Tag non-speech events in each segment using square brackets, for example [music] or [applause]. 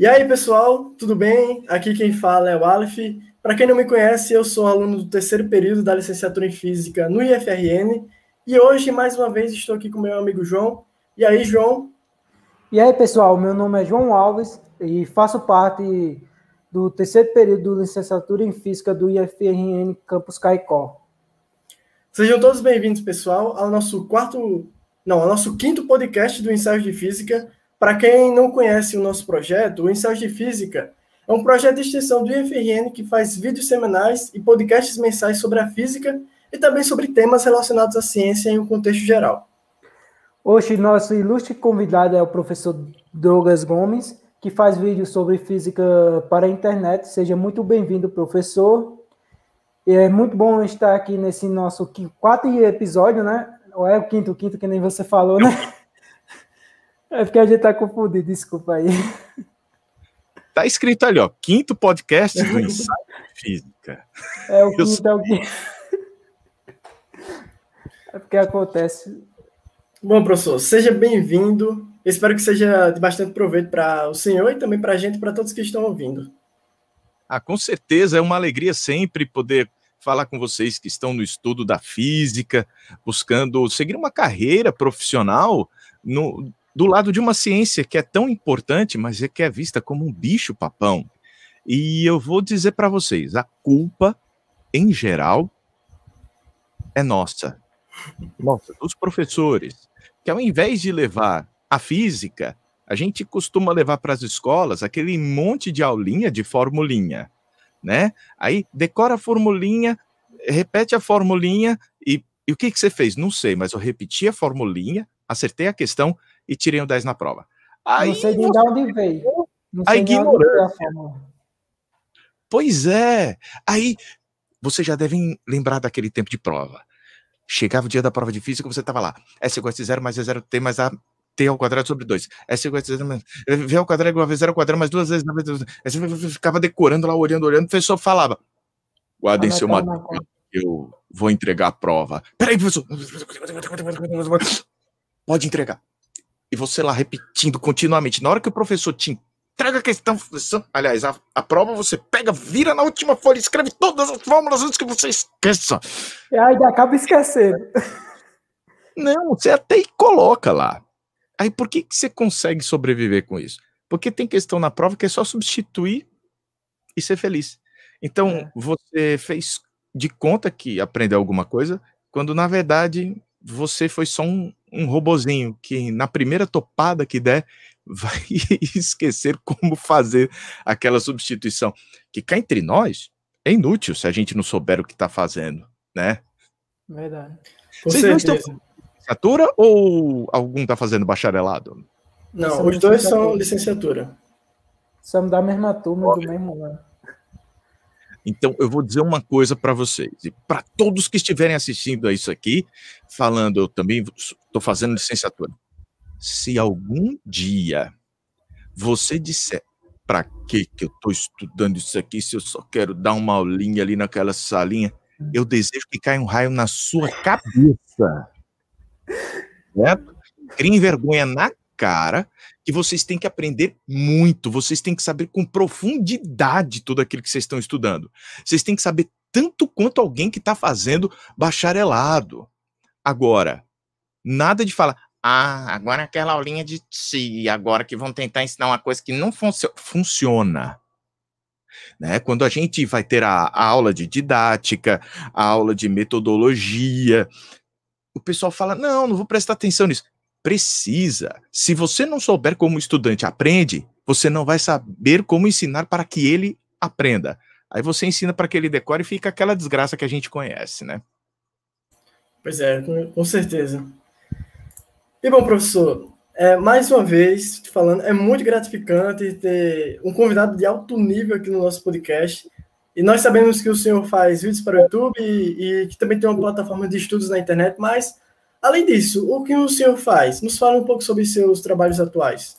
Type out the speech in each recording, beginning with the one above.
E aí, pessoal, tudo bem? Aqui quem fala é o Aleph. Para quem não me conhece, eu sou aluno do terceiro período da licenciatura em Física no IFRN e hoje, mais uma vez, estou aqui com meu amigo João. E aí, João? E aí, pessoal, meu nome é João Alves e faço parte do terceiro período da licenciatura em Física do IFRN Campus Caicó. Sejam todos bem-vindos, pessoal, ao nosso quarto, não, ao nosso quinto podcast do Ensaio de Física. Para quem não conhece o nosso projeto, o Ensaio de Física é um projeto de extensão do IFRN que faz vídeos semanais e podcasts mensais sobre a física e também sobre temas relacionados à ciência em um contexto geral. Hoje, nosso ilustre convidado é o professor Douglas Gomes, que faz vídeos sobre física para a internet. Seja muito bem-vindo, professor. É muito bom estar aqui nesse nosso quarto episódio, né? Ou é o quinto, quinto, que nem você falou, né? [laughs] É porque a gente tá confundido, desculpa aí. [laughs] Tá escrito ali, ó, quinto podcast do Ensaio de Física. É o quinto, é o quinto. É porque acontece. Bom, professor, seja bem-vindo. Espero que seja de bastante proveito para o senhor e também para a gente, para todos que estão ouvindo. Ah, com certeza, é uma alegria sempre poder falar com vocês que estão no estudo da física, buscando seguir uma carreira profissional no, do lado de uma ciência que é tão importante, mas é que é vista como um bicho papão. E eu vou dizer para vocês, a culpa, em geral, é nossa nossa, dos professores, que ao invés de levar a física, a gente costuma levar para as escolas aquele monte de aulinha de formulinha, né? Aí decora a formulinha, repete a formulinha e, e o que, que você fez? Não sei, mas eu repeti a formulinha, acertei a questão e tirei um 10 na prova. Aí, não sei nem de onde veio. a ignorância. Pois é. Aí vocês já devem lembrar daquele tempo de prova. Chegava o dia da prova de física, você estava lá. S igual a zero mais zero T mais A T ao quadrado sobre 2. S igual a zero mais V ao quadrado igual a V zero ao quadrado mais duas vezes. Você ficava decorando lá, olhando, olhando. O professor falava: Guardem seu material, eu vou entregar a prova. Peraí, professor. Pode entregar. E você lá repetindo continuamente. Na hora que o professor te entrega a questão. Aliás, a, a prova você pega, vira na última folha, escreve todas as fórmulas antes que você esqueça. E aí acaba esquecendo. Não, você até coloca lá. Aí por que, que você consegue sobreviver com isso? Porque tem questão na prova que é só substituir e ser feliz. Então, é. você fez de conta que aprendeu alguma coisa, quando na verdade você foi só um, um robozinho que na primeira topada que der, [laughs] vai esquecer como fazer aquela substituição. Que cá entre nós é inútil se a gente não souber o que está fazendo, né? Verdade. Com Vocês certeza. não estão licenciatura ou algum está fazendo bacharelado? Não, os dois são licenciatura. Somos da mesma turma, do mesmo ano. Então, eu vou dizer uma coisa para vocês, e para todos que estiverem assistindo a isso aqui, falando, eu também estou fazendo licenciatura se algum dia você disser para que que eu estou estudando isso aqui se eu só quero dar uma aulinha ali naquela salinha, eu desejo que caia um raio na sua cabeça. Certo? Criem vergonha na cara que vocês têm que aprender muito, vocês têm que saber com profundidade tudo aquilo que vocês estão estudando. Vocês têm que saber tanto quanto alguém que está fazendo bacharelado. Agora, nada de falar, ah, agora aquela aulinha de ti, agora que vão tentar ensinar uma coisa que não funcio funciona. Né? Quando a gente vai ter a, a, aula de didática, a aula de metodologia, o pessoal fala: não, não vou prestar atenção nisso. Precisa. Se você não souber como o estudante aprende, você não vai saber como ensinar para que ele aprenda. Aí você ensina para que ele decore e fica aquela desgraça que a gente conhece, né? Pois é, com certeza. E bom, professor, é, mais uma vez, falando, é muito gratificante ter um convidado de alto nível aqui no nosso podcast. E nós sabemos que o senhor faz vídeos para o YouTube e, e que também tem uma plataforma de estudos na internet, mas, além disso, o que o senhor faz? Nos fala um pouco sobre seus trabalhos atuais.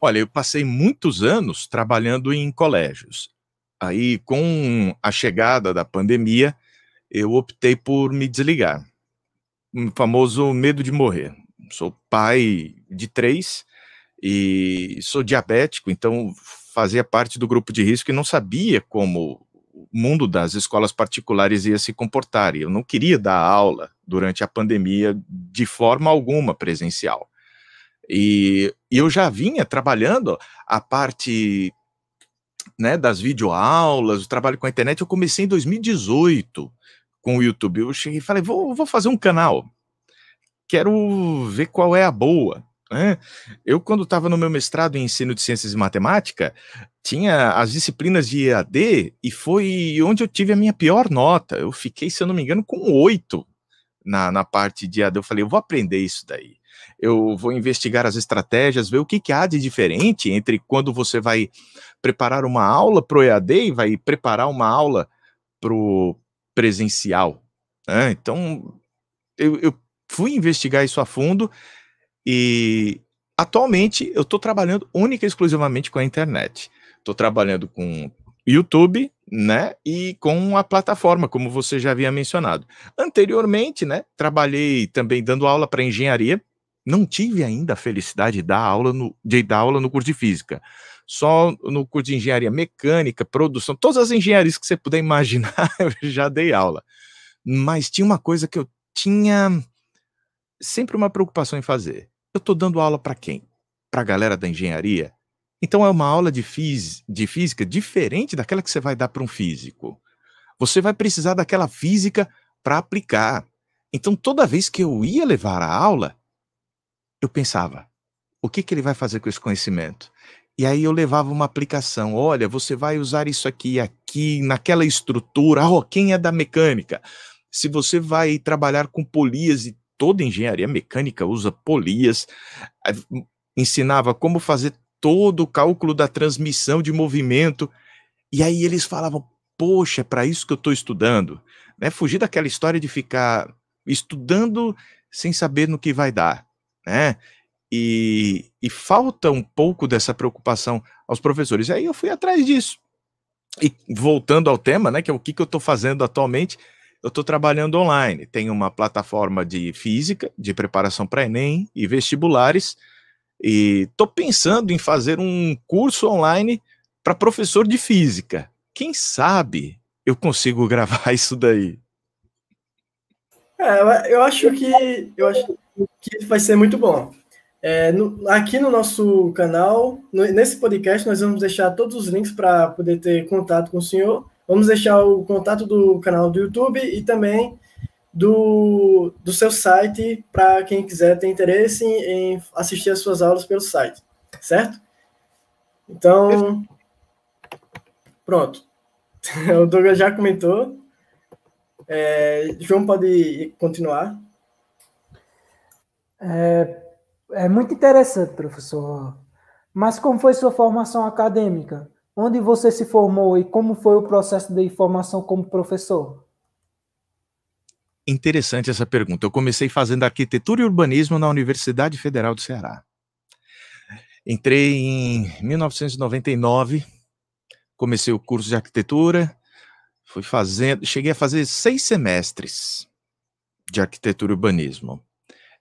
Olha, eu passei muitos anos trabalhando em colégios. Aí, com a chegada da pandemia, eu optei por me desligar um famoso medo de morrer. Sou pai de três e sou diabético, então fazia parte do grupo de risco e não sabia como o mundo das escolas particulares ia se comportar. E eu não queria dar aula durante a pandemia de forma alguma presencial. E, e eu já vinha trabalhando a parte né, das videoaulas, o trabalho com a internet, eu comecei em 2018 com o YouTube. Eu cheguei e falei, vou, vou fazer um canal. Quero ver qual é a boa. Né? Eu, quando estava no meu mestrado em ensino de ciências e matemática, tinha as disciplinas de EAD e foi onde eu tive a minha pior nota. Eu fiquei, se eu não me engano, com oito na, na parte de EAD. Eu falei, eu vou aprender isso daí. Eu vou investigar as estratégias, ver o que, que há de diferente entre quando você vai preparar uma aula para o EAD e vai preparar uma aula para o presencial. Né? Então, eu, eu fui investigar isso a fundo e atualmente eu estou trabalhando única e exclusivamente com a internet. Estou trabalhando com YouTube, né, e com a plataforma, como você já havia mencionado. Anteriormente, né, trabalhei também dando aula para engenharia. Não tive ainda a felicidade de dar aula no, de dar aula no curso de física só no curso de engenharia mecânica, produção, todas as engenharias que você puder imaginar, [laughs] eu já dei aula. Mas tinha uma coisa que eu tinha sempre uma preocupação em fazer. Eu estou dando aula para quem? Para a galera da engenharia? Então é uma aula de, fís de física diferente daquela que você vai dar para um físico. Você vai precisar daquela física para aplicar. Então toda vez que eu ia levar a aula, eu pensava: o que, que ele vai fazer com esse conhecimento? E aí eu levava uma aplicação. Olha, você vai usar isso aqui, aqui, naquela estrutura. Oh, quem é da mecânica? Se você vai trabalhar com polias e toda engenharia mecânica usa polias, ensinava como fazer todo o cálculo da transmissão de movimento. E aí eles falavam: "Poxa, é para isso que eu estou estudando". Né? Fugir daquela história de ficar estudando sem saber no que vai dar, né? E, e falta um pouco dessa preocupação aos professores. E aí eu fui atrás disso. E voltando ao tema, né, que é o que, que eu estou fazendo atualmente, eu estou trabalhando online. Tenho uma plataforma de física, de preparação para Enem e vestibulares, e estou pensando em fazer um curso online para professor de física. Quem sabe eu consigo [laughs] gravar isso daí? É, eu acho que eu acho que vai ser muito bom. É, no, aqui no nosso canal, no, nesse podcast, nós vamos deixar todos os links para poder ter contato com o senhor. Vamos deixar o contato do canal do YouTube e também do, do seu site para quem quiser ter interesse em, em assistir as suas aulas pelo site, certo? Então, pronto. [laughs] o Douglas já comentou. É, João pode continuar. É, é muito interessante, professor. Mas como foi sua formação acadêmica? Onde você se formou e como foi o processo de formação como professor? Interessante essa pergunta. Eu comecei fazendo arquitetura e urbanismo na Universidade Federal do Ceará. Entrei em 1999, comecei o curso de arquitetura, fui fazendo, cheguei a fazer seis semestres de arquitetura e urbanismo.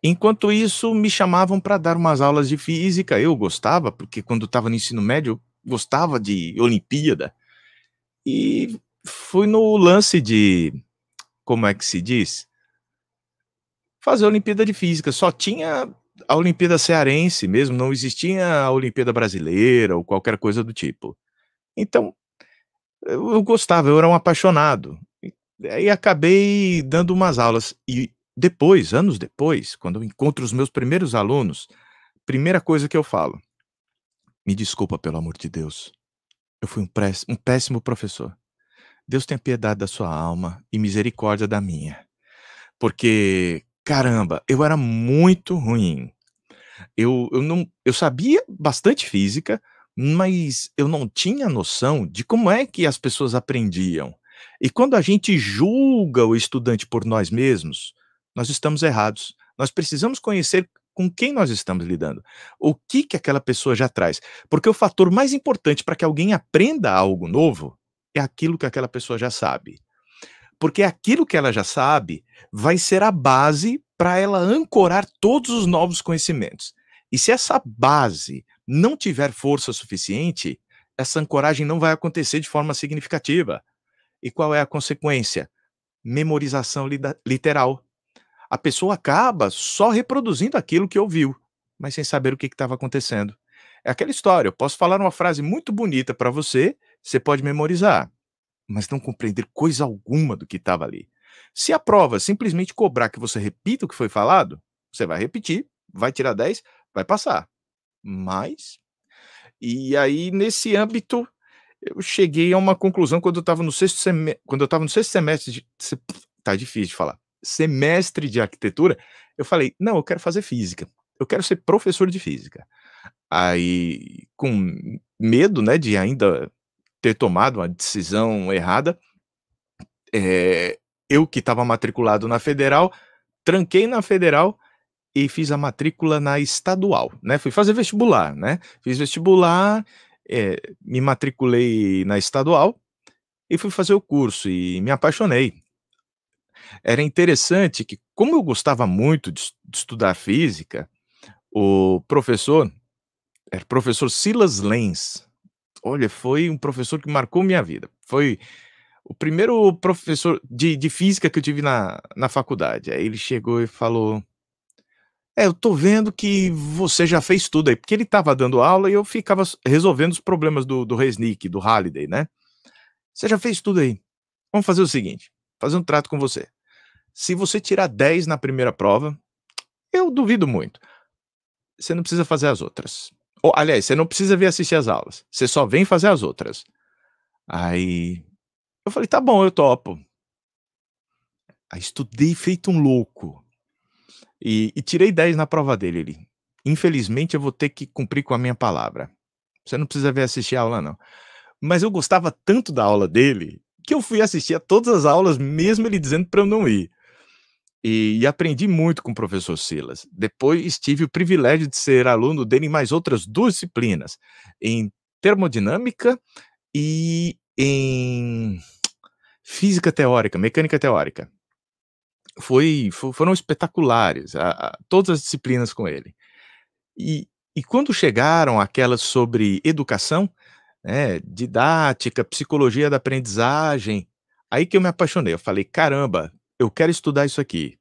Enquanto isso, me chamavam para dar umas aulas de física. Eu gostava, porque quando estava no ensino médio, gostava de Olimpíada. E fui no lance de. Como é que se diz? Fazer a Olimpíada de Física. Só tinha a Olimpíada Cearense mesmo, não existia a Olimpíada Brasileira ou qualquer coisa do tipo. Então, eu, gostava, eu era um apaixonado. E acabei dando umas aulas. E depois, anos depois, quando eu encontro os meus primeiros alunos, primeira coisa que eu falo: me desculpa, pelo amor de Deus. Eu fui um, um péssimo professor. Deus tenha piedade da sua alma e misericórdia da minha. Porque, caramba, eu era muito ruim. Eu, eu, não, eu sabia bastante física, mas eu não tinha noção de como é que as pessoas aprendiam. E quando a gente julga o estudante por nós mesmos, nós estamos errados. Nós precisamos conhecer com quem nós estamos lidando. O que que aquela pessoa já traz? Porque o fator mais importante para que alguém aprenda algo novo é aquilo que aquela pessoa já sabe. Porque aquilo que ela já sabe vai ser a base para ela ancorar todos os novos conhecimentos. E se essa base não tiver força suficiente, essa ancoragem não vai acontecer de forma significativa. E qual é a consequência? Memorização literal. A pessoa acaba só reproduzindo aquilo que ouviu, mas sem saber o que estava acontecendo. É aquela história, eu posso falar uma frase muito bonita para você, você pode memorizar, mas não compreender coisa alguma do que estava ali. Se a prova simplesmente cobrar que você repita o que foi falado, você vai repetir, vai tirar 10, vai passar. Mas e aí nesse âmbito eu cheguei a uma conclusão quando eu estava no sexto semestre, quando eu estava no sexto semestre de, tá difícil de falar. Semestre de arquitetura, eu falei: "Não, eu quero fazer física. Eu quero ser professor de física". Aí com medo, né, de ainda ter tomado uma decisão errada, é, eu que estava matriculado na federal, tranquei na federal e fiz a matrícula na estadual, né? Fui fazer vestibular, né? Fiz vestibular, é, me matriculei na estadual e fui fazer o curso e me apaixonei. Era interessante que, como eu gostava muito de, de estudar física, o professor, era professor Silas Lenz, olha, foi um professor que marcou minha vida. Foi o primeiro professor de, de física que eu tive na, na faculdade. Aí ele chegou e falou: É, eu tô vendo que você já fez tudo aí, porque ele tava dando aula e eu ficava resolvendo os problemas do, do Resnick, do Halliday, né? Você já fez tudo aí. Vamos fazer o seguinte: fazer um trato com você. Se você tirar 10 na primeira prova, eu duvido muito. Você não precisa fazer as outras. Ou, aliás, você não precisa vir assistir as aulas. Você só vem fazer as outras. Aí eu falei, tá bom, eu topo. Aí estudei feito um louco. E, e tirei 10 na prova dele. Ele, infelizmente, eu vou ter que cumprir com a minha palavra. Você não precisa vir assistir a aula, não. Mas eu gostava tanto da aula dele que eu fui assistir a todas as aulas, mesmo ele dizendo para eu não ir. E, e, aprendi muito com o professor Silas. Depois tive o privilégio de ser aluno dele em mais outras duas disciplinas, em termodinâmica e em física teórica, mecânica teórica. Foi, foram espetaculares a, a, todas as disciplinas com ele. E, e quando chegaram aquelas sobre educação, né, didática, psicologia da aprendizagem, aí que eu me apaixonei. Eu falei, caramba, eu quero estudar isso aqui.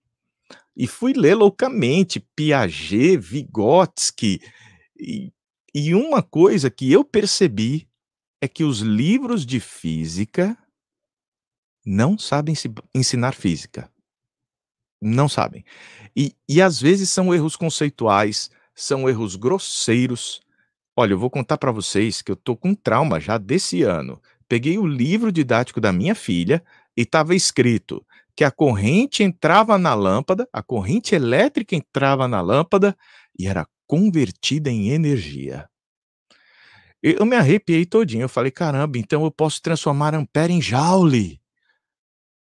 E fui ler loucamente Piaget, Vygotsky, e, e uma coisa que eu percebi é que os livros de física não sabem ensinar física. Não sabem. E, e às vezes são erros conceituais, são erros grosseiros. Olha, eu vou contar para vocês que eu tô com trauma já desse ano. Peguei o livro didático da minha filha e estava escrito: que a corrente entrava na lâmpada, a corrente elétrica entrava na lâmpada e era convertida em energia. Eu me arrepiei todinho, eu falei, caramba, então eu posso transformar ampere em joule.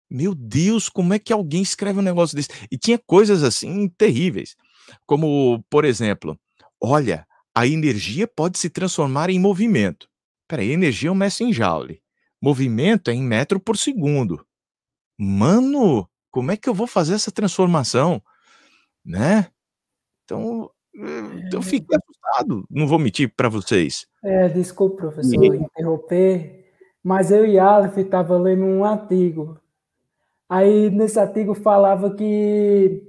Meu Deus, como é que alguém escreve um negócio desse? E tinha coisas assim terríveis, como, por exemplo, olha, a energia pode se transformar em movimento. Peraí, energia um meço em joule. Movimento é em metro por segundo mano, como é que eu vou fazer essa transformação? Né? Então, eh, eu fiquei assustado, não vou mentir para vocês. É, desculpa, professor, e... interromper, mas eu e Aleph estava lendo um artigo. Aí, nesse artigo, falava que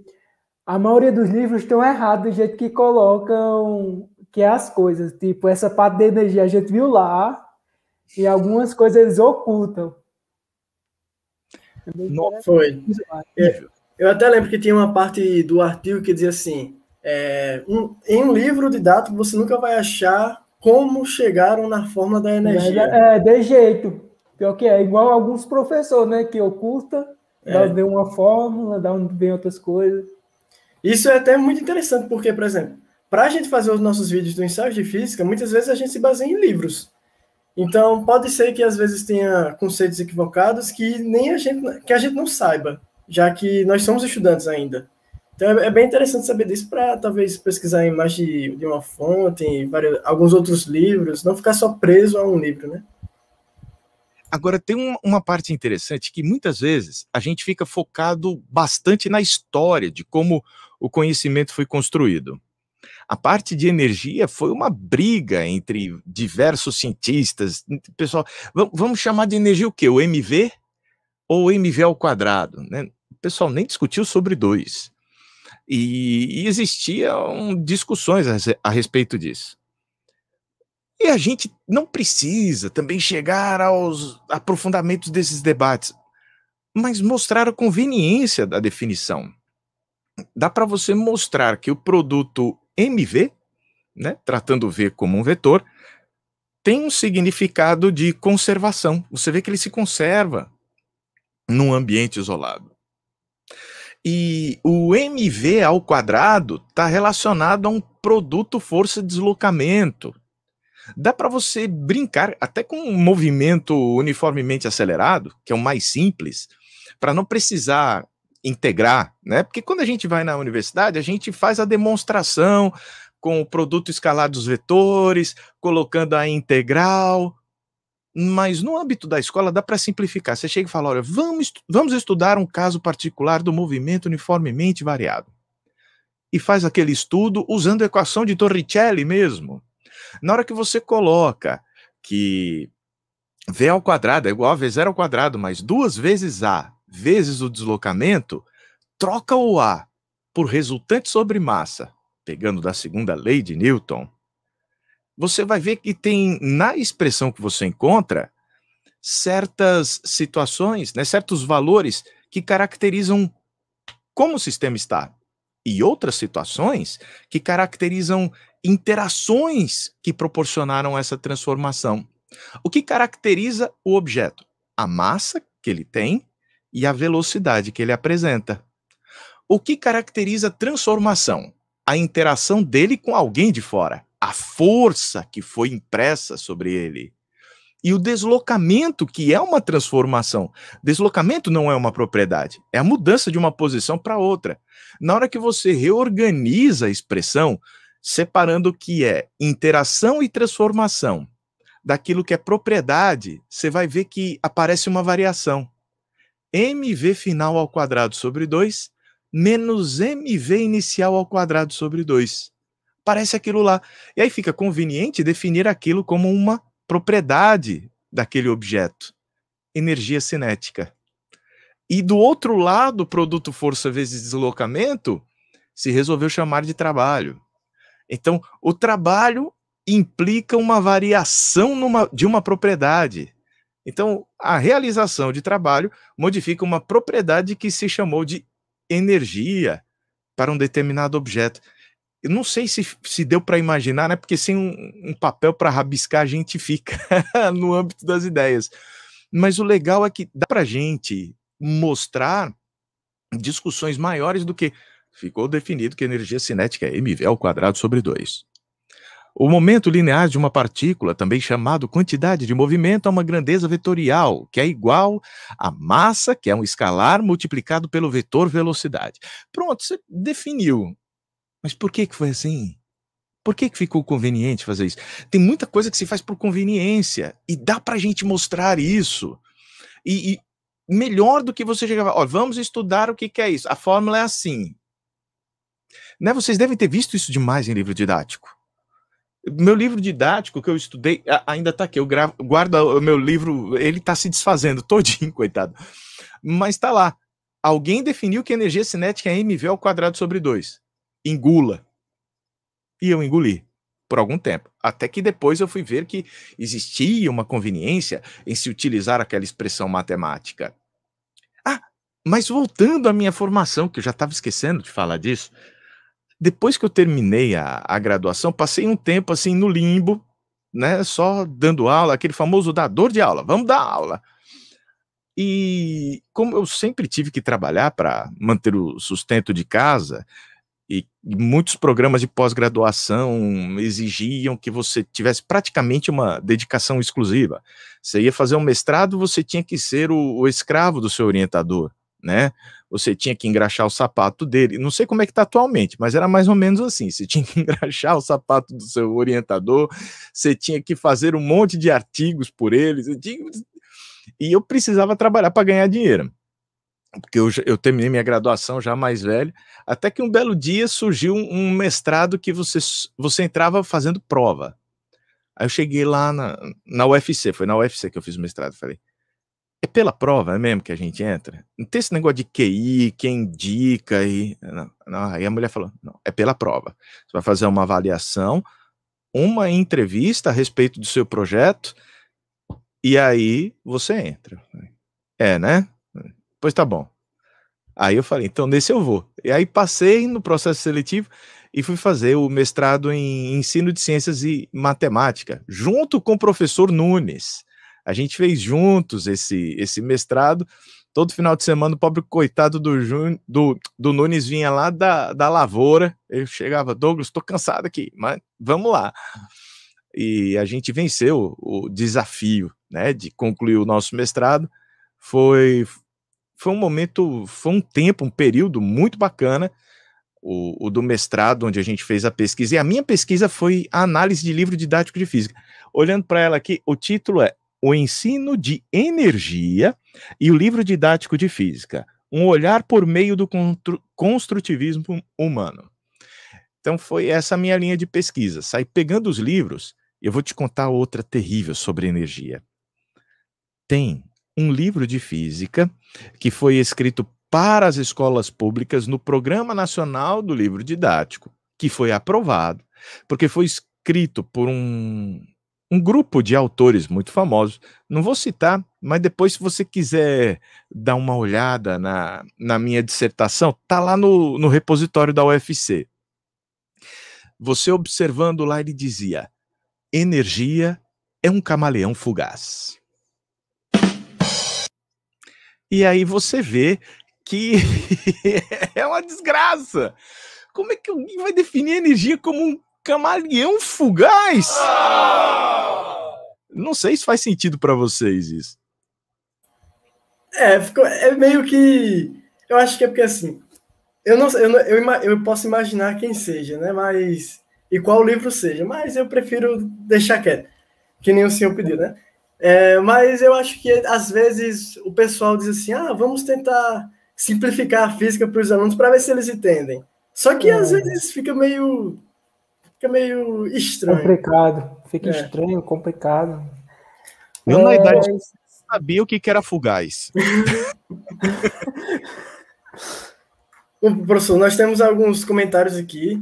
a maioria dos livros estão errados do jeito que colocam que é as coisas. Tipo, essa parte da energia a gente viu lá, e algumas coisas eles ocultam. Não foi. É, eu até lembro que tinha uma parte do artigo que dizia assim: é, um, em um livro didático você nunca vai achar como chegaram na forma da energia. É, é de jeito. Pior que é, igual alguns professores, né? Que oculta, é. dá uma fórmula, dá um, vem outras coisas. Isso é até muito interessante, porque, por exemplo, para a gente fazer os nossos vídeos do ensaio de física, muitas vezes a gente se baseia em livros. Então, pode ser que às vezes tenha conceitos equivocados que nem a gente, que a gente não saiba, já que nós somos estudantes ainda. Então, é, é bem interessante saber disso para talvez pesquisar em mais de, de uma fonte, em vários, alguns outros livros, não ficar só preso a um livro, né? Agora, tem uma, uma parte interessante que muitas vezes a gente fica focado bastante na história de como o conhecimento foi construído. A parte de energia foi uma briga entre diversos cientistas. Pessoal, vamos chamar de energia o quê? O MV ou MV ao quadrado? Né? O pessoal nem discutiu sobre dois. E, e existiam discussões a, a respeito disso. E a gente não precisa também chegar aos aprofundamentos desses debates, mas mostrar a conveniência da definição. Dá para você mostrar que o produto MV, né, tratando V como um vetor, tem um significado de conservação. Você vê que ele se conserva num ambiente isolado. E o MV ao quadrado está relacionado a um produto força-deslocamento. Dá para você brincar até com um movimento uniformemente acelerado, que é o mais simples, para não precisar integrar, né? Porque quando a gente vai na universidade, a gente faz a demonstração com o produto escalar dos vetores, colocando a integral, mas no âmbito da escola dá para simplificar. Você chega e fala: olha, vamos, vamos estudar um caso particular do movimento uniformemente variado. E faz aquele estudo usando a equação de Torricelli mesmo. Na hora que você coloca que V ao quadrado é igual a V0 ao quadrado, mais duas vezes A vezes o deslocamento, troca o A por resultante sobre massa, pegando da segunda lei de Newton, você vai ver que tem na expressão que você encontra certas situações, né, certos valores que caracterizam como o sistema está e outras situações que caracterizam interações que proporcionaram essa transformação. O que caracteriza o objeto? A massa que ele tem e a velocidade que ele apresenta. O que caracteriza transformação? A interação dele com alguém de fora a força que foi impressa sobre ele. E o deslocamento, que é uma transformação. Deslocamento não é uma propriedade, é a mudança de uma posição para outra. Na hora que você reorganiza a expressão, separando o que é interação e transformação daquilo que é propriedade, você vai ver que aparece uma variação. Mv final ao quadrado sobre 2 menos mv inicial ao quadrado sobre 2 parece aquilo lá. E aí fica conveniente definir aquilo como uma propriedade daquele objeto, energia cinética. E do outro lado, produto força vezes deslocamento, se resolveu chamar de trabalho. Então, o trabalho implica uma variação numa, de uma propriedade. Então, a realização de trabalho modifica uma propriedade que se chamou de energia para um determinado objeto. Eu não sei se, se deu para imaginar, né? Porque sem um, um papel para rabiscar a gente fica [laughs] no âmbito das ideias. Mas o legal é que dá para gente mostrar discussões maiores do que ficou definido que energia cinética é mv ao quadrado sobre 2. O momento linear de uma partícula, também chamado quantidade de movimento, é uma grandeza vetorial, que é igual à massa, que é um escalar, multiplicado pelo vetor velocidade. Pronto, você definiu mas por que que foi assim? Por que, que ficou conveniente fazer isso? Tem muita coisa que se faz por conveniência e dá para a gente mostrar isso. E, e, melhor do que você chegar, ó, vamos estudar o que, que é isso. A fórmula é assim. Né? Vocês devem ter visto isso demais em livro didático. Meu livro didático que eu estudei ainda está aqui. Eu gravo, guardo o meu livro, ele está se desfazendo [laughs] todinho, coitado. Mas está lá. Alguém definiu que energia cinética é mv ao quadrado sobre 2 engula. E eu engoli por algum tempo. Até que depois eu fui ver que existia uma conveniência em se utilizar aquela expressão matemática. Ah, mas voltando à minha formação, que eu já estava esquecendo de falar disso, depois que eu terminei a, a graduação, passei um tempo assim no limbo, né, só dando aula, aquele famoso dador de aula, vamos dar aula. E como eu sempre tive que trabalhar para manter o sustento de casa, e muitos programas de pós-graduação exigiam que você tivesse praticamente uma dedicação exclusiva. Você ia fazer um mestrado, você tinha que ser o, o escravo do seu orientador, né? Você tinha que engraxar o sapato dele. Não sei como é que está atualmente, mas era mais ou menos assim. Você tinha que [laughs] engraxar o sapato do seu orientador, você tinha que fazer um monte de artigos por ele, tinha... e eu precisava trabalhar para ganhar dinheiro. porque eu, eu terminei minha graduação já mais velho, até que um belo dia surgiu um, mestrado que você, você entrava fazendo prova. Aí eu cheguei lá na, na UFC, foi na UFC que eu fiz o mestrado, falei, é pela prova é mesmo que a gente entra? Não tem esse negócio de QI, quem indica e... Não, não. Aí a mulher falou, não, é pela prova. Você vai fazer uma avaliação, uma entrevista a respeito do seu projeto, e aí você entra. É, né? Pois tá bom. Aí eu falei, então nesse eu vou. E aí passei no processo seletivo e fui fazer o mestrado em ensino de ciências e matemática, junto com o professor Nunes. A gente fez juntos esse, esse mestrado. Todo final de semana, o pobre coitado do, do, do Nunes vinha lá da, da lavoura. Eu chegava, Douglas, estou cansado aqui, mas vamos lá. E a gente venceu o desafio né, de concluir o nosso mestrado. Foi, foi um momento, foi um tempo, um período muito bacana, o, o, do mestrado, onde a gente fez a pesquisa. E a minha pesquisa foi a análise de livro didático de física. Olhando para ela aqui, o título é O Ensino de Energia e o Livro Didático de Física. Um olhar por meio do construtivismo humano. Então foi essa minha linha de pesquisa. Saí pegando os livros, eu vou te contar outra terrível sobre energia. Tem um livro de física que foi escrito para as escolas públicas no Programa Nacional do Livro Didático, que foi aprovado, porque foi escrito por um, um grupo de autores muito famosos. Não vou citar, mas depois, se você quiser dar uma olhada na, na minha dissertação, tá lá no, no repositório da UFC. Você observando lá, ele dizia: energia é um camaleão fugaz. E aí você vê que [laughs] é uma desgraça. Como é que alguém vai definir energia como um camaleão fugaz? Não sei se faz sentido para vocês isso. É, ficou, é meio que. Eu acho que é porque assim. Eu não, eu, eu, eu posso imaginar quem seja, né? Mas. E qual livro seja, mas eu prefiro deixar quieto. Que nem o senhor pediu, né? É, mas eu acho que às vezes o pessoal diz assim: ah, vamos tentar simplificar a física para os alunos para ver se eles entendem. Só que é. às vezes fica meio fica meio estranho. Complicado, fica é. estranho, complicado. Eu é... na idade sabia o que, que era fugaz. [laughs] Bom, professor, nós temos alguns comentários aqui.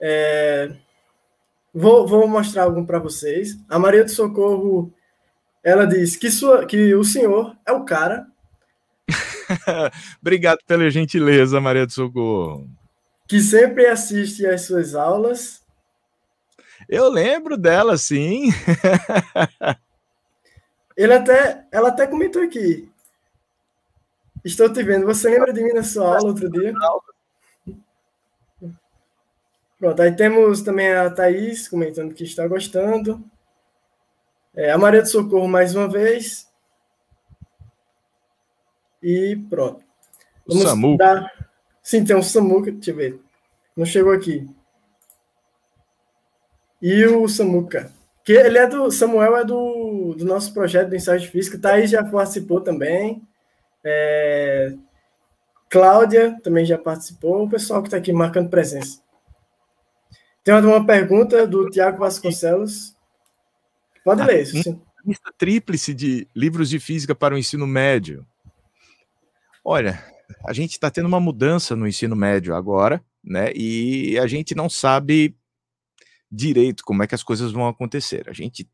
É... Vou, vou mostrar algum para vocês. A Maria do Socorro ela diz que, sua, que o senhor é o cara. [laughs] Obrigado pela gentileza, Maria do Socorro. Que sempre assiste às suas aulas. Eu lembro dela, sim. [laughs] Ele até, ela até comentou aqui. Estou te vendo. Você lembra de mim na sua aula outro dia? Pronto, aí temos também a Thaís comentando que está gostando. É, a Maria do Socorro mais uma vez. E pronto. Vamos o Samu. Dar... Sim, tem um Samuca, deixa eu ver. Não chegou aqui. E o Samuca. Que ele é do. Samuel é do, do nosso projeto do ensaio de física. Thaís já participou também. É, Cláudia também já participou. O pessoal que está aqui marcando presença. Tem uma pergunta do Tiago Vasconcelos. Pode ler isso. Sim. Lista tríplice de livros de física para o ensino médio. Olha, a gente está tendo uma mudança no ensino médio agora, né? E a gente não sabe direito como é que as coisas vão acontecer. A gente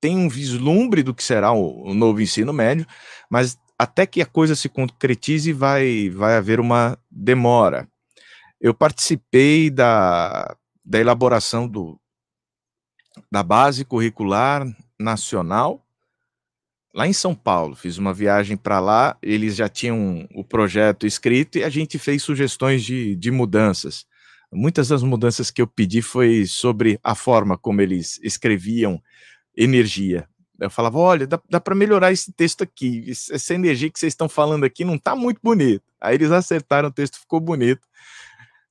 tem um vislumbre do que será o, o novo ensino médio, mas até que a coisa se concretize, vai, vai haver uma demora. Eu participei da, da elaboração do, da Base Curricular Nacional, lá em São Paulo. Fiz uma viagem para lá, eles já tinham o projeto escrito e a gente fez sugestões de, de mudanças. Muitas das mudanças que eu pedi foi sobre a forma como eles escreviam energia. Eu falava, olha, dá, dá para melhorar esse texto aqui. Essa energia que vocês estão falando aqui não está muito bonito. Aí eles acertaram, o texto ficou bonito,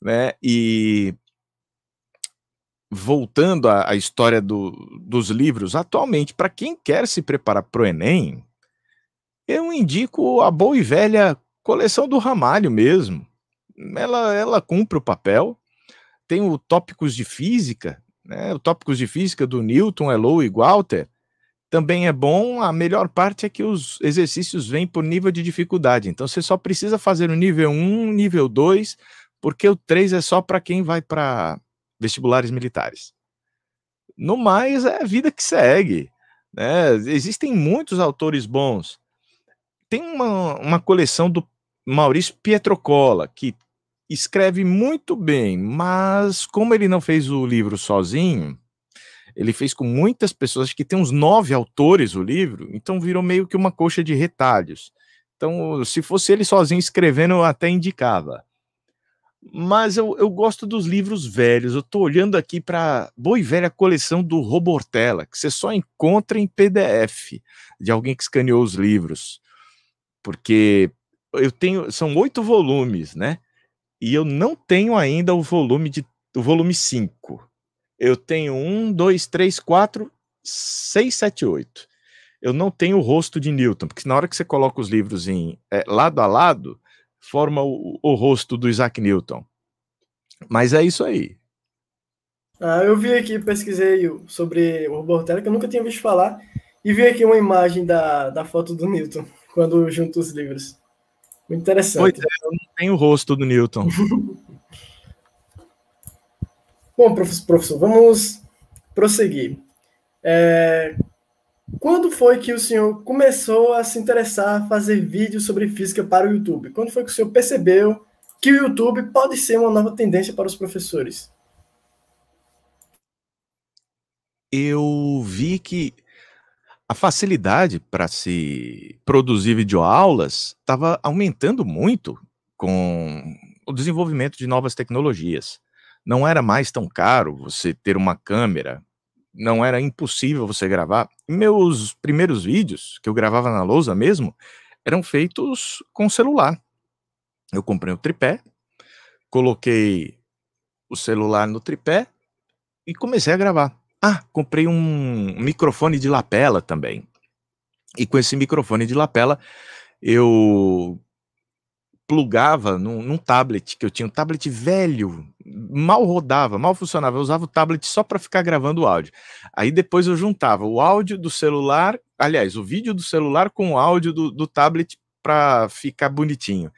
né? E voltando à, à história do, dos livros, atualmente, para quem quer se preparar para o Enem, eu indico a boa e velha coleção do Ramalho mesmo. Ela, ela cumpre o papel. Tem o Tópicos de Física, né? O Tópicos de Física do Newton, Ellow e Walter. Também é bom, a melhor parte é que os exercícios vêm por nível de dificuldade. Então você só precisa fazer o nível 1, nível 2, porque o 3 é só para quem vai para vestibulares militares. No mais, é a vida que segue. Né? Existem muitos autores bons. Tem uma, uma coleção do Maurício Pietrocola, que escreve muito bem, mas como ele não fez o livro sozinho, ele fez com muitas pessoas, acho que tem uns nove autores o livro, então virou meio que uma coxa de retalhos. Então, se fosse ele sozinho escrevendo, eu até indicava mas eu, eu gosto dos livros velhos. Eu estou olhando aqui para boa e velha coleção do Robortella, que você só encontra em PDF, de alguém que escaneou os livros. Porque eu tenho, são oito volumes, né? E eu não tenho ainda o volume de o volume 5. Eu tenho um, dois, três, quatro, seis, sete, oito. Eu não tenho o rosto de Newton, porque na hora que você coloca os livros em é, lado a lado, forma o, o rosto do Isaac Newton. Mas é isso aí. Ah, eu vi aqui, pesquisei sobre o Bortella, que eu nunca tinha visto falar, e vi aqui uma imagem da, da foto do Newton, [laughs] quando junto os livros. Muito interessante. Pois é, eu não tenho o rosto do Newton. [laughs] Bom, professor, vamos prosseguir. É, quando foi que o senhor começou a se interessar a fazer vídeos sobre física para o YouTube? Quando foi que o senhor percebeu que o YouTube pode ser uma nova tendência para os professores? Eu vi que a facilidade para se produzir videoaulas estava aumentando muito com o desenvolvimento de novas tecnologias. Não era mais tão caro você ter uma câmera não era impossível você gravar. Meus primeiros vídeos, que eu gravava na lousa mesmo, eram feitos com celular. Eu comprei o um tripé, coloquei o celular no tripé e comecei a gravar. Ah, comprei um microfone de lapela também. E com esse microfone de lapela, eu plugava num, num, tablet, que eu tinha um tablet velho, mal rodava, mal funcionava. Eu usava o tablet só para ficar gravando o áudio. Aí depois eu juntava o áudio do celular, aliás, o vídeo do celular com o áudio do, do tablet para ficar bonitinho.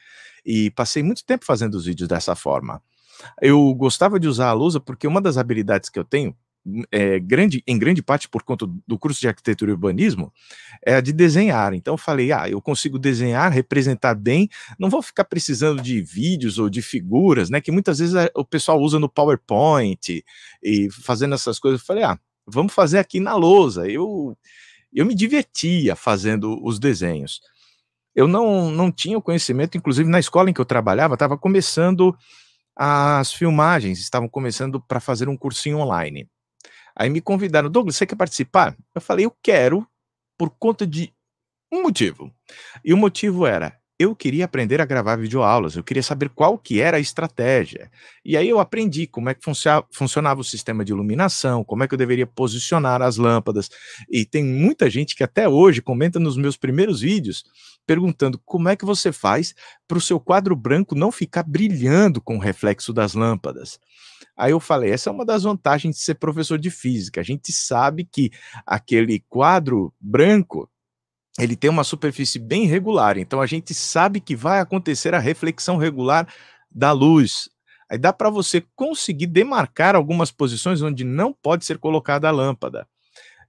E passei muito tempo fazendo os vídeos dessa forma. Eu gostava de usar a Lusa porque uma das habilidades que eu tenho, é, grande, em grande parte por conta do curso de arquitetura e urbanismo, é a de desenhar. Então eu falei, ah, eu consigo desenhar, representar bem, não vou ficar precisando de vídeos ou de figuras, né? Que muitas vezes o pessoal usa no PowerPoint e fazendo essas coisas. Eu falei, ah, vamos fazer aqui na lousa. Eu, eu me divertia fazendo os desenhos. Eu não, não tinha o conhecimento, inclusive na escola em que eu trabalhava, estava começando as filmagens, estavam começando para fazer um cursinho online. Aí me convidaram, Douglas, você quer participar? Eu falei, eu quero, por conta de um motivo. E o motivo era, eu queria aprender a gravar videoaulas, eu queria saber qual que era a estratégia. E aí eu aprendi como é que funcionava o sistema de iluminação, como é que eu deveria posicionar as lâmpadas. E tem muita gente que até hoje comenta nos meus primeiros vídeos perguntando como é que você faz para o seu quadro branco não ficar brilhando com o reflexo das lâmpadas. Aí eu falei, essa é uma das vantagens de ser professor de física. A gente sabe que aquele quadro branco, ele tem uma superfície bem regular, então a gente sabe que vai acontecer a reflexão regular da luz. Aí dá para você conseguir demarcar algumas posições onde não pode ser colocada a lâmpada.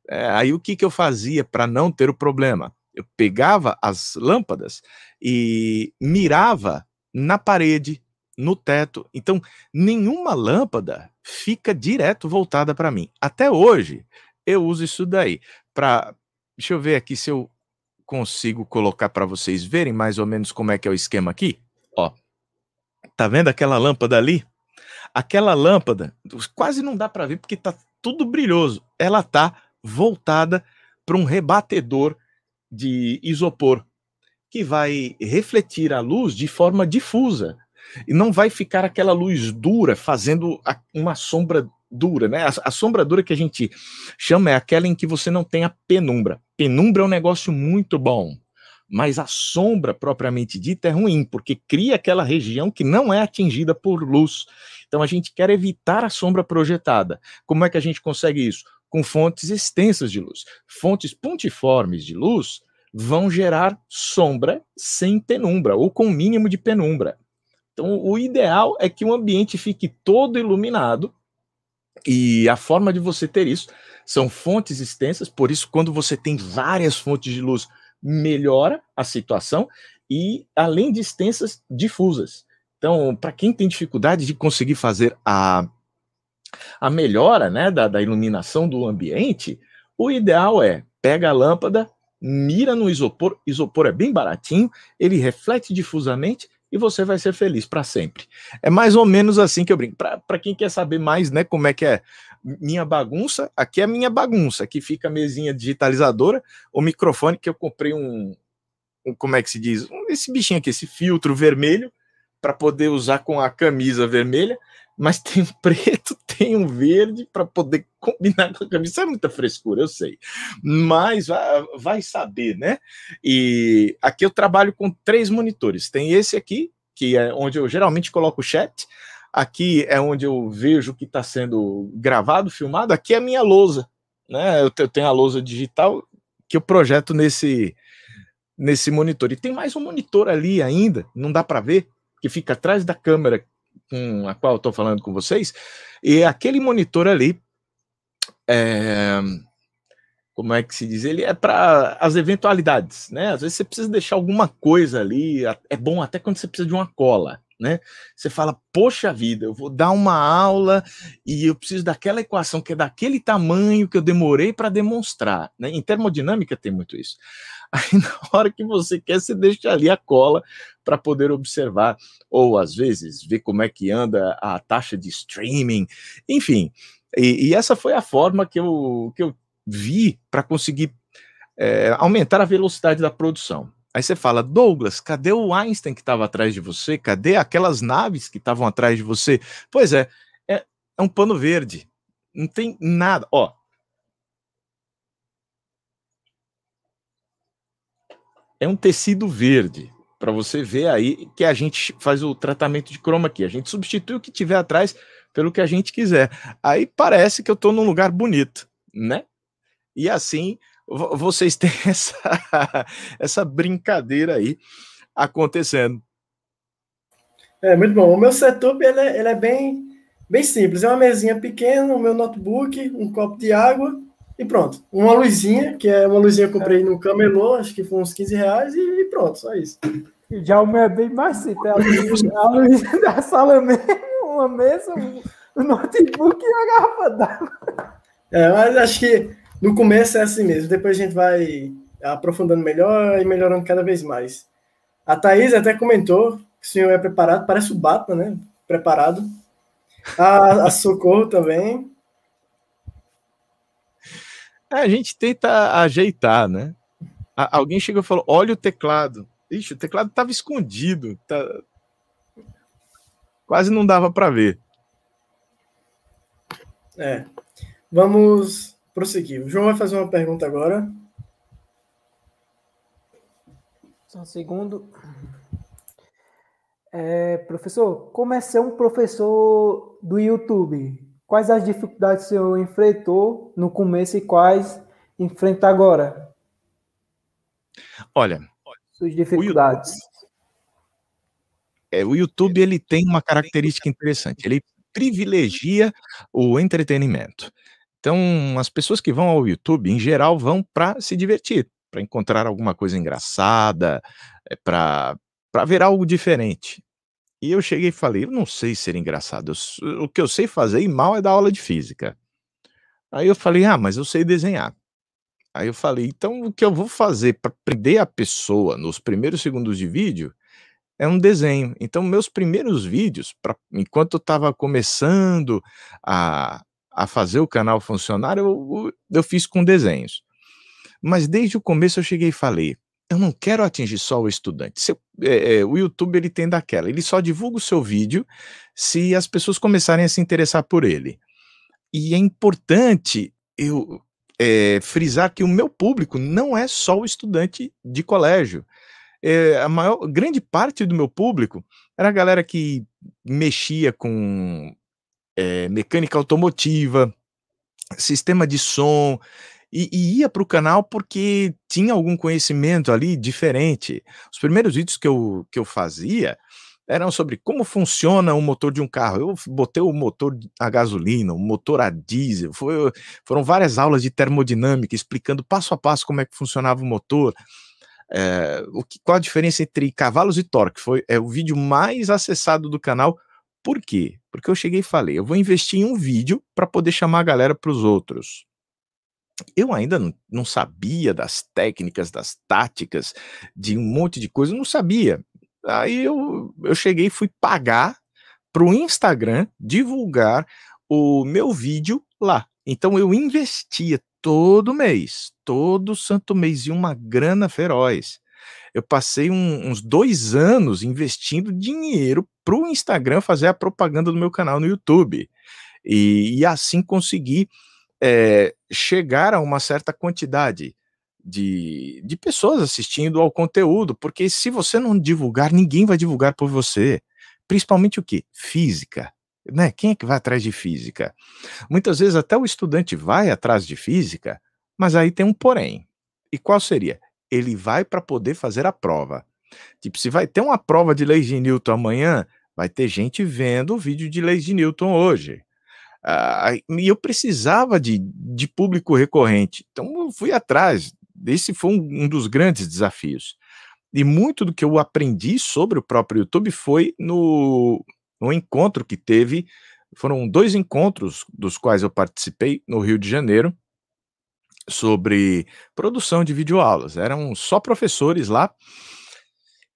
É, aí o que, que eu fazia para não ter o problema? Eu pegava as lâmpadas e mirava na parede no teto. Então, nenhuma lâmpada fica direto voltada para mim. Até hoje, eu uso isso daí. Para, deixa eu ver aqui se eu consigo colocar para vocês verem mais ou menos como é que é o esquema aqui. Ó, tá vendo aquela lâmpada ali? Aquela lâmpada quase não dá para ver porque tá tudo brilhoso. Ela tá voltada para um rebatedor de isopor que vai refletir a luz de forma difusa e não vai ficar aquela luz dura fazendo uma sombra dura, né? A, sombra dura que a gente chama é aquela em que você não tem a penumbra. Penumbra é um negócio muito bom, mas a sombra propriamente dita é ruim, porque cria aquela região que não é atingida por luz. Então a gente quer evitar a sombra projetada. Como é que a gente consegue isso? Com fontes extensas de luz. Fontes pontiformes de luz vão gerar sombra sem penumbra, ou com mínimo de penumbra. Então, o ideal é que o ambiente fique todo iluminado, e a forma de você ter isso são fontes extensas, por isso, quando você tem várias fontes de luz, melhora a situação, e além de extensas, difusas. Então, para quem tem dificuldade de conseguir fazer a, a melhora né, da, da iluminação do ambiente, o ideal é pega a lâmpada, mira no isopor, isopor é bem baratinho, ele reflete difusamente e você vai ser feliz para sempre. É mais ou menos assim que eu brinco. Para quem quer saber mais, né, como é que é minha bagunça, aqui é minha bagunça. Aqui fica a mesinha digitalizadora, o microfone que eu comprei um, um como é que se diz? Esse bichinho aqui, esse filtro vermelho para poder usar com a camisa vermelha mas tem um preto, [laughs] tem um verde para poder combinar com a camisa. É muita frescura, eu sei. Mas vai, vai, saber, né? E aqui eu trabalho com três monitores. Tem esse aqui, que é onde eu geralmente coloco o chat. Aqui é onde eu vejo o que está sendo gravado, filmado. Aqui é a minha lousa, né? Eu tenho a lousa digital que eu projeto nesse nesse monitor. E tem mais um monitor ali ainda, não dá para ver, que fica atrás da câmera com a qual estou falando com vocês, e aquele monitor ali, é, como é que se diz? Ele é para as eventualidades, né? Às vezes você precisa deixar alguma coisa ali, é bom até quando você precisa de uma cola, né? Você fala, poxa vida, eu vou dar uma aula e eu preciso daquela equação que é daquele tamanho que eu demorei para demonstrar, né? Em termodinâmica tem muito isso. Aí [laughs] na hora que você quer, você deixa ali a cola para poder observar, ou às vezes ver como é que anda a taxa de streaming, enfim. E, e essa foi a forma que eu, que eu vi para conseguir é, aumentar a velocidade da produção. Aí você fala, Douglas, cadê o Einstein que estava atrás de você? Cadê aquelas naves que estavam atrás de você? Pois é, é, é um pano verde. Não tem nada. Ó, é um tecido verde, para você ver aí que a gente faz o tratamento de chroma aqui. A gente substitui o que tiver atrás pelo que a gente quiser. Aí parece que eu estou num lugar bonito, né? E assim vocês [laughs] têm essa, essa brincadeira aí acontecendo. É muito bom. O meu setup ele é, ele é bem, bem simples. É uma mesinha pequena, o meu notebook, um copo de água e pronto. Uma luzinha, que é uma luzinha que eu comprei no camelô, acho que foi uns 15 reais, e pronto, só isso. Já o meu é bem mais simples. É a luz, a luz da sala mesmo, uma mesa, um notebook e uma garrafa d'água. É, mas acho que no começo é assim mesmo. Depois a gente vai aprofundando melhor e melhorando cada vez mais. A Thaís até comentou que o senhor é preparado, parece o Batman, né? Preparado. A, a Socorro também. É, a gente tenta ajeitar, né? alguém chegou e falou: olha o teclado. Ixi, o teclado estava escondido. Tá... Quase não dava para ver. É. Vamos prosseguir. O João vai fazer uma pergunta agora. Só um segundo. É, professor, como é ser um professor do YouTube? Quais as dificuldades o senhor enfrentou no começo e quais enfrenta agora? Olha, suas dificuldades. O YouTube, é, o YouTube ele tem uma característica interessante. Ele privilegia o entretenimento. Então, as pessoas que vão ao YouTube, em geral, vão para se divertir, para encontrar alguma coisa engraçada, é, para ver algo diferente. E eu cheguei e falei: eu não sei ser engraçado. Eu, o que eu sei fazer e mal é dar aula de física. Aí eu falei: ah, mas eu sei desenhar. Aí eu falei: então o que eu vou fazer para prender a pessoa nos primeiros segundos de vídeo é um desenho. Então, meus primeiros vídeos, pra, enquanto eu estava começando a, a fazer o canal funcionar, eu, eu fiz com desenhos. Mas desde o começo eu cheguei e falei: eu não quero atingir só o estudante. Se, é, é, o YouTube ele tem daquela, ele só divulga o seu vídeo se as pessoas começarem a se interessar por ele. E é importante eu é, frisar que o meu público não é só o estudante de colégio. É, a maior, grande parte do meu público era a galera que mexia com é, mecânica automotiva, sistema de som, e, e ia para o canal porque tinha algum conhecimento ali diferente. Os primeiros vídeos que eu, que eu fazia eram sobre como funciona o motor de um carro. Eu botei o motor a gasolina, o motor a diesel, foi, foram várias aulas de termodinâmica explicando passo a passo como é que funcionava o motor. É, o que, qual a diferença entre cavalos e torque? Foi é o vídeo mais acessado do canal. Por quê? Porque eu cheguei e falei, eu vou investir em um vídeo para poder chamar a galera para os outros. Eu ainda não, não, sabia das técnicas, das táticas, de um monte de coisa, não sabia. Aí eu, eu cheguei e fui pagar para o Instagram divulgar o meu vídeo lá. Então eu investia todo mês, todo santo mês, e uma grana feroz. Eu passei um, uns dois anos investindo dinheiro para o Instagram fazer a propaganda do meu canal no YouTube. E, e assim consegui é, chegar a uma certa quantidade de, de pessoas assistindo ao conteúdo, porque se você não divulgar, ninguém vai divulgar por você. Principalmente o que? Física. Né? Quem é que vai atrás de física? Muitas vezes até o estudante vai atrás de física, mas aí tem um porém. E qual seria? Ele vai para poder fazer a prova. Tipo, se vai ter uma prova de leis de Newton amanhã, vai ter gente vendo o vídeo de leis de Newton hoje. Ah, e eu precisava de, de público recorrente. Então eu fui atrás esse foi um, um dos grandes desafios. E muito do que eu aprendi sobre o próprio YouTube foi no, no encontro que teve. Foram dois encontros dos quais eu participei no Rio de Janeiro sobre produção de videoaulas. Eram só professores lá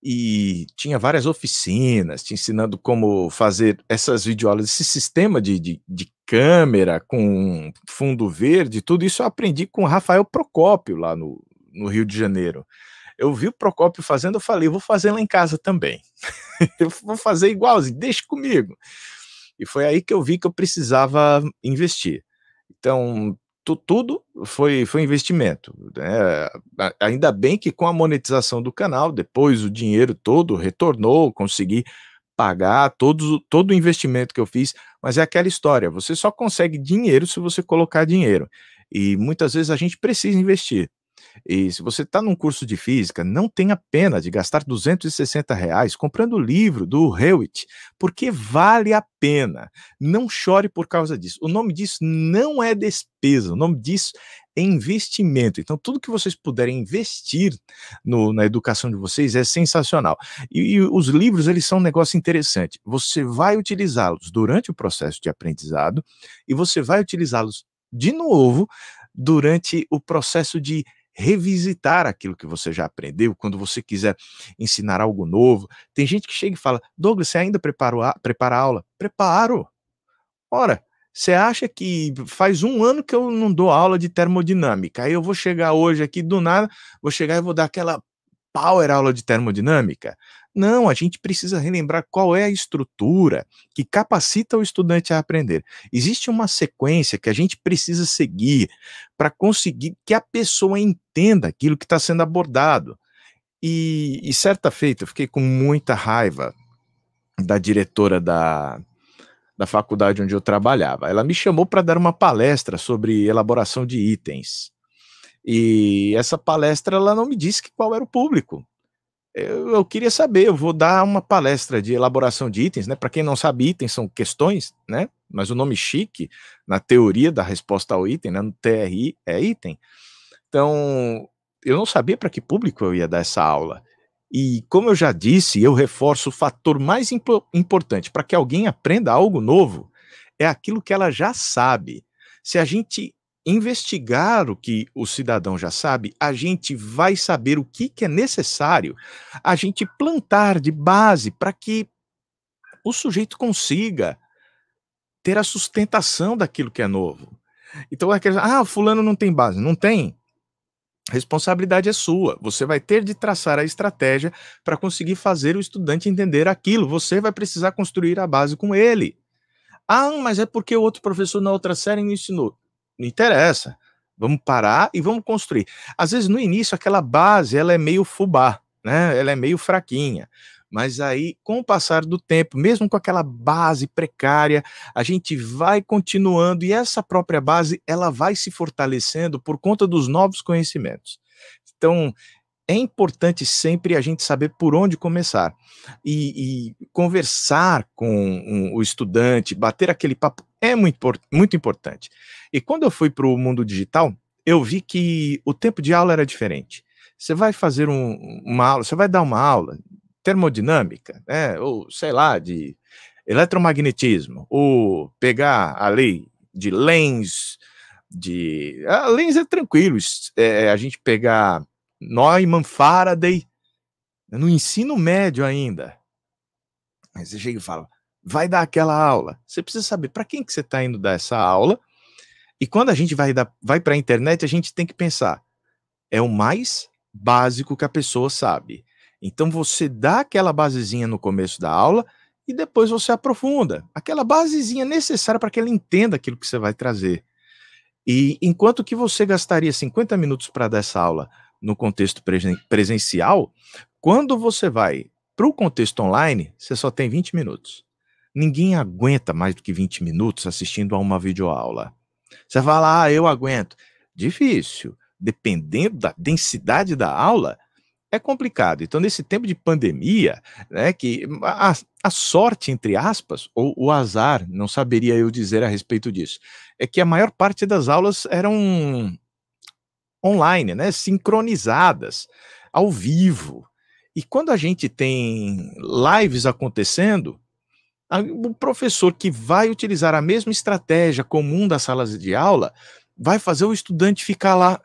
e tinha várias oficinas te ensinando como fazer essas videoaulas, esse sistema de, de, de câmera com fundo verde, tudo isso eu aprendi com o Rafael Procópio lá no, no Rio de Janeiro. Eu vi o Procópio fazendo, eu falei, vou fazer lá em casa também. [laughs] eu vou fazer igualzinho, deixa comigo. E foi aí que eu vi que eu precisava investir. Então, tu, tudo foi, foi investimento. Né? Ainda bem que com a monetização do canal, depois o dinheiro todo retornou, consegui pagar todo o investimento que eu fiz, mas é aquela história, você só consegue dinheiro se você colocar dinheiro. E muitas vezes a gente precisa investir. E se você está num curso de física, não tenha pena de gastar 260 reais comprando o livro do Hewitt, porque vale a pena. Não chore por causa disso. O nome disso não é despesa, o nome disso é investimento. Então, tudo que vocês puderem investir no, na educação de vocês é sensacional. E, e os livros, eles são um negócio interessante. Você vai utilizá-los durante o processo de aprendizado e você vai utilizá-los de novo durante o processo de revisitar aquilo que você já aprendeu, quando você quiser ensinar algo novo. Tem gente que chega e fala: Douglas, você ainda prepara, prepara a aula? Preparo. Ora, você acha que faz um ano que eu não dou aula de termodinâmica? Aí eu vou chegar hoje aqui do nada, vou chegar e vou dar aquela power aula de termodinâmica? Não, a gente precisa relembrar qual é a estrutura que capacita o estudante a aprender. Existe uma sequência que a gente precisa seguir para conseguir que a pessoa entenda aquilo que está sendo abordado. E, e certa feita, eu fiquei com muita raiva da diretora da, da faculdade onde eu trabalhava. Ela me chamou para dar uma palestra sobre elaboração de itens. E essa palestra ela não me disse qual era o público eu, eu, queria saber, eu vou dar uma palestra de elaboração de itens, né? Para quem não sabe, itens são questões, né? Mas o nome chique, na teoria da resposta ao item, né? no TRI, é item. Então, eu não sabia para que público eu ia dar essa aula. E, como eu já disse, eu reforço o fator mais impo importante para que alguém aprenda algo novo é aquilo que ela já sabe. Se a gente investigar o que o cidadão já sabe, a gente vai saber o que, que é necessário a gente plantar de base para que o sujeito consiga ter a sustentação daquilo que é novo. Então, é aquele, ah, fulano não tem base. Não tem. Responsabilidade é sua. Você vai ter de traçar a estratégia para conseguir fazer o estudante entender aquilo. Você vai precisar construir a base com ele. Ah, mas é porque o outro professor na outra série me ensinou. Não interessa. Vamos parar e vamos construir. Às vezes, no início, aquela base ela é meio fubá, né? Ela é meio fraquinha. Mas aí, com o passar do tempo, mesmo com aquela base precária, a gente vai continuando e essa própria base ela vai se fortalecendo por conta dos novos conhecimentos. Então, é importante sempre a gente saber por onde começar e, e conversar com um, o estudante, bater aquele papo é muito, muito importante. E quando eu fui para o mundo digital, eu vi que o tempo de aula era diferente. Você vai fazer um, uma aula, você vai dar uma aula termodinâmica, né, ou sei lá, de eletromagnetismo, ou pegar a lei de Lenz, de. A Lenz é tranquilo, é, a gente pegar Neumann, Faraday, no ensino médio ainda. Aí você chega e fala, vai dar aquela aula. Você precisa saber para quem que você está indo dar essa aula. E quando a gente vai, vai para a internet, a gente tem que pensar, é o mais básico que a pessoa sabe. Então você dá aquela basezinha no começo da aula e depois você aprofunda. Aquela basezinha necessária para que ela entenda aquilo que você vai trazer. E enquanto que você gastaria 50 minutos para dar essa aula no contexto presencial, quando você vai para o contexto online, você só tem 20 minutos. Ninguém aguenta mais do que 20 minutos assistindo a uma videoaula. Você fala, ah, eu aguento. Difícil. Dependendo da densidade da aula, é complicado. Então, nesse tempo de pandemia, né, que a, a, sorte, entre aspas, ou o azar, não saberia eu dizer a respeito disso, é que a maior parte das aulas eram online, né, sincronizadas, ao vivo. E quando a gente tem lives acontecendo, o professor que vai utilizar a mesma estratégia comum das salas de aula vai fazer o estudante ficar lá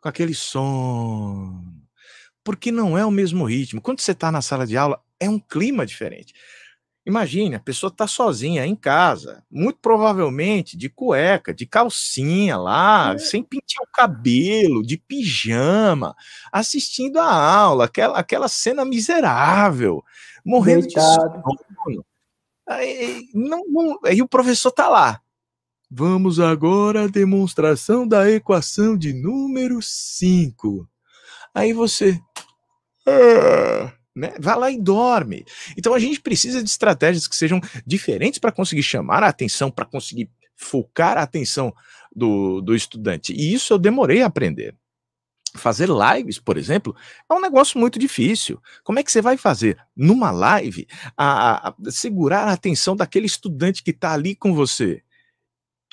com aquele som porque não é o mesmo ritmo. Quando você está na sala de aula, é um clima diferente. Imagine, a pessoa está sozinha em casa, muito provavelmente de cueca, de calcinha lá, é. sem pentear o cabelo, de pijama, assistindo a aula, aquela, aquela cena miserável, morrendo Deitado. de sono. Aí, não, não, aí o professor está lá. Vamos agora à demonstração da equação de número 5. Aí você. Ah", né? Vai lá e dorme. Então a gente precisa de estratégias que sejam diferentes para conseguir chamar a atenção, para conseguir focar a atenção do, do estudante. E isso eu demorei a aprender. Fazer lives, por exemplo, é um negócio muito difícil. Como é que você vai fazer numa live a, a segurar a atenção daquele estudante que está ali com você?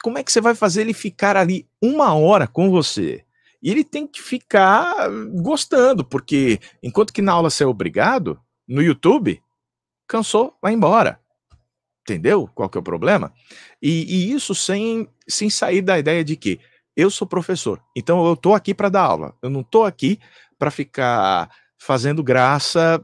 Como é que você vai fazer ele ficar ali uma hora com você? E ele tem que ficar gostando, porque enquanto que na aula você é obrigado, no YouTube, cansou, vai embora. Entendeu qual que é o problema? E, e isso sem, sem sair da ideia de que eu sou professor, então eu estou aqui para dar aula, eu não estou aqui para ficar fazendo graça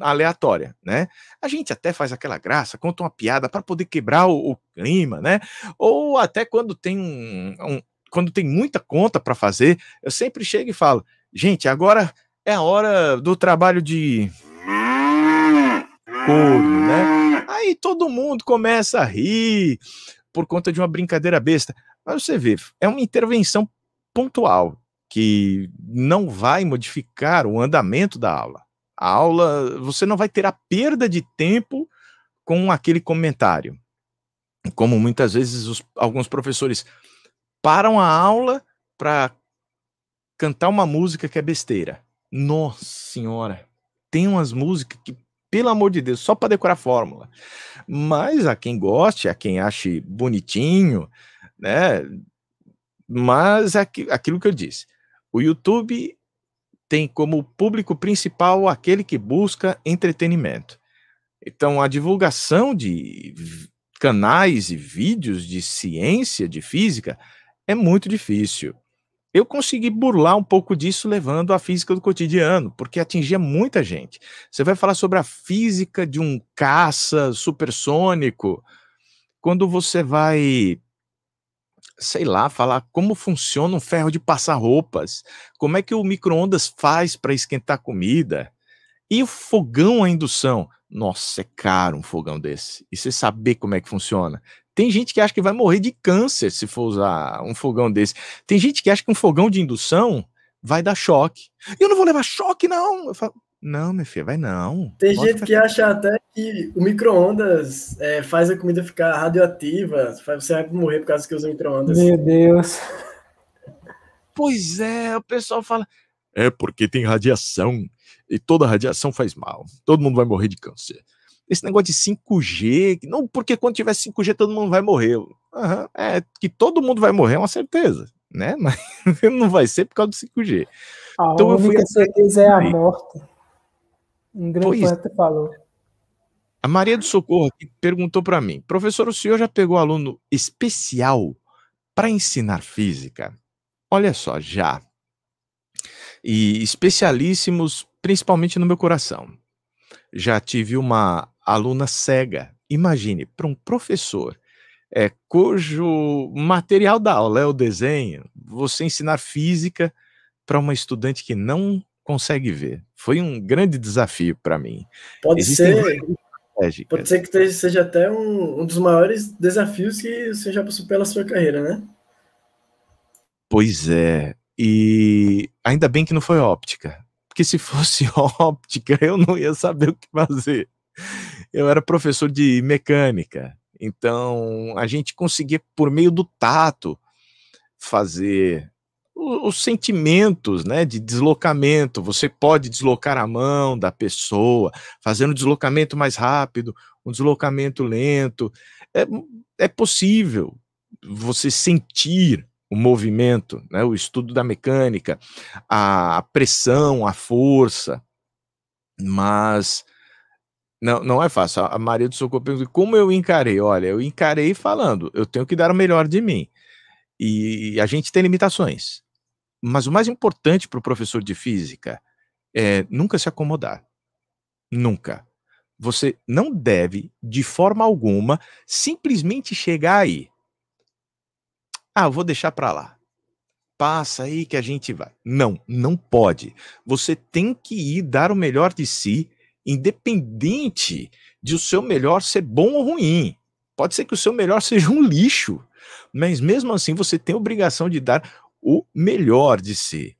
aleatória, né? A gente até faz aquela graça, conta uma piada para poder quebrar o, o, clima, né? Ou até quando tem um, um, quando tem muita conta para fazer, eu sempre chego e falo: gente, agora é a hora do trabalho de corno, né? Aí todo mundo começa a rir por conta de uma brincadeira besta. Mas você vê, é uma intervenção pontual que não vai modificar o andamento da aula. A aula, você não vai ter a perda de tempo com aquele comentário. Como muitas vezes os, alguns professores param a aula para cantar uma música que é besteira. Nossa senhora, tem umas músicas que, pelo amor de Deus, só para decorar fórmula. Mas a quem goste, a quem ache bonitinho, né? Mas é aquilo que eu disse. O YouTube tem como público principal aquele que busca entretenimento. Então, a divulgação de canais e vídeos de ciência, de física, é muito difícil. Eu consegui burlar um pouco disso levando a física do cotidiano, porque atingia muita gente. Você vai falar sobre a física de um caça supersônico, quando você vai, sei lá, falar como funciona um ferro de passar roupas, como é que o micro-ondas faz para esquentar comida, e o fogão a indução. Nossa, é caro um fogão desse. E você saber como é que funciona. Tem gente que acha que vai morrer de câncer se for usar um fogão desse. Tem gente que acha que um fogão de indução vai dar choque. Eu não vou levar choque, não. Eu falo, não, minha filha, vai não. Tem Pode gente que acha até que o micro-ondas é, faz a comida ficar radioativa. Você vai morrer por causa que usa micro-ondas. Meu Deus. Pois é, o pessoal fala. É porque tem radiação. E toda radiação faz mal. Todo mundo vai morrer de câncer. Esse negócio de 5G, não porque quando tiver 5G todo mundo vai morrer. Uhum, é que todo mundo vai morrer é uma certeza, né? [laughs] Mas não vai ser por causa do 5G. A então, única certeza é a morte. Um grande pois, falou. A Maria do Socorro perguntou para mim, professor, o senhor já pegou aluno especial para ensinar física? Olha só, já. E especialíssimos, principalmente no meu coração. Já tive uma aluna cega. Imagine, para um professor é, cujo material da aula é o desenho, você ensinar física para uma estudante que não consegue ver. Foi um grande desafio para mim. Pode Existem ser. Pode ser que seja até um, um, dos maiores desafios que você já passou pela sua carreira, né? Pois é. E ainda bem que não foi óptica. Porque se fosse [laughs] óptica, eu não ia saber o que fazer eu era professor de mecânica, então a gente conseguia, por meio do tato, fazer os sentimentos né, de deslocamento. Você pode deslocar a mão da pessoa, fazendo um deslocamento mais rápido, um deslocamento lento. É, é possível você sentir o movimento, né, o estudo da mecânica, a pressão, a força, mas não, não é fácil. A Maria do Socorro pergunta como eu encarei. Olha, eu encarei falando, eu tenho que dar o melhor de mim. E a gente tem limitações. Mas o mais importante para o professor de física é nunca se acomodar. Nunca. Você não deve, de forma alguma, simplesmente chegar aí. Ah, vou deixar para lá. Passa aí que a gente vai. Não, não pode. Você tem que ir dar o melhor de si independente de o seu melhor ser bom ou ruim. Pode ser que o seu melhor seja um lixo, mas mesmo assim você tem obrigação de dar o melhor de si.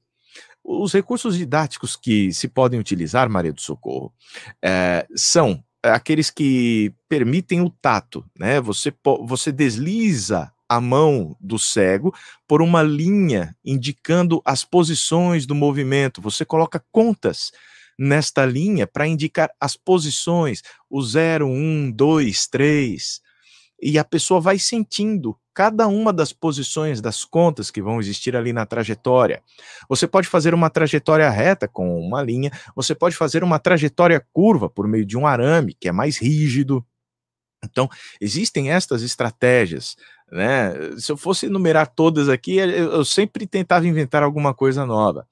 Os recursos didáticos que se podem utilizar, Maria do Socorro, é, são aqueles que permitem o tato, né? Você, você desliza a mão do cego por uma linha indicando as posições do movimento. Você coloca contas nesta linha para indicar as posições, o 0, 1, 2, 3. E a pessoa vai sentindo cada uma das posições das contas que vão existir ali na trajetória. Você pode fazer uma trajetória reta com uma linha, você pode fazer uma trajetória curva por meio de um arame, que é mais rígido. Então, existem estas estratégias, né? Se eu fosse enumerar todas aqui, eu sempre tentava inventar alguma coisa nova.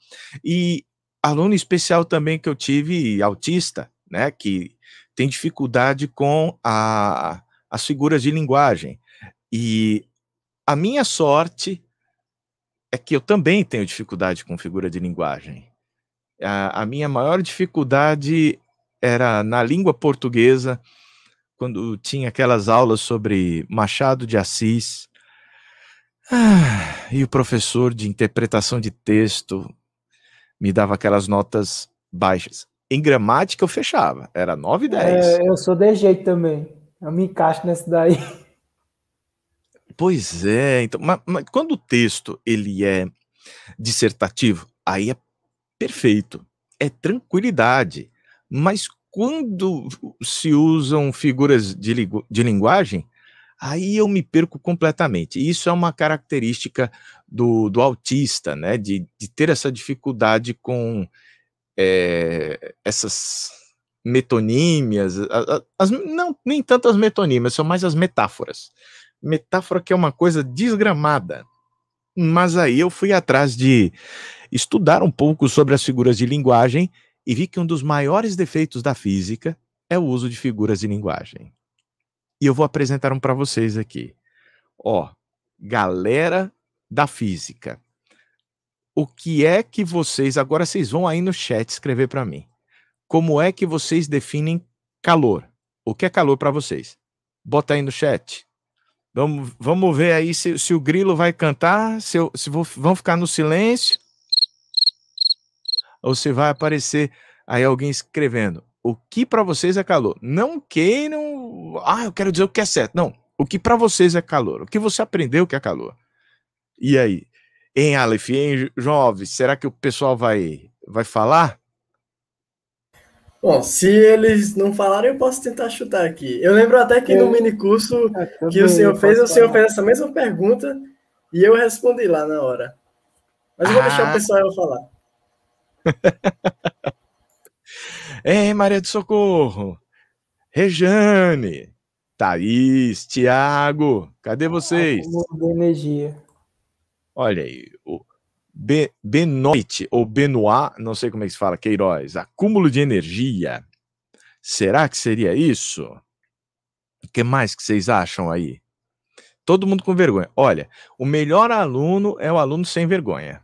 E aluno especial também que eu tive, autista, né, que tem dificuldade com a, as figuras de linguagem. E a minha sorte é que eu também tenho dificuldade com figura de linguagem. A, a minha maior dificuldade era na língua portuguesa, quando tinha aquelas aulas sobre Machado de Assis. Ah, e o professor de interpretação de texto me dava aquelas notas baixas. Em gramática eu fechava, era 9 e 10. É, eu sou de jeito também. Eu me encaixo nessa daí. [laughs] Pois é, então, mas, mas quando o texto ele é dissertativo, aí é perfeito, é tranquilidade. Mas quando se usam figuras de, de linguagem, aí eu me perco completamente. Isso é uma característica do, do autista, né? De, de ter essa dificuldade com é, essas metonímias, as, as, não nem tanto as metonímias, são mais as metáforas. Metáfora que é uma coisa desgramada. Mas aí eu fui atrás de estudar um pouco sobre as figuras de linguagem e vi que um dos maiores defeitos da física é o uso de figuras de linguagem. E eu vou apresentar um para vocês aqui. Ó, galera da física. O que é que vocês, agora vocês vão aí no chat escrever para mim. Como é que vocês definem calor? O que é calor para vocês? Bota aí no chat. Vamos, vamos ver aí se, se o grilo vai cantar, se, eu, se vou, vão ficar no silêncio, ou se vai aparecer aí alguém escrevendo. O que para vocês é calor? Não queiram. Ah, eu quero dizer o que é certo. Não. O que para vocês é calor? O que você aprendeu que é calor? E aí? Em Aleph, em Jovens, será que o pessoal vai, vai falar? Bom, se eles não falarem, eu posso tentar chutar aqui. Eu lembro até que no mini curso é, que o senhor fez, o senhor fez essa mesma pergunta e eu respondi lá na hora. Mas eu vou ah. deixar o ah. pessoal falar. [laughs] Ei, Maria do Socorro, Rejane, Thaís, Tiago, cadê vocês? Ah, energia. Olha aí, o Be Benoit ou Benoit, não sei como é que se fala, Queiroz, acúmulo de energia. Será que seria isso? O que mais que vocês acham aí? Todo mundo com vergonha. Olha, o melhor aluno é o aluno sem vergonha.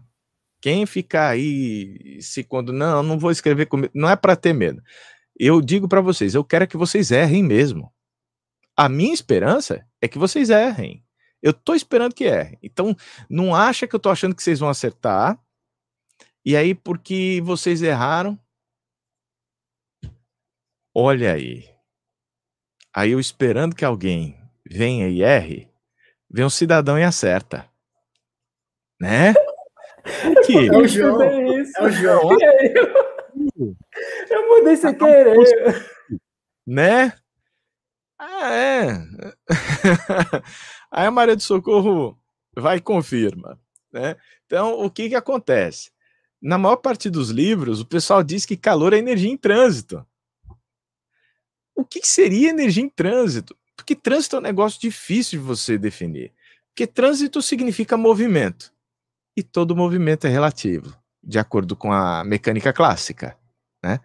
Quem ficar aí se quando não, não vou escrever comigo, não é para ter medo. Eu digo para vocês, eu quero que vocês errem mesmo. A minha esperança é que vocês errem. Eu tô esperando que erre. Então, não acha que eu tô achando que vocês vão acertar. E aí, porque vocês erraram. Olha aí. Aí eu esperando que alguém venha e erre, vem um cidadão e acerta. Né? Que? É o João. É, é o João. Eu mudei sem querer. Né? Ah, é. [laughs] Aí a Maria do Socorro vai e confirma. Né? Então, o que, que acontece? Na maior parte dos livros, o pessoal diz que calor é energia em trânsito. O que, que seria energia em trânsito? Porque trânsito é um negócio difícil de você definir. Porque trânsito significa movimento. E todo movimento é relativo, de acordo com a mecânica clássica. Né?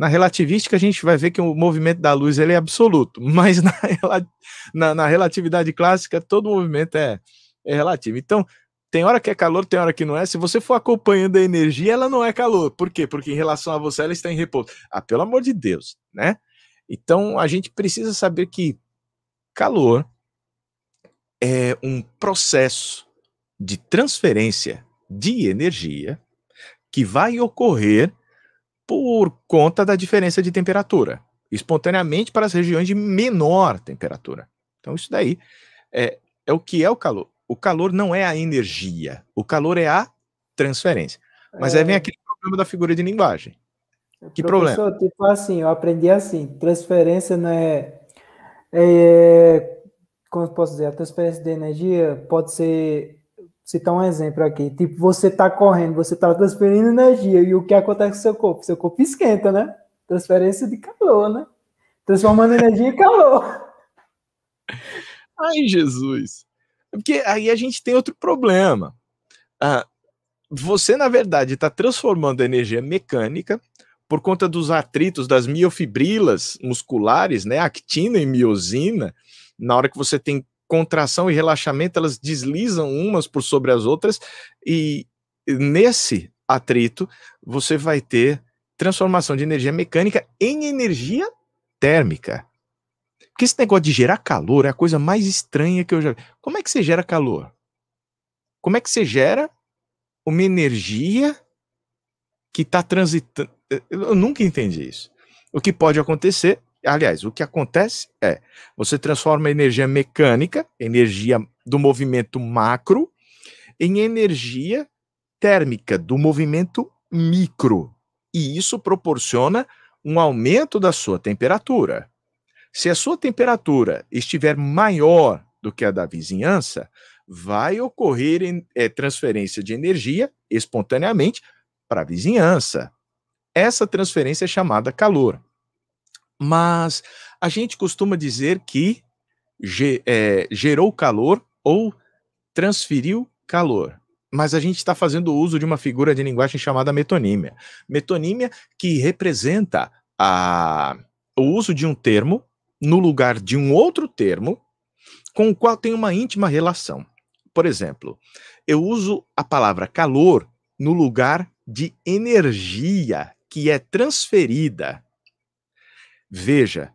Na relativística, a gente vai ver que o movimento da luz ele é absoluto, [laughs] mas na, na, na relatividade clássica, todo movimento é, é relativo. Então, tem hora que é calor, tem hora que não é. Se você for acompanhando a energia, ela não é calor. Por quê? Porque em relação a você, ela está em repouso. Ah, pelo amor de Deus, né? Então, a gente precisa saber que calor é um processo de transferência de energia que vai ocorrer por conta da diferença de temperatura, espontaneamente para as regiões de menor temperatura. Então, isso daí é, é o que é o calor. O calor não é a energia, o calor é a transferência. Mas é... aí vem aquele problema da figura de linguagem. Que problema? Tipo assim, eu aprendi assim, transferência não é, é como posso dizer, a transferência de energia pode ser citar um exemplo aqui. Tipo, você está correndo, você está transferindo energia, e o que acontece com seu corpo? Seu corpo esquenta, né? Transferência de calor, né? Transformando energia em calor. [laughs] Ai, Jesus. Porque aí a gente tem outro problema. Ah, você, na verdade, está transformando energia mecânica por conta dos atritos das miofibrilas musculares, né? Actina e miosina. Na hora que você tem contração e relaxamento, elas deslizam umas por sobre as outras, e nesse atrito você vai ter transformação de energia mecânica em energia térmica. Porque esse negócio de gerar calor é a coisa mais estranha que eu já vi. Como é que você gera calor? Como é que você gera uma energia que está transitando? Eu nunca entendi isso. O que pode acontecer Aliás, o que acontece é, você transforma a energia mecânica, energia do movimento macro, em energia térmica do movimento micro. E isso proporciona um aumento da sua temperatura. Se a sua temperatura estiver maior do que a da vizinhança, vai ocorrer é, transferência de energia espontaneamente para a vizinhança. Essa transferência é chamada calor. Mas a gente costuma dizer que é, gerou calor ou transferiu calor. Mas a gente está fazendo uso de uma figura de linguagem chamada metonímia. Metonímia que representa a, o uso de um termo no lugar de um outro termo com o qual tem uma íntima relação. Por exemplo, eu uso a palavra calor no lugar de energia que é transferida Veja,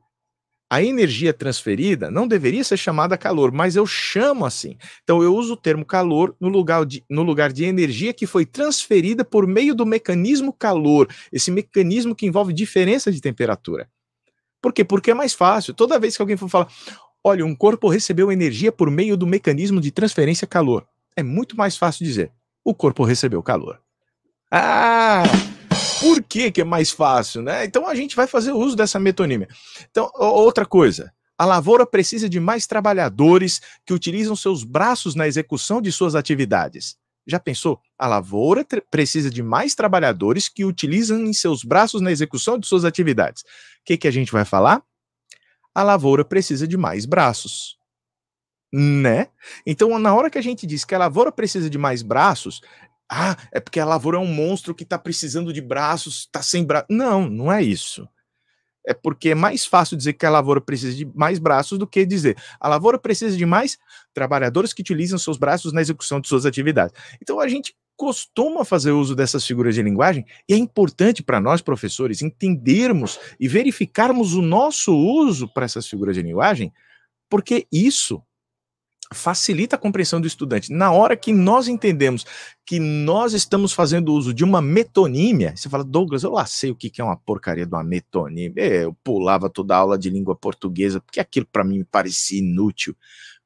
a energia transferida não deveria ser chamada calor, mas eu chamo assim. Então eu uso o termo calor no lugar de, no lugar de energia que foi transferida por meio do mecanismo calor, esse mecanismo que envolve diferença de temperatura. Por quê? Porque é mais fácil. Toda vez que alguém for falar, olha, um corpo recebeu energia por meio do mecanismo de transferência calor, é muito mais fácil dizer, o corpo recebeu calor. Ah! Por que, que é mais fácil, né? Então a gente vai fazer uso dessa metonímia. Então, outra coisa, a lavoura precisa de mais trabalhadores que utilizam seus braços na execução de suas atividades. Já pensou? A lavoura precisa de mais trabalhadores que utilizam em seus braços na execução de suas atividades. O que, que a gente vai falar? A lavoura precisa de mais braços. Né? Então, na hora que a gente diz que a lavoura precisa de mais braços, ah, é porque a lavoura é um monstro que está precisando de braços, está sem braços. Não, não é isso. É porque é mais fácil dizer que a lavoura precisa de mais braços do que dizer a lavoura precisa de mais trabalhadores que utilizam seus braços na execução de suas atividades. Então a gente costuma fazer uso dessas figuras de linguagem e é importante para nós professores entendermos e verificarmos o nosso uso para essas figuras de linguagem, porque isso facilita a compreensão do estudante. Na hora que nós entendemos que nós estamos fazendo uso de uma metonímia, você fala, Douglas, eu lá sei o que é uma porcaria de uma metonímia. Eu pulava toda a aula de língua portuguesa, porque aquilo para mim me parecia inútil.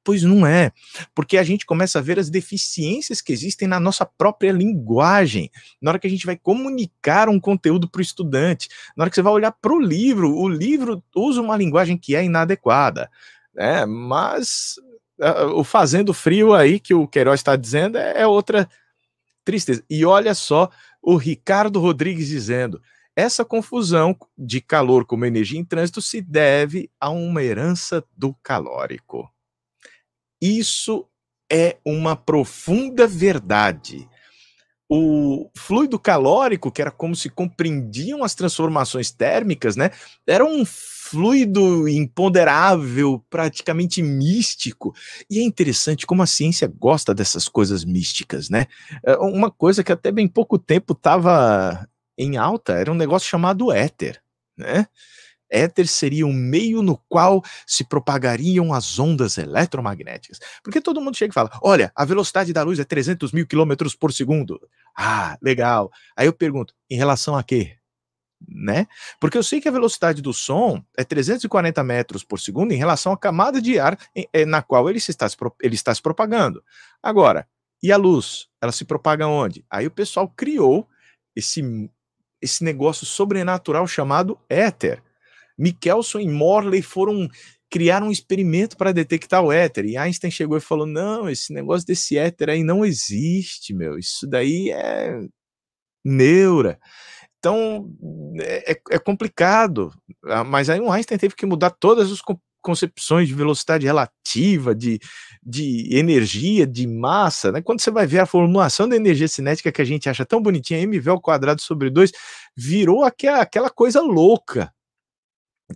Pois não é, porque a gente começa a ver as deficiências que existem na nossa própria linguagem. Na hora que a gente vai comunicar um conteúdo para o estudante, na hora que você vai olhar para o livro, o livro usa uma linguagem que é inadequada. Né? Mas o fazendo frio aí que o Queiroz está dizendo é, é outra tristeza. E olha só o Ricardo Rodrigues dizendo: essa confusão de calor como energia em trânsito se deve a uma herança do calórico. Isso é uma profunda verdade. O fluido calórico, que era como se compreendiam as transformações térmicas, né? Era um fluido, imponderável, praticamente místico. E é interessante como a ciência gosta dessas coisas místicas, né? É, uma coisa que até bem pouco tempo estava em alta era um negócio chamado éter, né? Éter seria um meio no qual se propagariam as ondas eletromagnéticas. Porque todo mundo chega e fala: olha, a velocidade da luz é 300 mil quilômetros por segundo. Ah, legal. Aí eu pergunto: em relação a quê? né? Porque eu sei que a velocidade do som é 340 metros por segundo em relação à camada de ar eh, na qual ele, se está, ele está se propagando. Agora, e a luz? Ela se propaga onde? Aí o pessoal criou esse, esse negócio sobrenatural chamado éter. Michelson e Morley foram criar um experimento para detectar o éter. E Einstein chegou e falou: não, esse negócio desse éter aí não existe, meu. Isso daí é neura. Então, é, é, é complicado. Ah, mas aí o Einstein teve que mudar todas as concepções de velocidade relativa, de, de energia, de massa, né? Quando você vai ver a formulação da energia cinética que a gente acha tão bonitinha, mv ao quadrado sobre 2, virou aquela coisa louca,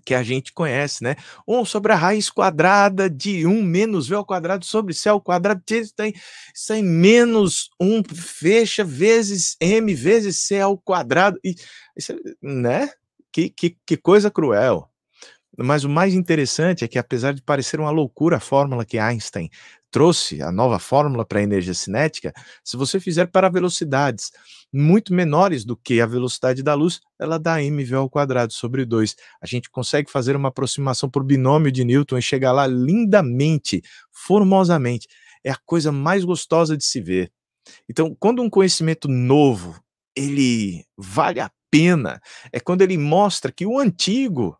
que a gente conhece, né? 1 sobre a raiz quadrada de 1 menos V ao quadrado sobre C ao quadrado, isso tem, isso tem menos 1 fecha vezes M vezes C ao quadrado, e, isso, né? Que, que, que coisa cruel. Mas o mais interessante é que, apesar de parecer uma loucura a fórmula que Einstein trouxe, a nova fórmula para a energia cinética, se você fizer para velocidades muito menores do que a velocidade da luz, ela dá mv ao quadrado sobre 2. A gente consegue fazer uma aproximação por binômio de Newton e chegar lá lindamente, formosamente. É a coisa mais gostosa de se ver. Então, quando um conhecimento novo, ele vale a pena, é quando ele mostra que o antigo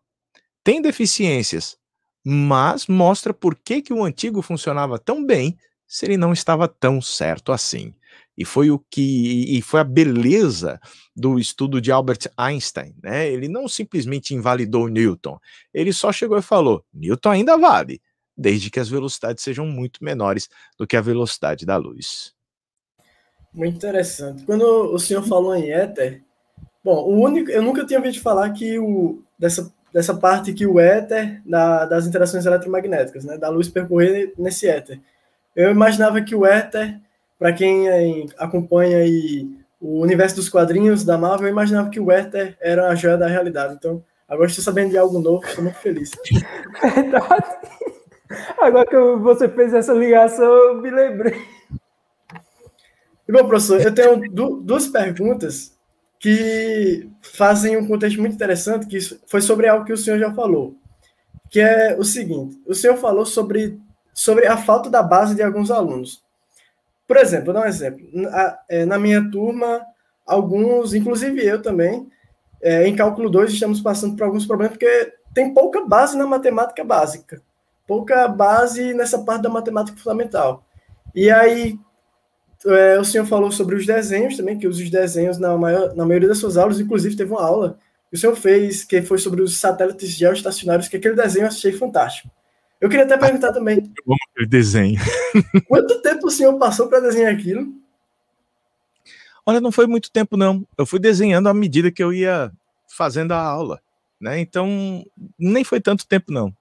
tem deficiências, mas mostra por que, que o antigo funcionava tão bem se ele não estava tão certo assim. E foi o que e foi a beleza do estudo de Albert Einstein, né? Ele não simplesmente invalidou Newton, ele só chegou e falou: Newton ainda vale, desde que as velocidades sejam muito menores do que a velocidade da luz. Muito interessante. Quando o senhor falou em éter, bom, o único, eu nunca tinha ouvido falar que o dessa dessa parte que o éter da, das interações eletromagnéticas, né, da luz percorrer nesse éter. Eu imaginava que o éter para quem acompanha aí o universo dos quadrinhos da Marvel, eu imaginava que o éter era a joia da realidade. Então, Agora estou sabendo de algo novo, estou muito feliz. [laughs] Verdade. Agora que você fez essa ligação, eu me lembrei. E bom, professor, eu tenho duas perguntas que fazem um contexto muito interessante, que foi sobre algo que o senhor já falou, que é o seguinte: o senhor falou sobre, sobre a falta da base de alguns alunos. Por exemplo, vou dar um exemplo. Na, é, na minha turma, alguns, inclusive eu também, é, em cálculo 2, estamos passando por alguns problemas, porque tem pouca base na matemática básica, pouca base nessa parte da matemática fundamental. E aí, é, o senhor falou sobre os desenhos também, que usa os desenhos na, maior, na maioria das suas aulas, inclusive teve uma aula que o senhor fez, que foi sobre os satélites geoestacionários, que aquele desenho eu achei fantástico. Eu queria até perguntar também. Como aquele desenho. [laughs] Quanto tempo o senhor passou para desenhar aquilo? Olha, não foi muito tempo, não. Eu fui desenhando à medida que eu ia fazendo a aula. Né? Então, nem foi tanto tempo, não.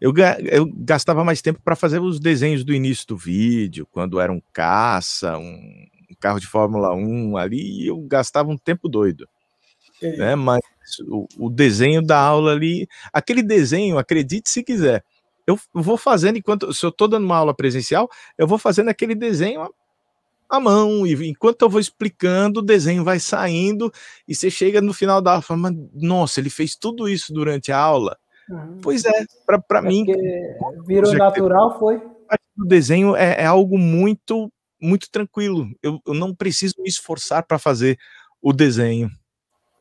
Eu, eu gastava mais tempo para fazer os desenhos do início do vídeo, quando era um caça, um, carro de Fórmula 1 ali, eu gastava um tempo doido. Né? Mas o, o, desenho da aula ali, aquele desenho, acredite se quiser, eu vou fazendo enquanto, se eu estou dando uma aula presencial, eu vou fazendo aquele desenho à mão, e enquanto eu vou explicando, o desenho vai saindo, e você chega no final da aula e fala, nossa, ele fez tudo isso durante a aula. Uhum. Pois é, para é mim. Virou natural, foi? O desenho é, é, algo muito, muito tranquilo. Eu, eu não preciso me esforçar para fazer o desenho.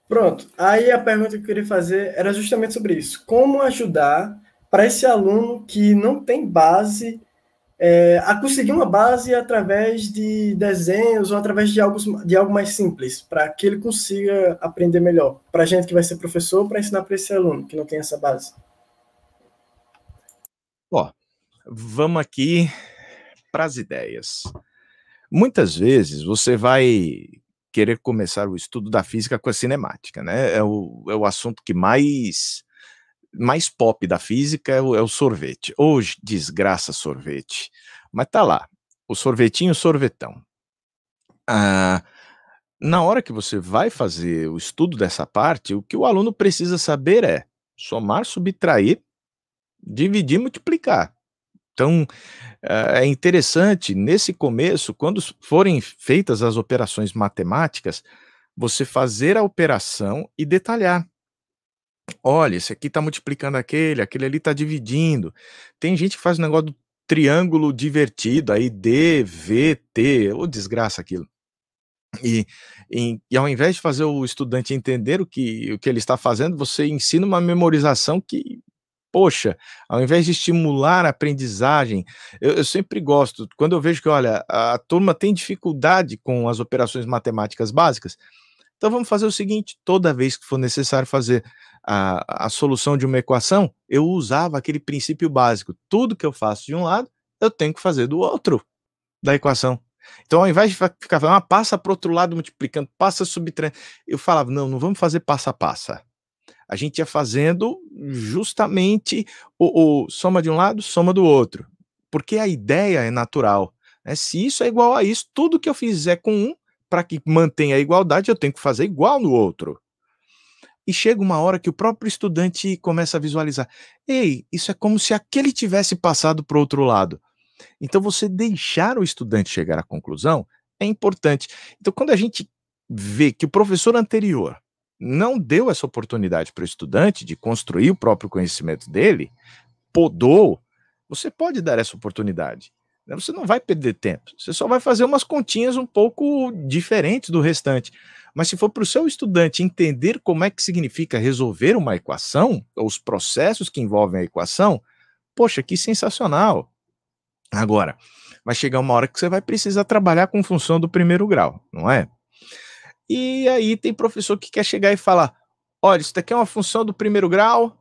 Pronto. Aí a pergunta que eu queria fazer era justamente sobre isso. Como ajudar para esse aluno que não tem base é, a conseguir uma base através de desenhos ou através de algo, de algo mais simples, para que ele consiga aprender melhor. Para a gente que vai ser professor, para ensinar para esse aluno que não tem essa base. Ó, vamos aqui para as ideias. Muitas vezes você vai querer começar o estudo da física com a cinemática, né? É o, é o assunto que mais mais pop da física é o, é o sorvete. Hoje, desgraça sorvete. Mas tá lá, o sorvetinho, sorvetão. Ah, na hora que você vai fazer o estudo dessa parte, o que o aluno precisa saber é somar, subtrair, dividir, multiplicar. Então, é interessante, nesse começo, quando forem feitas as operações matemáticas, você fazer a operação e detalhar. Olha, esse aqui está multiplicando aquele, aquele ali está dividindo. Tem gente que faz o negócio do triângulo divertido, aí D, V, T, ô desgraça aquilo. E, e, e, ao invés de fazer o estudante entender o que, o que ele está fazendo, você ensina uma memorização que, poxa, ao invés de estimular a aprendizagem, eu, eu sempre gosto, quando eu vejo que, olha, a, a turma tem dificuldade com as operações matemáticas básicas, então vamos fazer o seguinte: toda vez que for necessário fazer a, a solução de uma equação, eu usava aquele princípio básico. Tudo que eu faço de um lado, eu tenho que fazer do outro da equação. Então, ao invés de ficar falando, ah, passa para outro lado multiplicando, passa subtraindo, eu falava, não, não vamos fazer passo a passo. A gente ia fazendo justamente o, o soma de um lado, soma do outro. Porque a ideia é natural. Né? Se isso é igual a isso, tudo que eu fizer com um, para que mantenha a igualdade, eu tenho que fazer igual no outro. E chega uma hora que o próprio estudante começa a visualizar: ei, isso é como se aquele tivesse passado para o outro lado. Então, você deixar o estudante chegar à conclusão é importante. Então, quando a gente vê que o professor anterior não deu essa oportunidade para o estudante de construir o próprio conhecimento dele, podou, você pode dar essa oportunidade. Né? Você não vai perder tempo, você só vai fazer umas continhas um pouco diferentes do restante. Mas se for para o seu estudante entender como é que significa resolver uma equação, ou os processos que envolvem a equação, poxa, que sensacional. Agora, vai chegar uma hora que você vai precisar trabalhar com função do primeiro grau, não é? E aí tem professor que quer chegar e falar: olha, isso daqui é uma função do primeiro grau,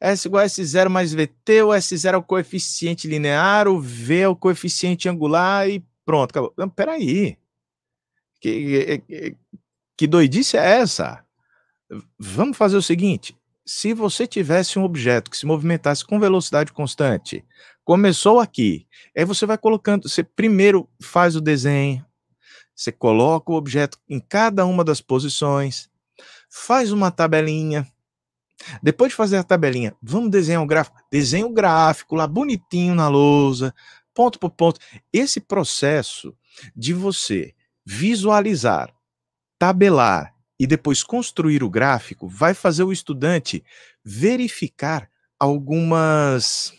S igual a S0 mais VT, o S0 é o coeficiente linear, o V é o coeficiente angular e pronto, acabou. Não, peraí. Que, que, que doidice é essa? Vamos fazer o seguinte: se você tivesse um objeto que se movimentasse com velocidade constante, começou aqui, aí você vai colocando, você primeiro faz o desenho, você coloca o objeto em cada uma das posições, faz uma tabelinha, Depois de fazer a tabelinha, vamos desenhar um gráfico. Desenha o um gráfico lá bonitinho na lousa, ponto por ponto. Esse processo de você visualizar, tabelar e depois construir o gráfico vai fazer o estudante verificar algumas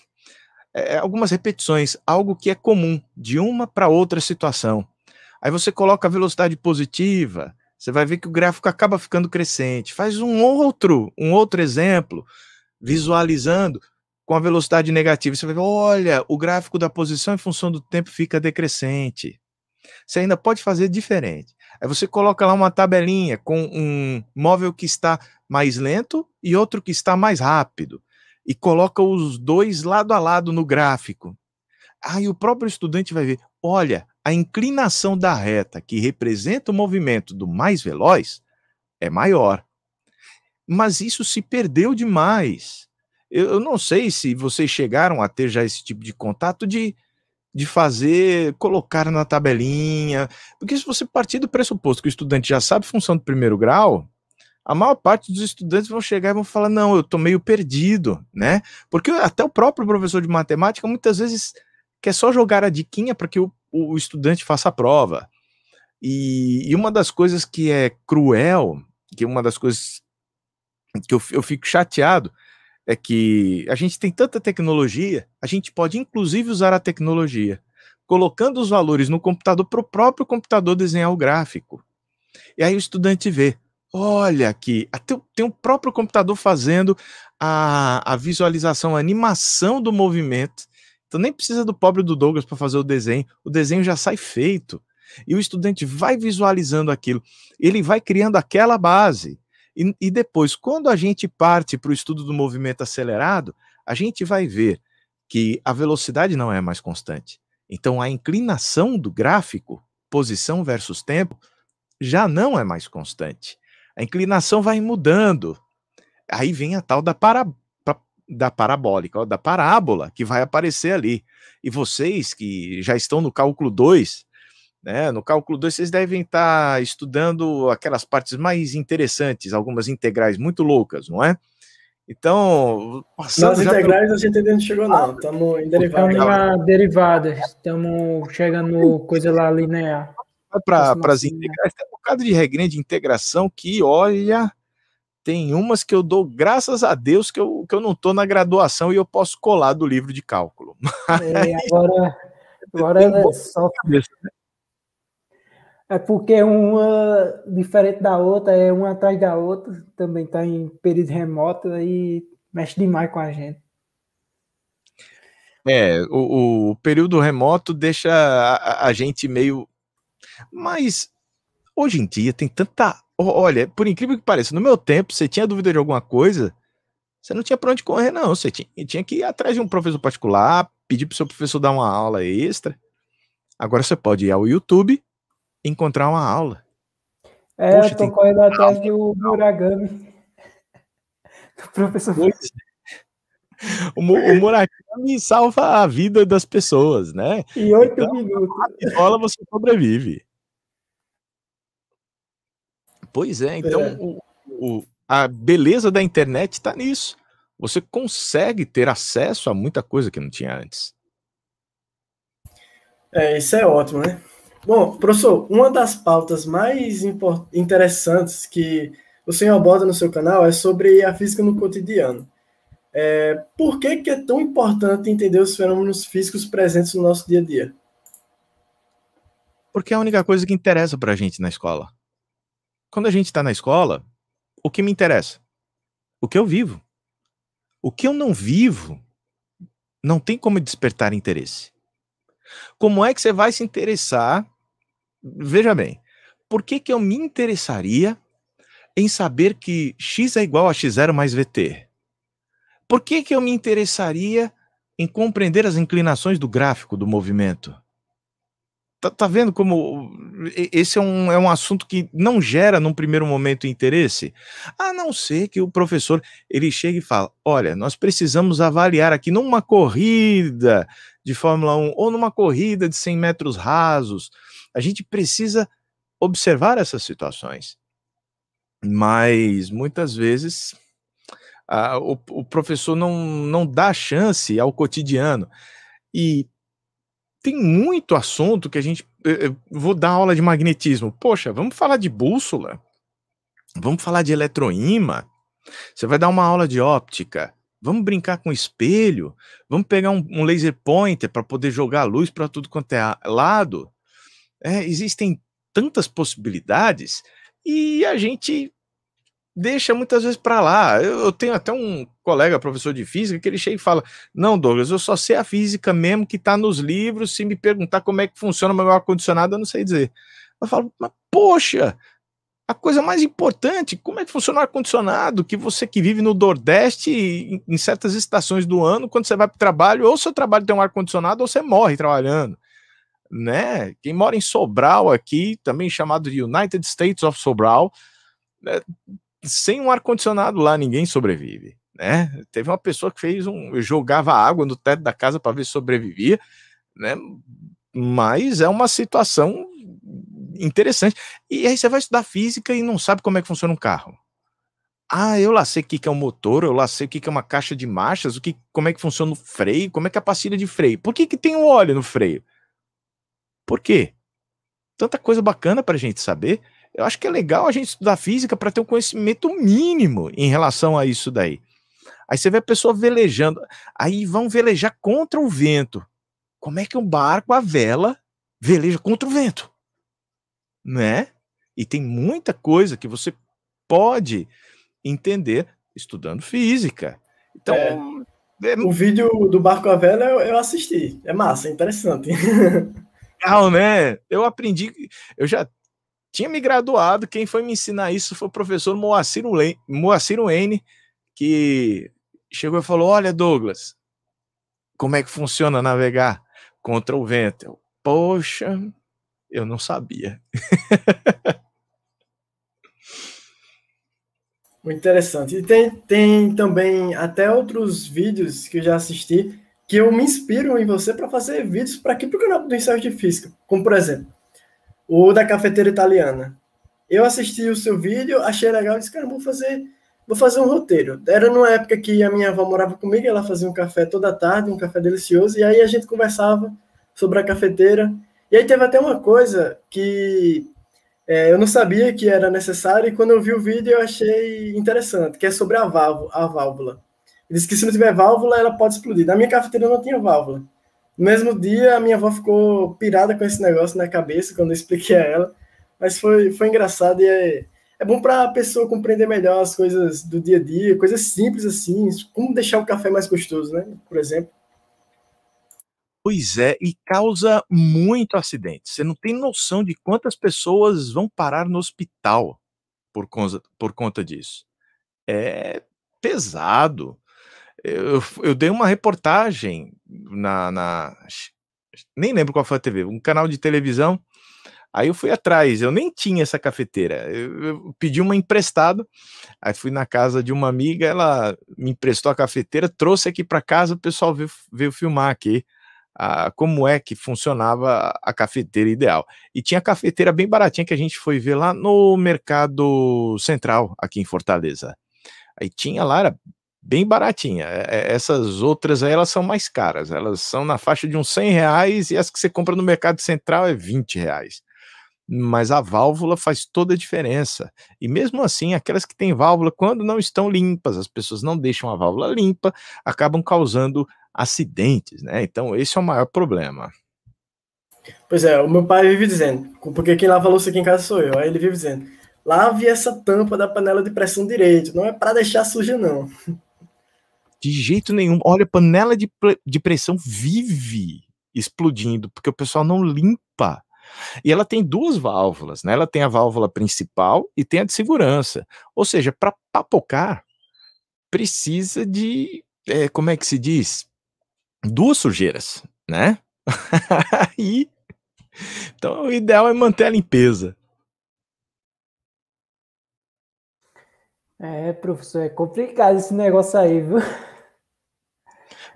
é, algumas repetições, algo que é comum de uma para outra situação. Aí você coloca a velocidade positiva, você vai ver que o gráfico acaba ficando crescente. Faz um outro, um outro exemplo, visualizando com a velocidade negativa. Você vai ver, olha, o gráfico da posição em função do tempo fica decrescente. Você ainda pode fazer diferente. Aí você coloca lá uma tabelinha com um móvel que está mais lento e outro que está mais rápido. E coloca os dois lado a lado no gráfico. Aí o próprio estudante vai ver: olha, a inclinação da reta que representa o movimento do mais veloz é maior. Mas isso se perdeu demais. Eu, não sei se vocês chegaram a ter já esse tipo de contato de, de fazer, colocar na tabelinha. Porque se você partir do pressuposto que o estudante já sabe função do primeiro grau, a maior parte dos estudantes vão chegar e vão falar: não, eu estou meio perdido, né? Porque até o próprio professor de matemática muitas vezes quer só jogar a diquinha para que o o estudante faça a prova. E, e, uma das coisas que é cruel, que uma das coisas que eu, eu fico chateado, é que a gente tem tanta tecnologia, a gente pode inclusive usar a tecnologia, colocando os valores no computador para o próprio computador desenhar o gráfico. E aí o estudante vê, olha aqui, até tem o próprio computador fazendo a, a visualização, a animação do movimento, então nem precisa do pobre do Douglas para fazer o desenho, o desenho já sai feito. E o estudante vai visualizando aquilo, ele vai criando aquela base. E, e depois, quando a gente parte para o estudo do movimento acelerado, a gente vai ver que a velocidade não é mais constante. Então a inclinação do gráfico, posição versus tempo, já não é mais constante. A inclinação vai mudando. Aí vem a tal da para, da parabólica, ó, da parábola que vai aparecer ali. E vocês que já estão no cálculo 2, né, no cálculo 2 vocês devem estar tá estudando aquelas partes mais interessantes, algumas integrais muito loucas, não é? Então, Nas integrais pro... a gente ainda não chegou não, estamos em derivadas. Estamos na derivada, estamos chegando no coisa lá linear. Para as integrais, tem um bocado de regrinha de integração que, olha, tem umas que eu dou graças a Deus que eu, que eu não estou na graduação e eu posso colar do livro de cálculo. [laughs] É, agora agora é só. Né? É porque uma diferente da outra, é uma atrás da outra, também está em período remoto e mexe demais com a gente. É, o, o período remoto deixa a, a gente meio. Mas hoje em dia tem tanta Olha, por incrível que pareça, no meu tempo, você tinha dúvida de alguma coisa, você não tinha para onde correr, não. Você tinha, tinha que ir atrás de um professor particular, pedir para o seu professor dar uma aula extra. Agora você pode ir ao YouTube e encontrar uma aula. É, Poxa, eu tô correndo atrás do Murakami. [laughs] Do professor. Pois. É. [laughs] O, o Murakami salva a vida das pessoas, né? Em oito então, minutos. Na escola você sobrevive. Pois é, então é. O, o, a beleza da internet está nisso. Você consegue ter acesso a muita coisa que não tinha antes. É, isso é ótimo, né? Bom, professor, uma das pautas mais interessantes que o senhor aborda no seu canal é sobre a física no cotidiano. É, por que, que é tão importante entender os fenômenos físicos presentes no nosso dia a dia? Porque é a única coisa que interessa para a gente na escola quando a gente está na escola, o que me interessa? O que eu vivo. O que eu não vivo não tem como despertar interesse. Como é que você vai se interessar? Veja bem, por que, que eu me interessaria em saber que x é igual a x0 mais vt? Por que, que eu me interessaria em compreender as inclinações do gráfico do movimento? Tá, tá, vendo como esse é um, é um assunto que não gera num primeiro momento interesse? A não ser que o professor ele chegue e fala: olha, nós precisamos avaliar aqui numa corrida de Fórmula 1 ou numa corrida de 100 metros rasos, a gente precisa observar essas situações. Mas muitas vezes Ah, o, o, professor não, não dá chance ao cotidiano. E tem muito assunto que a gente. Vou dar aula de magnetismo. Poxa, vamos falar de bússola? Vamos falar de eletroímã? Você vai dar uma aula de óptica? Vamos brincar com espelho? Vamos pegar um, um laser pointer para poder jogar luz para tudo quanto é lado? É, existem tantas possibilidades e a gente deixa muitas vezes para lá. Eu, eu, tenho até um colega, professor de física, que ele chega e fala: Não, Douglas, eu só sei a física mesmo que está nos livros. Se me perguntar como é que funciona o meu ar-condicionado, eu não sei dizer. Eu falo, mas poxa, a coisa mais importante, como é que funciona o ar-condicionado? Que você que vive no Nordeste, em, em certas estações do ano, quando você vai para o trabalho, ou seu trabalho tem um ar-condicionado, ou você morre trabalhando. Né? Quem mora em Sobral aqui, também chamado de United States of Sobral, né? Sem um ar-condicionado lá, ninguém sobrevive. Né? Teve uma pessoa que fez um. jogava água no teto da casa para ver se sobrevivia, né? Mas é uma situação interessante. E aí você vai estudar física e não sabe como é que funciona um carro. Ah, eu lá sei o que é um motor, eu lá sei o que é uma caixa de marchas, o que, como é que funciona o freio, como é que é a pastilha de freio. Por que, que tem um óleo no freio? Por quê? Tanta coisa bacana para a gente saber. Eu acho que é legal a gente estudar física para ter um conhecimento mínimo em relação a isso daí. Aí você vê a pessoa velejando, aí vão velejar contra o vento. Como é que um barco, a vela, veleja contra o vento? né? E tem muita coisa que você pode entender estudando física. Então, é, é... o vídeo do barco à vela eu, eu assisti. É massa, é interessante. [laughs] Legal, né? Eu aprendi, eu já tinha me graduado, quem foi me ensinar isso foi o professor Moacir, Moacir N, que chegou e falou: Olha, Douglas, como é que funciona navegar contra o vento? Eu, Poxa, eu não sabia. [laughs] Muito interessante. E tem, tem também até outros vídeos que eu já assisti que eu me inspiro em você para fazer vídeos para aqui para o canal do Ensaio de Física. Como, por exemplo, o da cafeteira italiana. Eu assisti o seu vídeo, achei legal disse, cara, vou fazer, vou fazer um roteiro. Era numa época que a minha avó morava comigo, ela fazia um café toda tarde, um café delicioso, e aí a gente conversava sobre a cafeteira e aí teve até uma coisa que é, eu não sabia que era necessário e quando eu vi o vídeo eu achei interessante, que é sobre a válvula. A válvula. Ele disse que se não tiver válvula, ela pode explodir. Na minha cafeteira não tinha válvula. No mesmo dia, a minha avó ficou pirada com esse negócio na cabeça quando eu expliquei a ela, mas foi, foi engraçado e é, é bom para a pessoa compreender melhor as coisas do dia a dia, coisas simples assim, como deixar o café mais gostoso, né? Por exemplo. Pois é, e causa muito acidente. Você não tem noção de quantas pessoas vão parar no hospital por conta, por conta disso. É pesado. Eu, eu dei uma reportagem na, na, Nem lembro qual foi a TV, um canal de televisão. Aí eu fui atrás, eu nem tinha essa cafeteira. Eu, eu pedi uma emprestada. Aí fui na casa de uma amiga, ela me emprestou a cafeteira, trouxe aqui para casa, o pessoal veio, veio filmar aqui a, como é que funcionava a cafeteira ideal. E tinha cafeteira bem baratinha que a gente foi ver lá no Mercado Central, aqui em Fortaleza. Aí tinha lá, era bem baratinha. É, é, essas outras aí, elas são mais caras. Elas são na faixa de uns 100 reais e as que você compra no Mercado Central é 20 reais. Mas a válvula faz toda a diferença. E mesmo assim, aquelas que têm válvula, quando não estão limpas, as pessoas não deixam a válvula limpa, acabam causando acidentes, né? Então, esse é o maior problema. Pois é, o meu pai vive dizendo, porque quem lava a louça aqui em casa sou eu, aí ele vive dizendo, lave essa tampa da panela de pressão direito, não é para deixar suja, não. De jeito nenhum. Olha, panela de, de pressão vive explodindo, porque o pessoal não limpa. E ela tem duas válvulas, né? Ela tem a válvula principal e tem a de segurança. Ou seja, para papocar, precisa de, é, como é que se diz? duas sujeiras, né? [laughs] e então o ideal é manter a limpeza. É, professor, é complicado esse negócio aí, viu?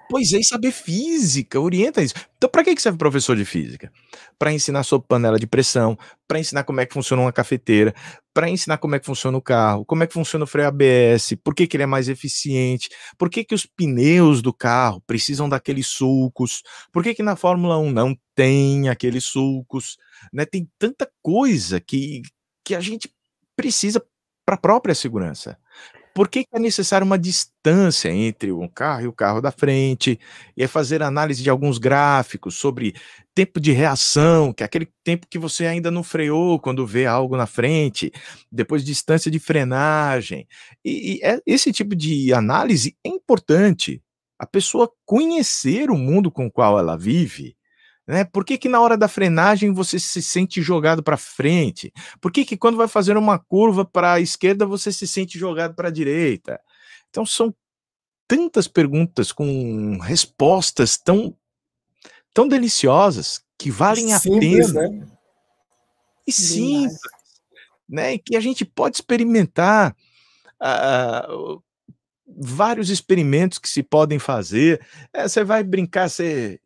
Pois é, e saber física, orienta isso. Então, para que serve professor de física? Para ensinar sobre panela de pressão, para ensinar como é que funciona uma cafeteira, para ensinar como é que funciona o carro, como é que funciona o freio ABS, por que, que ele é mais eficiente, por que, que os pneus do carro precisam daqueles sulcos, por que, que na Fórmula 1 não tem aqueles sulcos, né? Tem tanta coisa que, que a gente precisa para a própria segurança. Por que, é necessário uma distância entre um carro e o carro da frente? E é fazer análise de alguns gráficos sobre tempo de reação, que é aquele tempo que você ainda não freou quando vê algo na frente, depois distância de frenagem. E, e é, esse tipo de análise é importante. A pessoa conhecer o mundo com o qual ela vive né? Por que, que na hora da frenagem você se sente jogado para frente? Por que, que quando vai fazer uma curva para a esquerda você se sente jogado para a direita? Então são tantas perguntas com respostas tão, tão deliciosas que valem simples, a pena. Né? E simples, né? E que a gente pode experimentar. Uh, vários experimentos que se podem fazer. É, você vai brincar, você.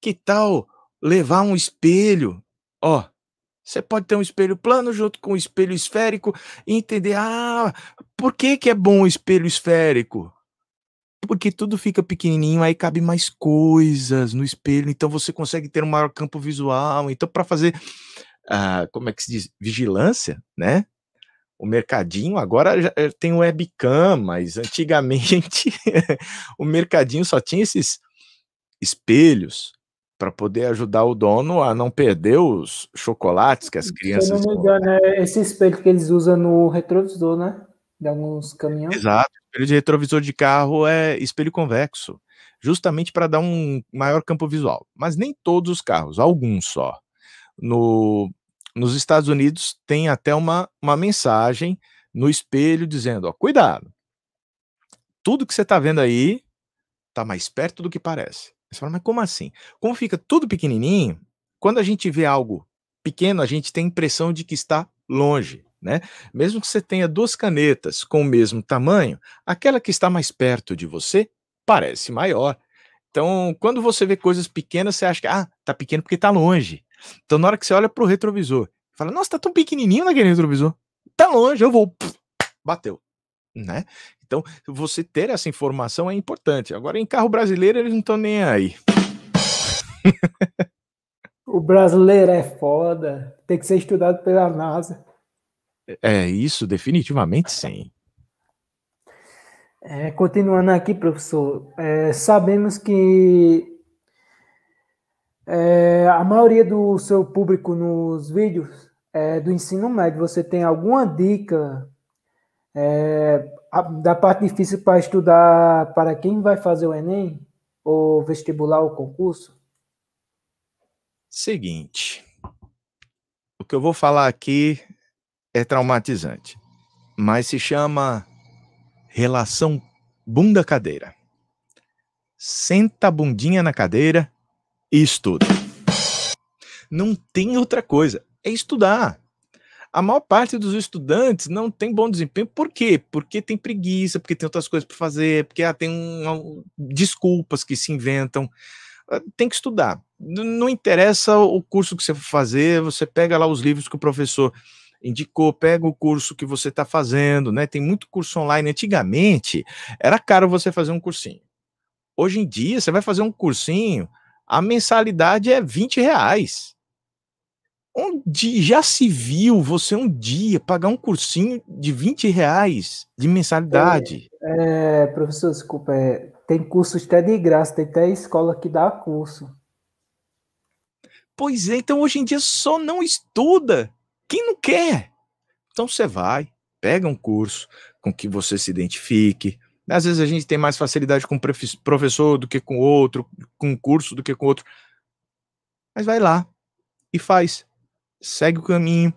Que tal levar um espelho. Ó, você pode ter um espelho plano junto com um espelho esférico e entender, ah, por que, que é bom o espelho esférico? Porque tudo fica pequenininho, aí cabe mais coisas no espelho, então você consegue ter um maior campo visual. Então, para fazer, ah, como é que se diz, vigilância, né? O mercadinho agora já eh, tem webcam, mas antigamente [laughs] o mercadinho só tinha esses espelhos para poder ajudar o dono a não perder os chocolates que as crianças. Se não me engano, é esse espelho que eles usam no retrovisor, né? De alguns caminhões. Exato. Espelho de retrovisor de carro é espelho convexo, justamente para dar um maior campo visual. Mas nem todos os carros, alguns só. No, nos Estados Unidos tem até uma, uma mensagem no espelho dizendo: ó, cuidado, tudo que você está vendo aí está mais perto do que parece. Você fala, mas como assim? Como fica tudo pequenininho, quando a gente vê algo pequeno, a gente tem a impressão de que está longe, né? Mesmo que você tenha duas canetas com o mesmo tamanho, aquela que está mais perto de você parece maior. Então, quando você vê coisas pequenas, você acha que ah, tá pequeno porque tá longe. Então, na hora que você olha pro retrovisor, fala: "Nossa, tá tão pequenininho naquele retrovisor. Tá longe, eu vou". Bateu, né? Então, você ter essa informação é importante. Agora, em carro brasileiro, eles não estão nem aí. o brasileiro é foda. Tem que ser estudado pela NASA. É isso, definitivamente sim. É, continuando aqui, professor, é, sabemos que é, a maioria do seu público nos vídeos é do ensino médio. Você tem alguma dica é, da parte difícil para estudar para quem vai fazer o Enem, ou vestibular ou concurso? Seguinte, o que eu vou falar aqui é traumatizante, mas se chama relação bunda-cadeira. Senta a bundinha na cadeira e estuda. Não tem outra coisa, é estudar a maior parte dos estudantes não tem bom desempenho. Por quê? Porque tem preguiça, porque tem outras coisas para fazer, porque ah, tem um, um, desculpas que se inventam. Ah, tem que estudar. Não interessa o curso que você for fazer, você pega lá os livros que o professor indicou, pega o curso que você está fazendo, né? Tem muito curso online. Antigamente era caro você fazer um cursinho. Hoje em dia, você vai fazer um cursinho, a mensalidade é 20 reais. Onde já se viu você um dia pagar um cursinho de 20 reais de mensalidade? É, é, professor, desculpa, é, tem curso até de graça, tem até escola que dá curso. Pois é, então hoje em dia só não estuda quem não quer. Então você vai, pega um curso com que você se identifique. Às vezes a gente tem mais facilidade com professor do que com outro, com curso do que com outro. Mas vai lá e faz segue o caminho,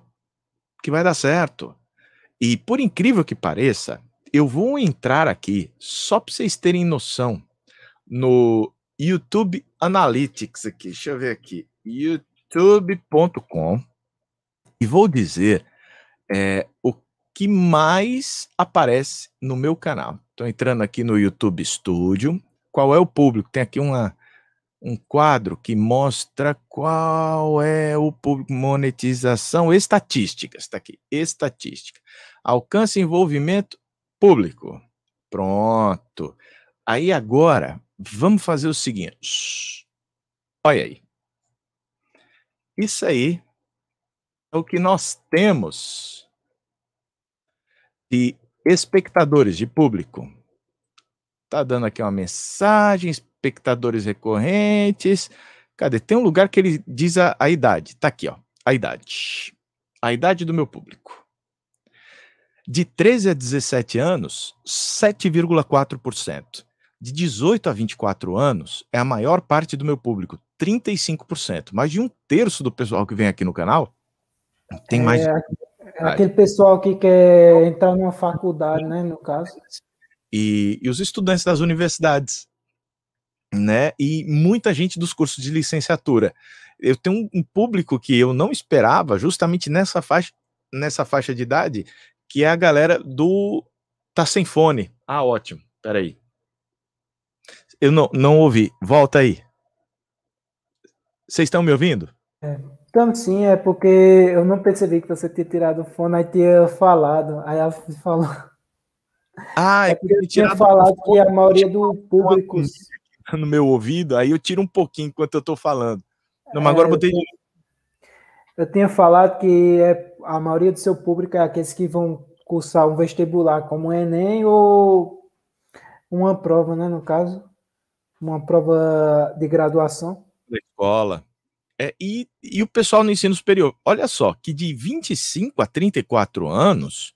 que vai dar certo. E por incrível que pareça, eu vou entrar aqui só para vocês terem noção no YouTube Analytics aqui. Deixa eu ver aqui, youtube.com e vou dizer é, o que mais aparece no meu canal. Estou entrando aqui no YouTube Studio, qual é o público. Tem aqui uma, um quadro que mostra qual é o público, monetização, estatísticas, está aqui, estatística. Alcance envolvimento público. Pronto. Aí agora, vamos fazer o seguinte. Olha aí. Isso aí é o que nós temos de espectadores, de público. Tá dando aqui uma mensagem, espectadores recorrentes. Cadê? Tem um lugar que ele diz a, a idade. Tá aqui, ó. A idade. A idade do meu público. De 13 a 17 anos, 7,4%. De 18 a 24 anos, é a maior parte do meu público, 35%. Mais de um terço do pessoal que vem aqui no canal tem mais. É, é aquele pessoal que quer entrar numa faculdade, né, no caso. E, e os estudantes das universidades, né? E muita gente dos cursos de licenciatura. Eu tenho um, público que eu não esperava, justamente nessa faixa, nessa faixa de idade, que é a galera do tá sem fone. Ah, ótimo. Peraí. Eu não, não ouvi. Volta aí. Vocês estão me ouvindo? É. Então, sim, é porque eu não percebi que você tinha tirado o fone, aí tinha falado. Aí ela falou. Ah, é, é porque eu tinha falado que a maioria do público. [laughs] No meu ouvido, aí eu tiro um pouquinho enquanto eu estou falando. Não, mas agora eu botei. Eu tinha falado que é, a maioria do seu público é aqueles que vão cursar um vestibular, como o Enem ou uma prova, né? No caso, uma prova de graduação. Da escola. É, e, e o pessoal no ensino superior, olha só, que de 25 a 34 anos,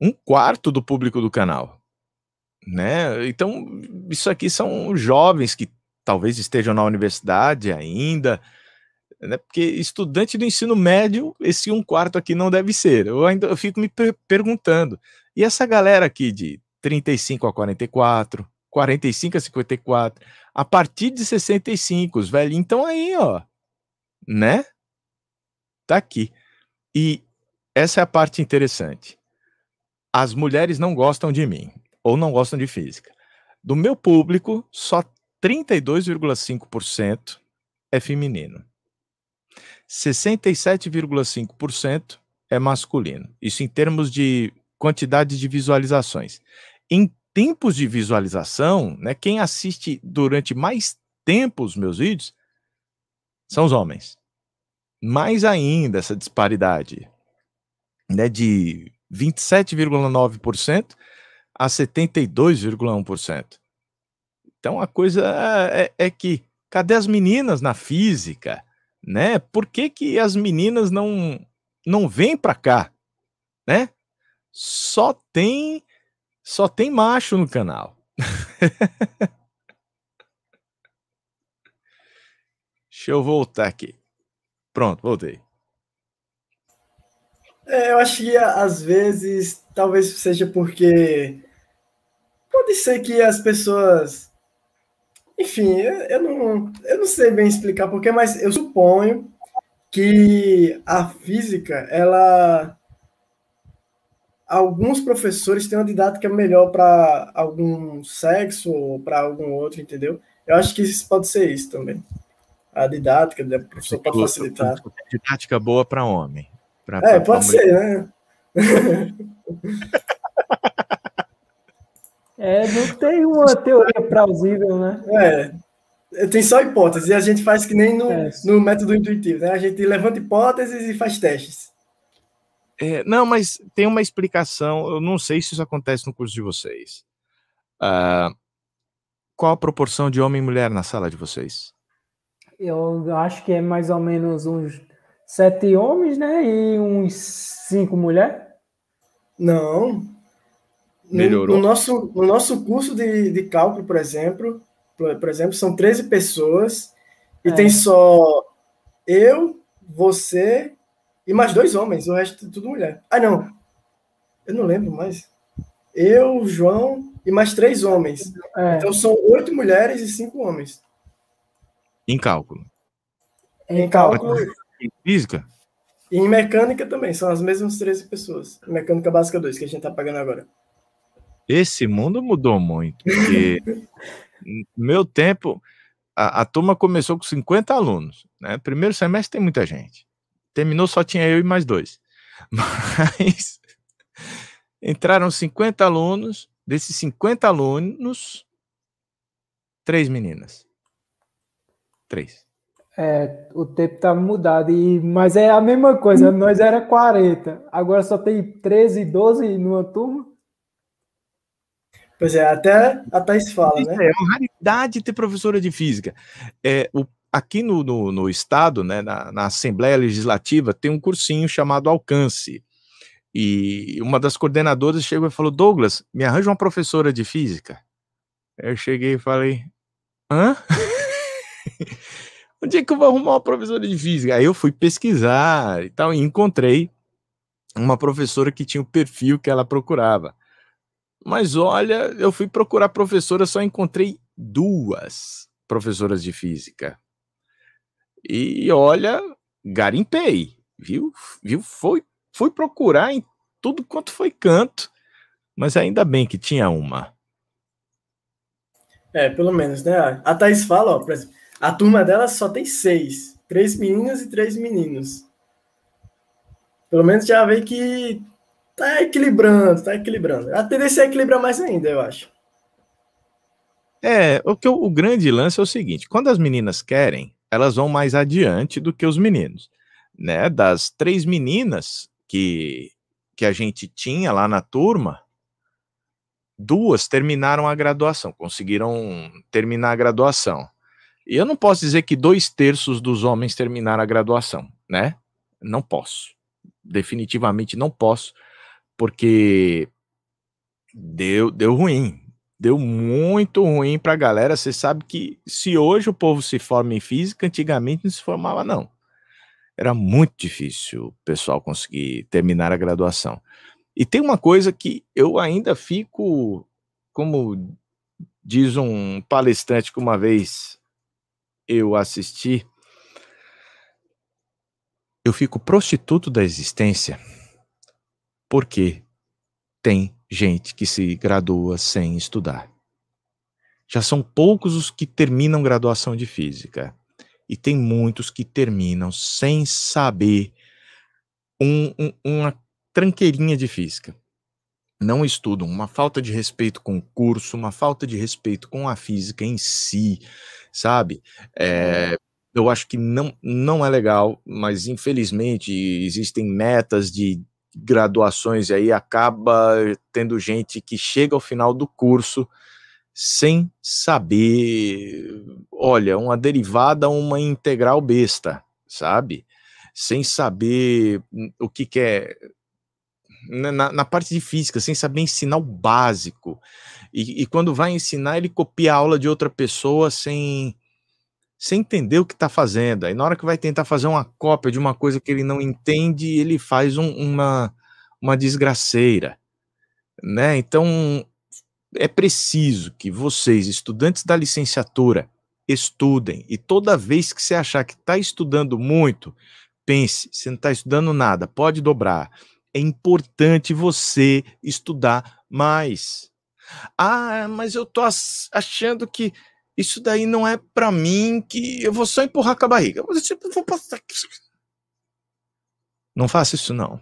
um quarto do público do canal. Né? Então, isso aqui são jovens que talvez estejam na universidade ainda, né? porque estudante do ensino médio, esse um quarto aqui não deve ser. Eu ainda eu fico me per perguntando. E essa galera aqui de 35 a 44, 45 a 54, a partir de 65, os velhinhos estão aí, ó né? Tá aqui. E essa é a parte interessante. As mulheres não gostam de mim ou não gostam de física. Do meu público, só 32,5% é feminino. 67,5% é masculino. Isso em termos de quantidade de visualizações. Em tempos de visualização, né, quem assiste durante mais tempo os meus vídeos são os homens. Mais ainda essa disparidade, né, de 27,9% a 72,1%. Então a coisa é, é, que cadê as meninas na física, né? Por que, que as meninas não não vêm para cá, né? Só tem só tem macho no canal. [laughs] Deixa eu voltar aqui. Pronto, voltei. É, eu acho que às vezes, talvez seja porque pode ser que as pessoas. Enfim, eu não, eu não sei bem explicar porquê, mas eu suponho que a física, ela. Alguns professores têm uma didática melhor para algum sexo ou para algum outro, entendeu? Eu acho que isso pode ser isso também a didática, né? o professor pode facilitar. Didática boa para homem. Pra, é, pra pode ser, né? [laughs] é, não tem uma teoria plausível, né? É, tem só hipóteses, e a gente faz que nem no, é. no método intuitivo, né? A gente levanta hipóteses e faz testes. É, não, mas tem uma explicação, eu não sei se isso acontece no curso de vocês. Uh, qual a proporção de homem e mulher na sala de vocês? eu acho que é mais ou menos uns sete homens, né? E uns cinco mulheres. Não. Melhorou. No, no, nosso, no nosso curso de, de cálculo, por exemplo, por, por exemplo, são 13 pessoas e é. tem só eu, você e mais dois homens, o resto é tudo mulher. Ah, não. Eu não lembro mais. Eu, João e mais três homens. É. Então são oito mulheres e cinco homens. Em cálculo. Em cálculo. Em física? E em mecânica também, são as mesmas 13 pessoas. Mecânica básica 2, que a gente está pagando agora. Esse mundo mudou muito, porque [laughs] Meu tempo, a, a, turma começou com 50 alunos. Né? Primeiro semestre tem muita gente. Terminou, só tinha eu e mais dois. [laughs] Mas entraram 50 alunos. Desses 50 alunos, três meninas. Três. É, o tempo tá mudado, e, mas é a mesma coisa, nós era 40, agora só tem 13, 12 numa turma. Pois é, até a Thais fala, né? É uma raridade ter professora de física. É, o, aqui no, no, no, Estado, né, na, na, Assembleia Legislativa, tem um cursinho chamado Alcance. E uma das coordenadoras chegou e falou: Douglas, me arranja uma professora de física. Eu cheguei e falei: hã? [laughs] Onde é que eu vou arrumar uma professora de física? Aí eu fui pesquisar e tal, e encontrei uma professora que tinha o perfil que ela procurava. Mas olha, eu fui procurar professora, só encontrei duas professoras de física. E olha, garimpei, viu? Viu? Foi, fui procurar em tudo quanto foi canto, mas ainda bem que tinha uma. É, pelo menos, né? A Thaís fala, ó, a turma dela só tem seis. Três meninas e três meninos. Pelo menos já vê que Tá equilibrando, tá equilibrando. A tendência é equilibrar mais ainda, eu acho. É, o, que o grande lance é o seguinte: quando as meninas querem, elas vão mais adiante do que os meninos. Né? Das três meninas que, que a gente tinha lá na turma, duas terminaram a graduação, conseguiram terminar a graduação. Eu não posso dizer que dois terços dos homens terminaram a graduação, né? Não posso. Definitivamente não posso, porque deu, deu ruim. Deu muito ruim para a galera. Você sabe que se hoje o povo se forma em física, antigamente não se formava, não. Era muito difícil o pessoal conseguir terminar a graduação. E tem uma coisa que eu ainda fico, como diz um palestrante que uma vez eu assisti, eu fico prostituto da existência porque tem gente que se gradua sem estudar. Já são poucos os que terminam graduação de física. E tem muitos que terminam sem saber um, um, uma tranqueirinha de física. Não estudam, uma falta de respeito com o curso, uma falta de respeito com a física em si, sabe? É, eu acho que não, não é legal, mas infelizmente existem metas de graduações e aí acaba tendo gente que chega ao final do curso sem saber, olha, uma derivada, uma integral besta, sabe? Sem saber o que, que é na, na, parte de física, sem saber ensinar o básico. E, e, quando vai ensinar, ele copia a aula de outra pessoa sem, sem entender o que está fazendo. Aí na hora que vai tentar fazer uma cópia de uma coisa que ele não entende, ele faz um, uma, uma desgraceira. Né? Então, é preciso que vocês, estudantes da licenciatura, estudem. E toda vez que você achar que está estudando muito, pense, você não está estudando nada, pode dobrar. É importante você estudar mais. Ah, mas eu tô achando que isso daí não é para mim, que eu vou só empurrar com a barriga. Tipo, vou passar. Não faça isso não.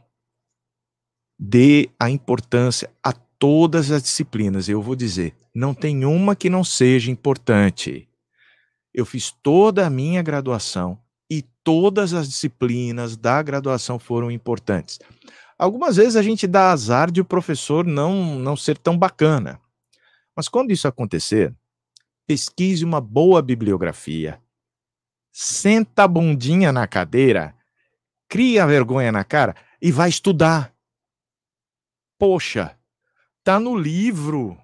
Dê a importância a todas as disciplinas. Eu vou dizer, não tem uma que não seja importante. Eu fiz toda a minha graduação e todas as disciplinas da graduação foram importantes. Algumas vezes a gente dá azar de o professor não, não ser tão bacana. Mas quando isso acontecer, pesquise uma boa bibliografia, senta a bundinha na cadeira, cria vergonha na cara e vai estudar. Poxa, tá no livro.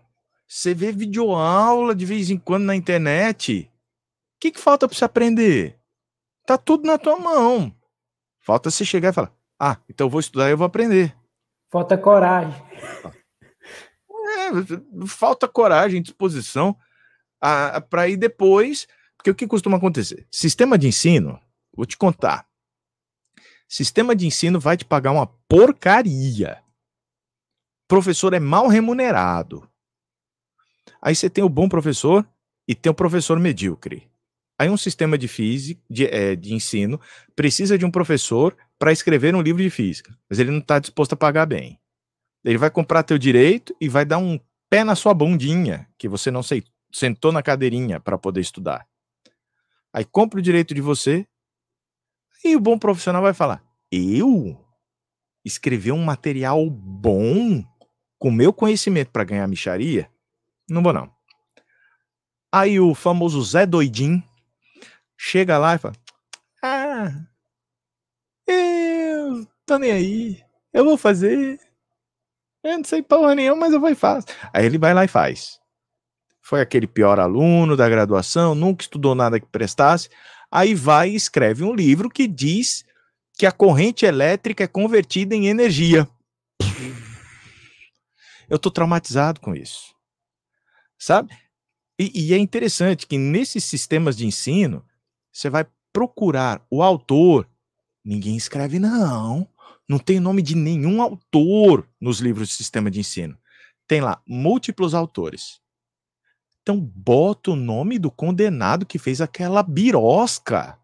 Você vê videoaula de vez em quando na internet. O que, que falta para você aprender? Tá tudo na tua mão. Falta você chegar e falar: Ah, então eu vou estudar e eu vou aprender. Falta coragem. É, falta coragem, disposição para ir depois, porque o que costuma acontecer? Sistema de ensino, vou te contar. Sistema de ensino vai te pagar uma porcaria. Professor é mal remunerado. Aí você tem o bom professor e tem o professor medíocre. Aí um sistema de física, de, é, de ensino, precisa de um professor para escrever um livro de física, mas ele não está disposto a pagar bem. Ele vai comprar teu direito e vai dar um pé na sua bundinha, que você não sei, sentou na cadeirinha para poder estudar. Aí compra o direito de você, e o bom profissional vai falar: eu escrever um material bom com meu conhecimento para ganhar micharia? Não vou não. Aí o famoso Zé Doidinho chega lá e fala: Ah, tô nem aí, eu vou fazer. Eu não sei porra nenhuma, mas eu vou e faço. Aí ele vai lá e faz. Foi aquele pior aluno da graduação, nunca estudou nada que prestasse. Aí vai e escreve um livro que diz que a corrente elétrica é convertida em energia. Eu tô traumatizado com isso. Sabe? E, e é interessante que nesses sistemas de ensino, você vai procurar o autor, ninguém escreve, não. Não tem nome de nenhum autor nos livros de sistema de ensino. Tem lá múltiplos autores. Então bota o nome do condenado que fez aquela birosca.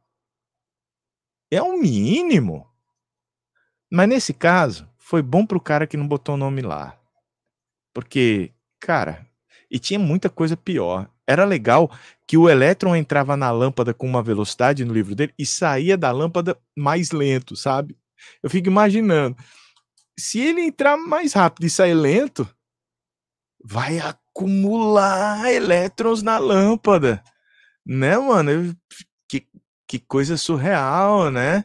É o mínimo. Mas nesse caso, foi bom pro cara que não botou o nome lá. Porque, cara, e tinha muita coisa pior. Era legal que o elétron entrava na lâmpada com uma velocidade no livro dele e saía da lâmpada mais lento, sabe? Eu fico imaginando. Se ele entrar mais rápido e sair lento, vai acumular elétrons na lâmpada. Né, mano? Que, que coisa surreal, né?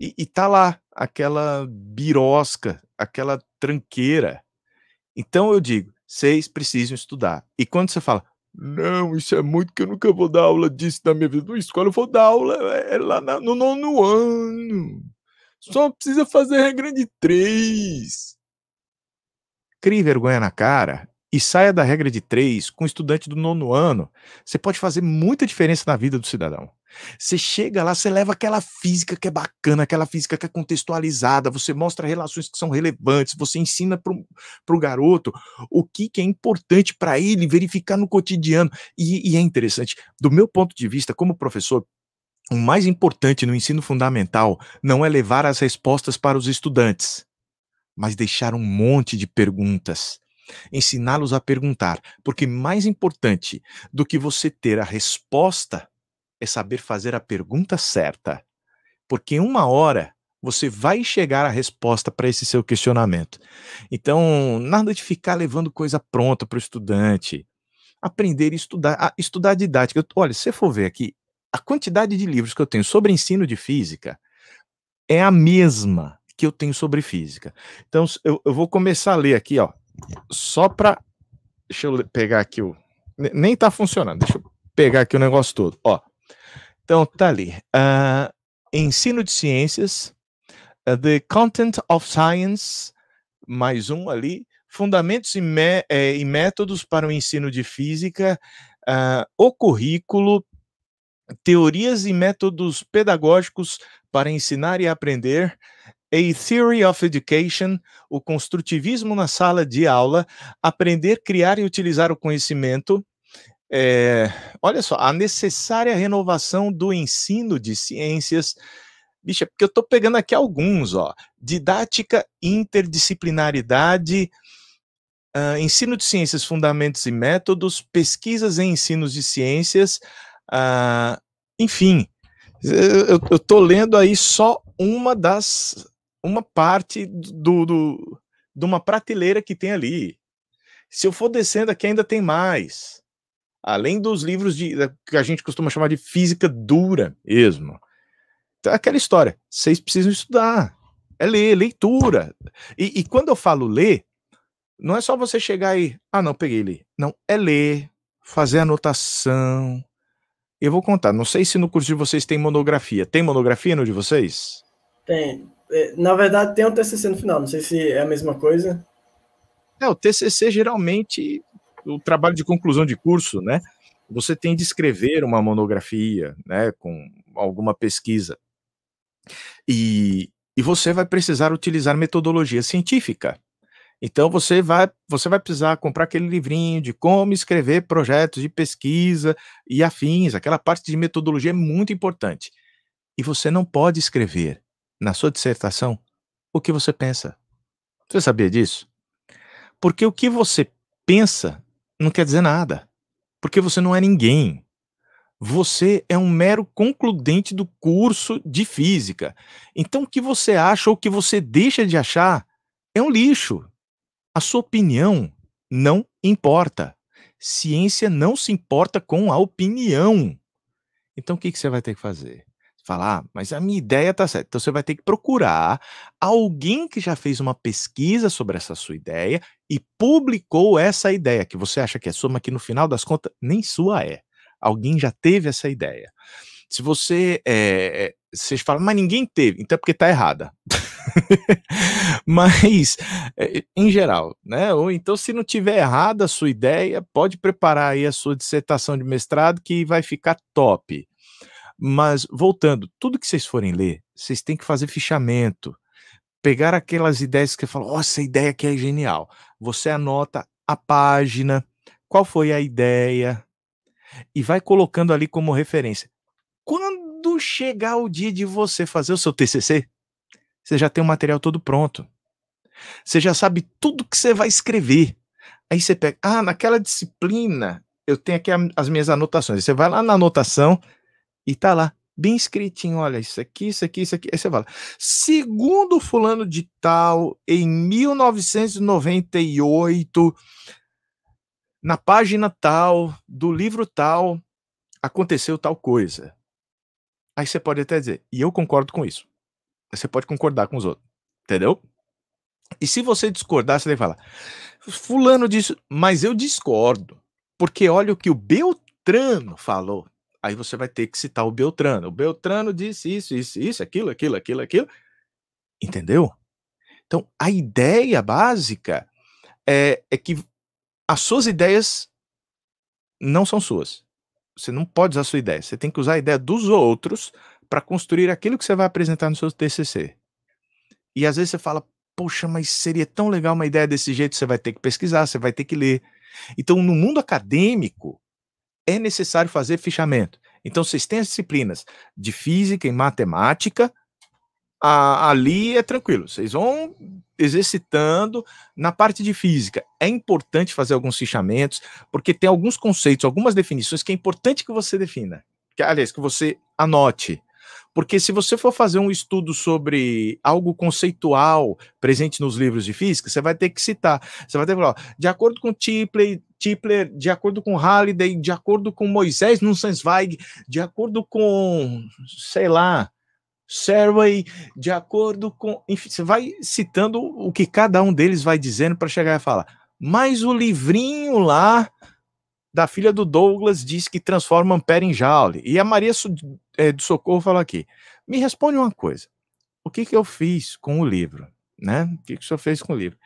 E, e tá lá aquela birosca, aquela tranqueira. Então eu digo, vocês precisam estudar. E quando você fala, não, isso é muito que eu nunca vou dar aula disso na minha vida. Na escola eu vou dar aula é, é lá no nono ano. Só precisa fazer regra de três. Crie vergonha na cara e saia da regra de três com um estudante do nono ano. Você pode fazer muita diferença na vida do cidadão. Você chega lá, você leva aquela física que é bacana, aquela física que é contextualizada, você mostra relações que são relevantes, você ensina para o garoto o que, que é importante para ele verificar no cotidiano. E, e é interessante, do meu ponto de vista, como professor, o mais importante no ensino fundamental não é levar as respostas para os estudantes, mas deixar um monte de perguntas. Ensiná-los a perguntar, porque mais importante do que você ter a resposta é saber fazer a pergunta certa. Porque em uma hora você vai chegar à resposta para esse seu questionamento. Então, nada de ficar levando coisa pronta para o estudante. Aprender e estudar, estudar didática. Olha, se você for ver aqui, a quantidade de livros que eu tenho sobre ensino de física é a mesma que eu tenho sobre física. Então, eu, eu vou começar a ler aqui, ó, só para. Deixa eu pegar aqui o. Nem tá funcionando, deixa eu pegar aqui o negócio todo. Ó, então, tá ali. Uh, ensino de ciências, uh, The Content of Science, mais um ali. Fundamentos e, é, e métodos para o ensino de física, uh, o currículo, teorias e métodos pedagógicos para ensinar e aprender, A Theory of Education, o construtivismo na sala de aula, aprender, criar e utilizar o conhecimento, é, olha só, a necessária renovação do ensino de ciências. Bicha, porque eu estou pegando aqui alguns, ó. Didática, interdisciplinaridade, uh, ensino de ciências, fundamentos e métodos, pesquisas em ensinos de ciências, uh, enfim. Eu estou lendo aí só uma das. uma parte do, do, de uma prateleira que tem ali. Se eu for descendo aqui, ainda tem mais além dos livros de, que a gente costuma chamar de física dura mesmo. Então, é aquela história, vocês precisam estudar, é ler, leitura. E, e, quando eu falo ler, não é só você chegar aí, ah, não, peguei ler. Não, é ler, fazer anotação. Eu vou contar, não sei se no curso de vocês tem monografia. Tem monografia no de vocês? Tem. É, na verdade, tem o um TCC no final, não sei se é a mesma coisa. É, o TCC geralmente o trabalho de conclusão de curso, né? Você tem de escrever uma monografia, né, com alguma pesquisa. E, e você vai precisar utilizar metodologia científica. Então você vai, você vai precisar comprar aquele livrinho de como escrever projetos de pesquisa e afins, aquela parte de metodologia é muito importante. E você não pode escrever na sua dissertação o que você pensa. Você sabia disso? Porque o que você pensa não quer dizer nada. Porque você não é ninguém. Você é um mero concludente do curso de física. Então o que você acha ou o que você deixa de achar é um lixo. A sua opinião não importa. Ciência não se importa com a opinião. Então o que, que você vai ter que fazer? Falar, ah, mas a minha ideia está certa. Então você vai ter que procurar alguém que já fez uma pesquisa sobre essa sua ideia e publicou essa ideia, que você acha que é sua, mas que no final das contas nem sua é. Alguém já teve essa ideia. Se você. É, vocês falam, mas ninguém teve, então é porque está errada. [laughs] mas, em geral, né? Ou então, se não tiver errada a sua ideia, pode preparar aí a sua dissertação de mestrado que vai ficar top. Mas, voltando, tudo que vocês forem ler, vocês têm que fazer fichamento. Pegar aquelas ideias que falam, nossa, essa ideia aqui é genial. Você anota a página, qual foi a ideia, e vai colocando ali como referência. Quando chegar o dia de você fazer o seu TCC, você já tem o material todo pronto. Você já sabe tudo que você vai escrever. Aí você pega, ah, naquela disciplina eu tenho aqui as minhas anotações. Você vai lá na anotação, e tá lá, bem escritinho, olha, isso aqui, isso aqui, isso aqui. Aí você fala, segundo fulano de tal, em 1998, na página tal, do livro tal, aconteceu tal coisa. Aí você pode até dizer, e eu concordo com isso. Você pode concordar com os outros, entendeu? E se você discordar, você vai falar, fulano disse, mas eu discordo, porque olha o que o Beltrano falou. Aí você vai ter que citar o Beltrano. O Beltrano disse isso, isso, isso, aquilo, aquilo, aquilo, aquilo. Entendeu? Então, a ideia básica é, é que as suas ideias não são suas. Você não pode usar sua ideia. Você tem que usar a ideia dos outros para construir aquilo que você vai apresentar no seu TCC. E às vezes você fala, poxa, mas seria tão legal uma ideia desse jeito. Você vai ter que pesquisar, você vai ter que ler. Então, no mundo acadêmico, é necessário fazer fichamento. Então, vocês têm as disciplinas de física e matemática, a, ali é tranquilo, vocês vão exercitando. Na parte de física, é importante fazer alguns fichamentos, porque tem alguns conceitos, algumas definições que é importante que você defina, que, aliás, que você anote. Porque se você for fazer um estudo sobre algo conceitual presente nos livros de física, você vai ter que citar. Você vai ter que falar, de acordo com Tipler, Tipler, de acordo com Halliday, de acordo com Moisés Nussensweig, de acordo com, sei lá, Serway, de acordo com. Enfim, você vai citando o que cada um deles vai dizendo para chegar e falar. Mas o livrinho lá da filha do Douglas diz que transforma Ampere em Joule. E a Maria é, do Socorro falou aqui: me responde uma coisa. O que, que eu fiz com o livro? Né? O que, que o senhor fez com o livro?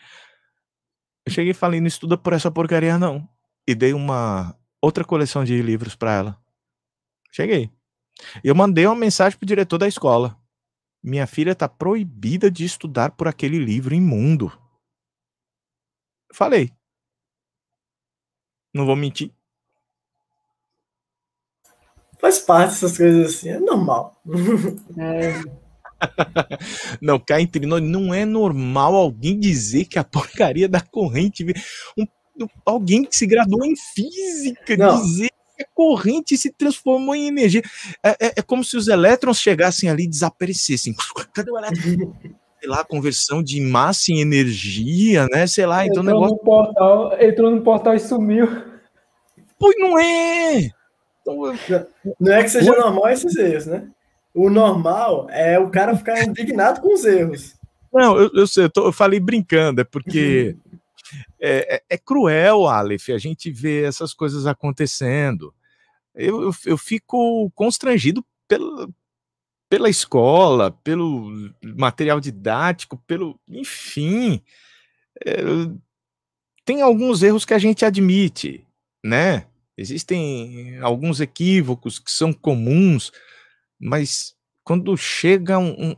Eu cheguei e falei: não estuda por essa porcaria, não. E dei uma outra coleção de livros para ela. Cheguei. Eu mandei uma mensagem pro diretor da escola. Minha filha está proibida de estudar por aquele livro imundo. Falei. Não vou mentir. Faz parte dessas coisas assim, é normal. É. [laughs] não, cá entre nós, não é normal alguém dizer que a porcaria da corrente. Um, alguém que se graduou em física não. dizer a corrente se transformou em energia. É, é, é, como se os elétrons chegassem ali e desaparecessem. [laughs] Cadê o elétron? [laughs] Sei lá, conversão de massa em energia, né? Sei lá, então entrou negócio. No portal, entrou no portal e sumiu. Pois não é! Não é que seja normal esses erros, né? O normal é o cara ficar indignado com os erros. Não, eu, eu sei, eu, tô, eu falei brincando, é porque [laughs] é, é, é, cruel, Aleph, a gente vê essas coisas acontecendo. Eu, eu, eu fico constrangido pela, pela escola, pelo material didático, pelo. Enfim. É, tem alguns erros que a gente admite, né? Existem alguns equívocos que são comuns, mas quando chega um, um,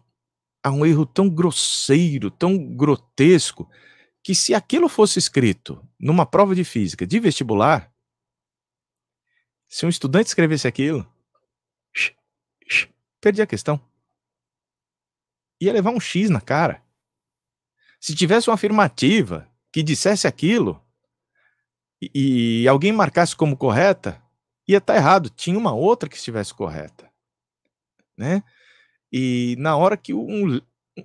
a um erro tão grosseiro, tão grotesco, que se aquilo fosse escrito numa prova de física de vestibular, se um estudante escrevesse aquilo, perdia a questão. Ia levar um X na cara. Se tivesse uma afirmativa que dissesse aquilo e, e alguém marcasse como correta, ia estar tá errado. Tinha uma outra que estivesse correta. Né? E na hora que um,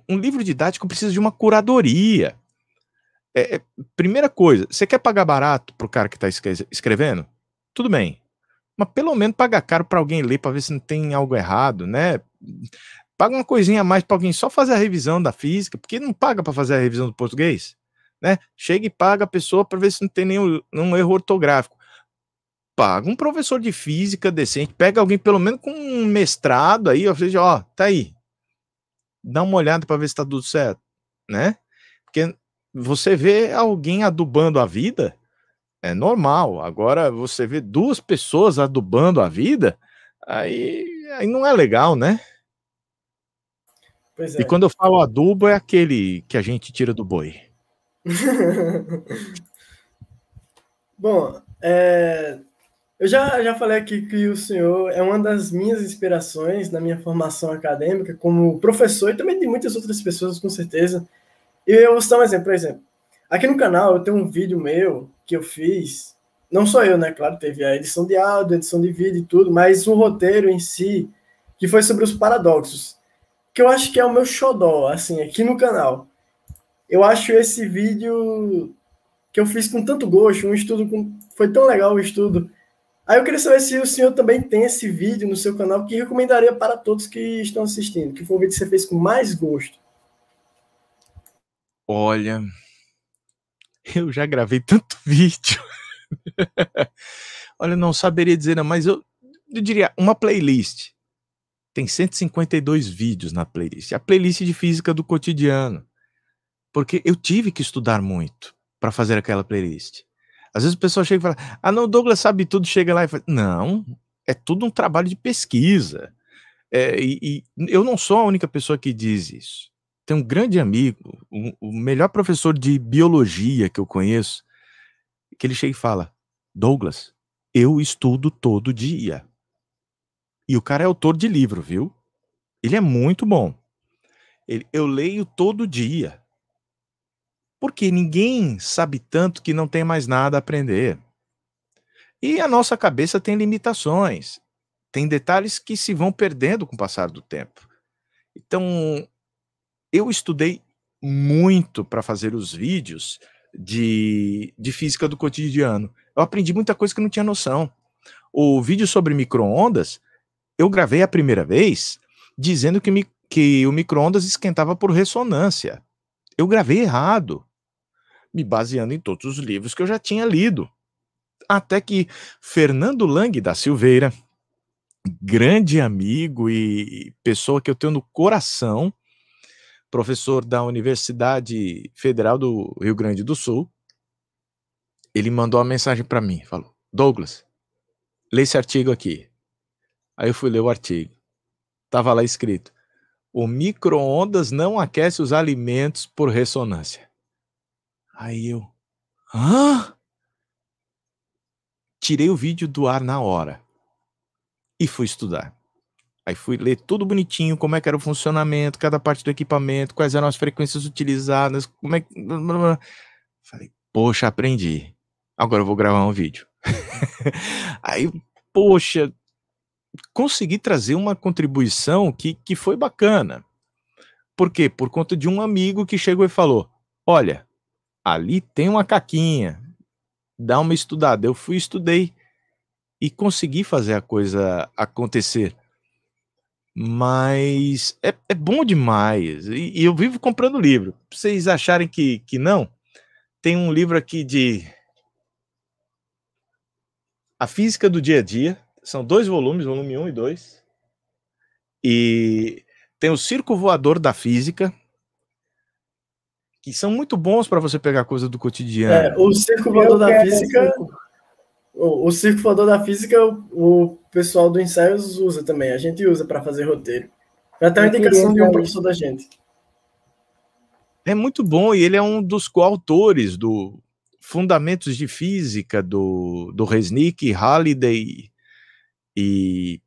um livro didático precisa de uma curadoria. É, é, primeira coisa, você quer pagar barato para o cara que está escrevendo? Tudo bem. Mas pelo menos paga caro para alguém ler para ver se não tem algo errado, né? Paga uma coisinha a mais para alguém só fazer a revisão da física, porque não paga para fazer a revisão do português, né? Chega e paga a pessoa para ver se não tem nenhum, nenhum erro ortográfico. Paga um professor de física decente, pega alguém pelo menos com um mestrado aí, ou seja, ó, tá aí. Dá uma olhada para ver se tá tudo certo, né? Porque você vê alguém adubando a vida, é normal. Agora, você vê duas pessoas adubando a vida, aí, aí não é legal, né? É. E quando eu falo adubo, é aquele que a gente tira do boi. [laughs] Bom, é, eu já, já falei aqui que o senhor é uma das minhas inspirações na minha formação acadêmica, como professor e também de muitas outras pessoas, com certeza. E eu vou citar um exemplo, por exemplo. Aqui no canal eu tenho um vídeo meu que eu fiz, não só eu, né? Claro, teve a edição de áudio, edição de vídeo e tudo, mas o roteiro em si, que foi sobre os paradoxos, que eu acho que é o meu xodó, assim, aqui no canal. Eu acho esse vídeo que eu fiz com tanto gosto, um estudo com... foi tão legal o estudo. Aí eu queria saber se o senhor também tem esse vídeo no seu canal que recomendaria para todos que estão assistindo, que foi o vídeo que você fez com mais gosto. Olha, [laughs] eu já gravei tanto [laughs] vídeo. Olha, não saberia dizer, não, mas eu, eu diria uma playlist. Tem 152 vídeos na playlist. A playlist de física do cotidiano. Porque eu tive que estudar muito para fazer aquela playlist. Às vezes o pessoal chega e fala: Ah, não, o Douglas sabe tudo, chega lá e fala: Não, é tudo um trabalho de pesquisa. É, e, e eu não sou a única pessoa que diz isso tem um grande amigo, um, o melhor professor de biologia que eu conheço, que ele chega e fala: Douglas, eu estudo todo dia. E o cara é autor de livro, viu? Ele é muito bom. Ele, eu leio todo dia. Porque ninguém sabe tanto que não tem mais nada a aprender. E a nossa cabeça tem limitações. Tem detalhes que se vão perdendo com o passar do tempo. Então, eu estudei muito para fazer os vídeos de, de física do cotidiano. Eu aprendi muita coisa que eu não tinha noção. O vídeo sobre microondas, eu gravei a primeira vez dizendo que, mi, que o microondas esquentava por ressonância. Eu gravei errado, me baseando em todos os livros que eu já tinha lido. Até que Fernando Lang da Silveira, grande amigo e pessoa que eu tenho no coração, professor da Universidade Federal do Rio Grande do Sul, ele mandou uma mensagem para mim, falou: "Douglas, lê esse artigo aqui". Aí eu fui ler o artigo. Tava lá escrito: "O micro-ondas não aquece os alimentos por ressonância". Aí eu: "Hã?" Tirei o vídeo do ar na hora e fui estudar. Aí fui ler tudo bonitinho, como é que era o funcionamento, cada parte do equipamento, quais eram as frequências utilizadas, como é que. Falei, poxa, aprendi. Agora eu vou gravar um vídeo. [laughs] Aí, poxa, consegui trazer uma contribuição que, que foi bacana. Por quê? Por conta de um amigo que chegou e falou: Olha, ali tem uma caquinha, dá uma estudada. Eu fui, estudei e consegui fazer a coisa acontecer mas é, é bom demais. E, e, eu vivo comprando livro. Pra vocês acharem que, que não, tem um livro aqui de A Física do Dia a Dia. São dois volumes, volume 1 um e 2. E tem o Circo Voador da Física, que são muito bons para você pegar coisa do cotidiano. É, o Circo Voador da Física. O, o Circo Voador da Física, o, o pessoal do ensaios usa também. A gente usa para fazer roteiro. Para ter uma indicação de um professor da gente. É muito bom e ele é um dos coautores do Fundamentos de Física do, do Resnick, Halliday e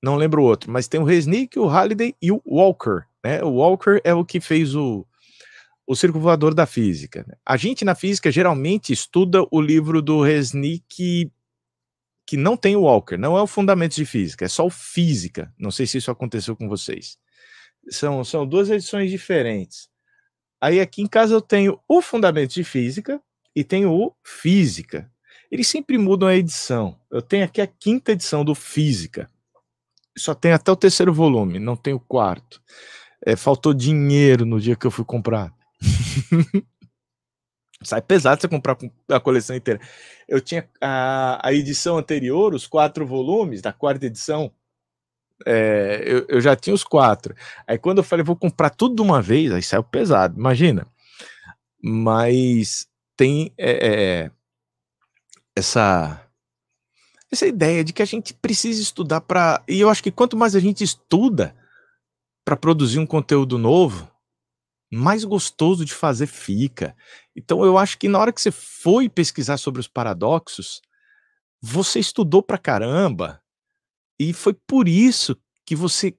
não lembro o outro, mas tem o Resnick, o Halliday e o Walker. Né? O Walker é o que fez o, o Círculo Voador da Física. Né? A gente na física geralmente estuda o livro do Resnick que não tem o Walker, não é o Fundamentos de Física, é só o Física. Não sei se isso aconteceu com vocês. São, são duas edições diferentes. Aí aqui em casa eu tenho o Fundamentos de Física e tenho o Física. Eles sempre mudam a edição. Eu tenho aqui a quinta edição do Física. Só tem até o terceiro volume, não tem o quarto. É, faltou dinheiro no dia que eu fui comprar. [laughs] Sai pesado você comprar a coleção inteira. Eu tinha a, a edição anterior, os quatro volumes da quarta edição. É, eu, eu, já tinha os quatro. Aí quando eu falei, vou comprar tudo de uma vez, aí saiu pesado, imagina. Mas tem é, é, essa essa ideia de que a gente precisa estudar para. E eu acho que quanto mais a gente estuda para produzir um conteúdo novo, mais gostoso de fazer fica. Então eu acho que na hora que você foi pesquisar sobre os paradoxos, você estudou pra caramba e foi por isso que você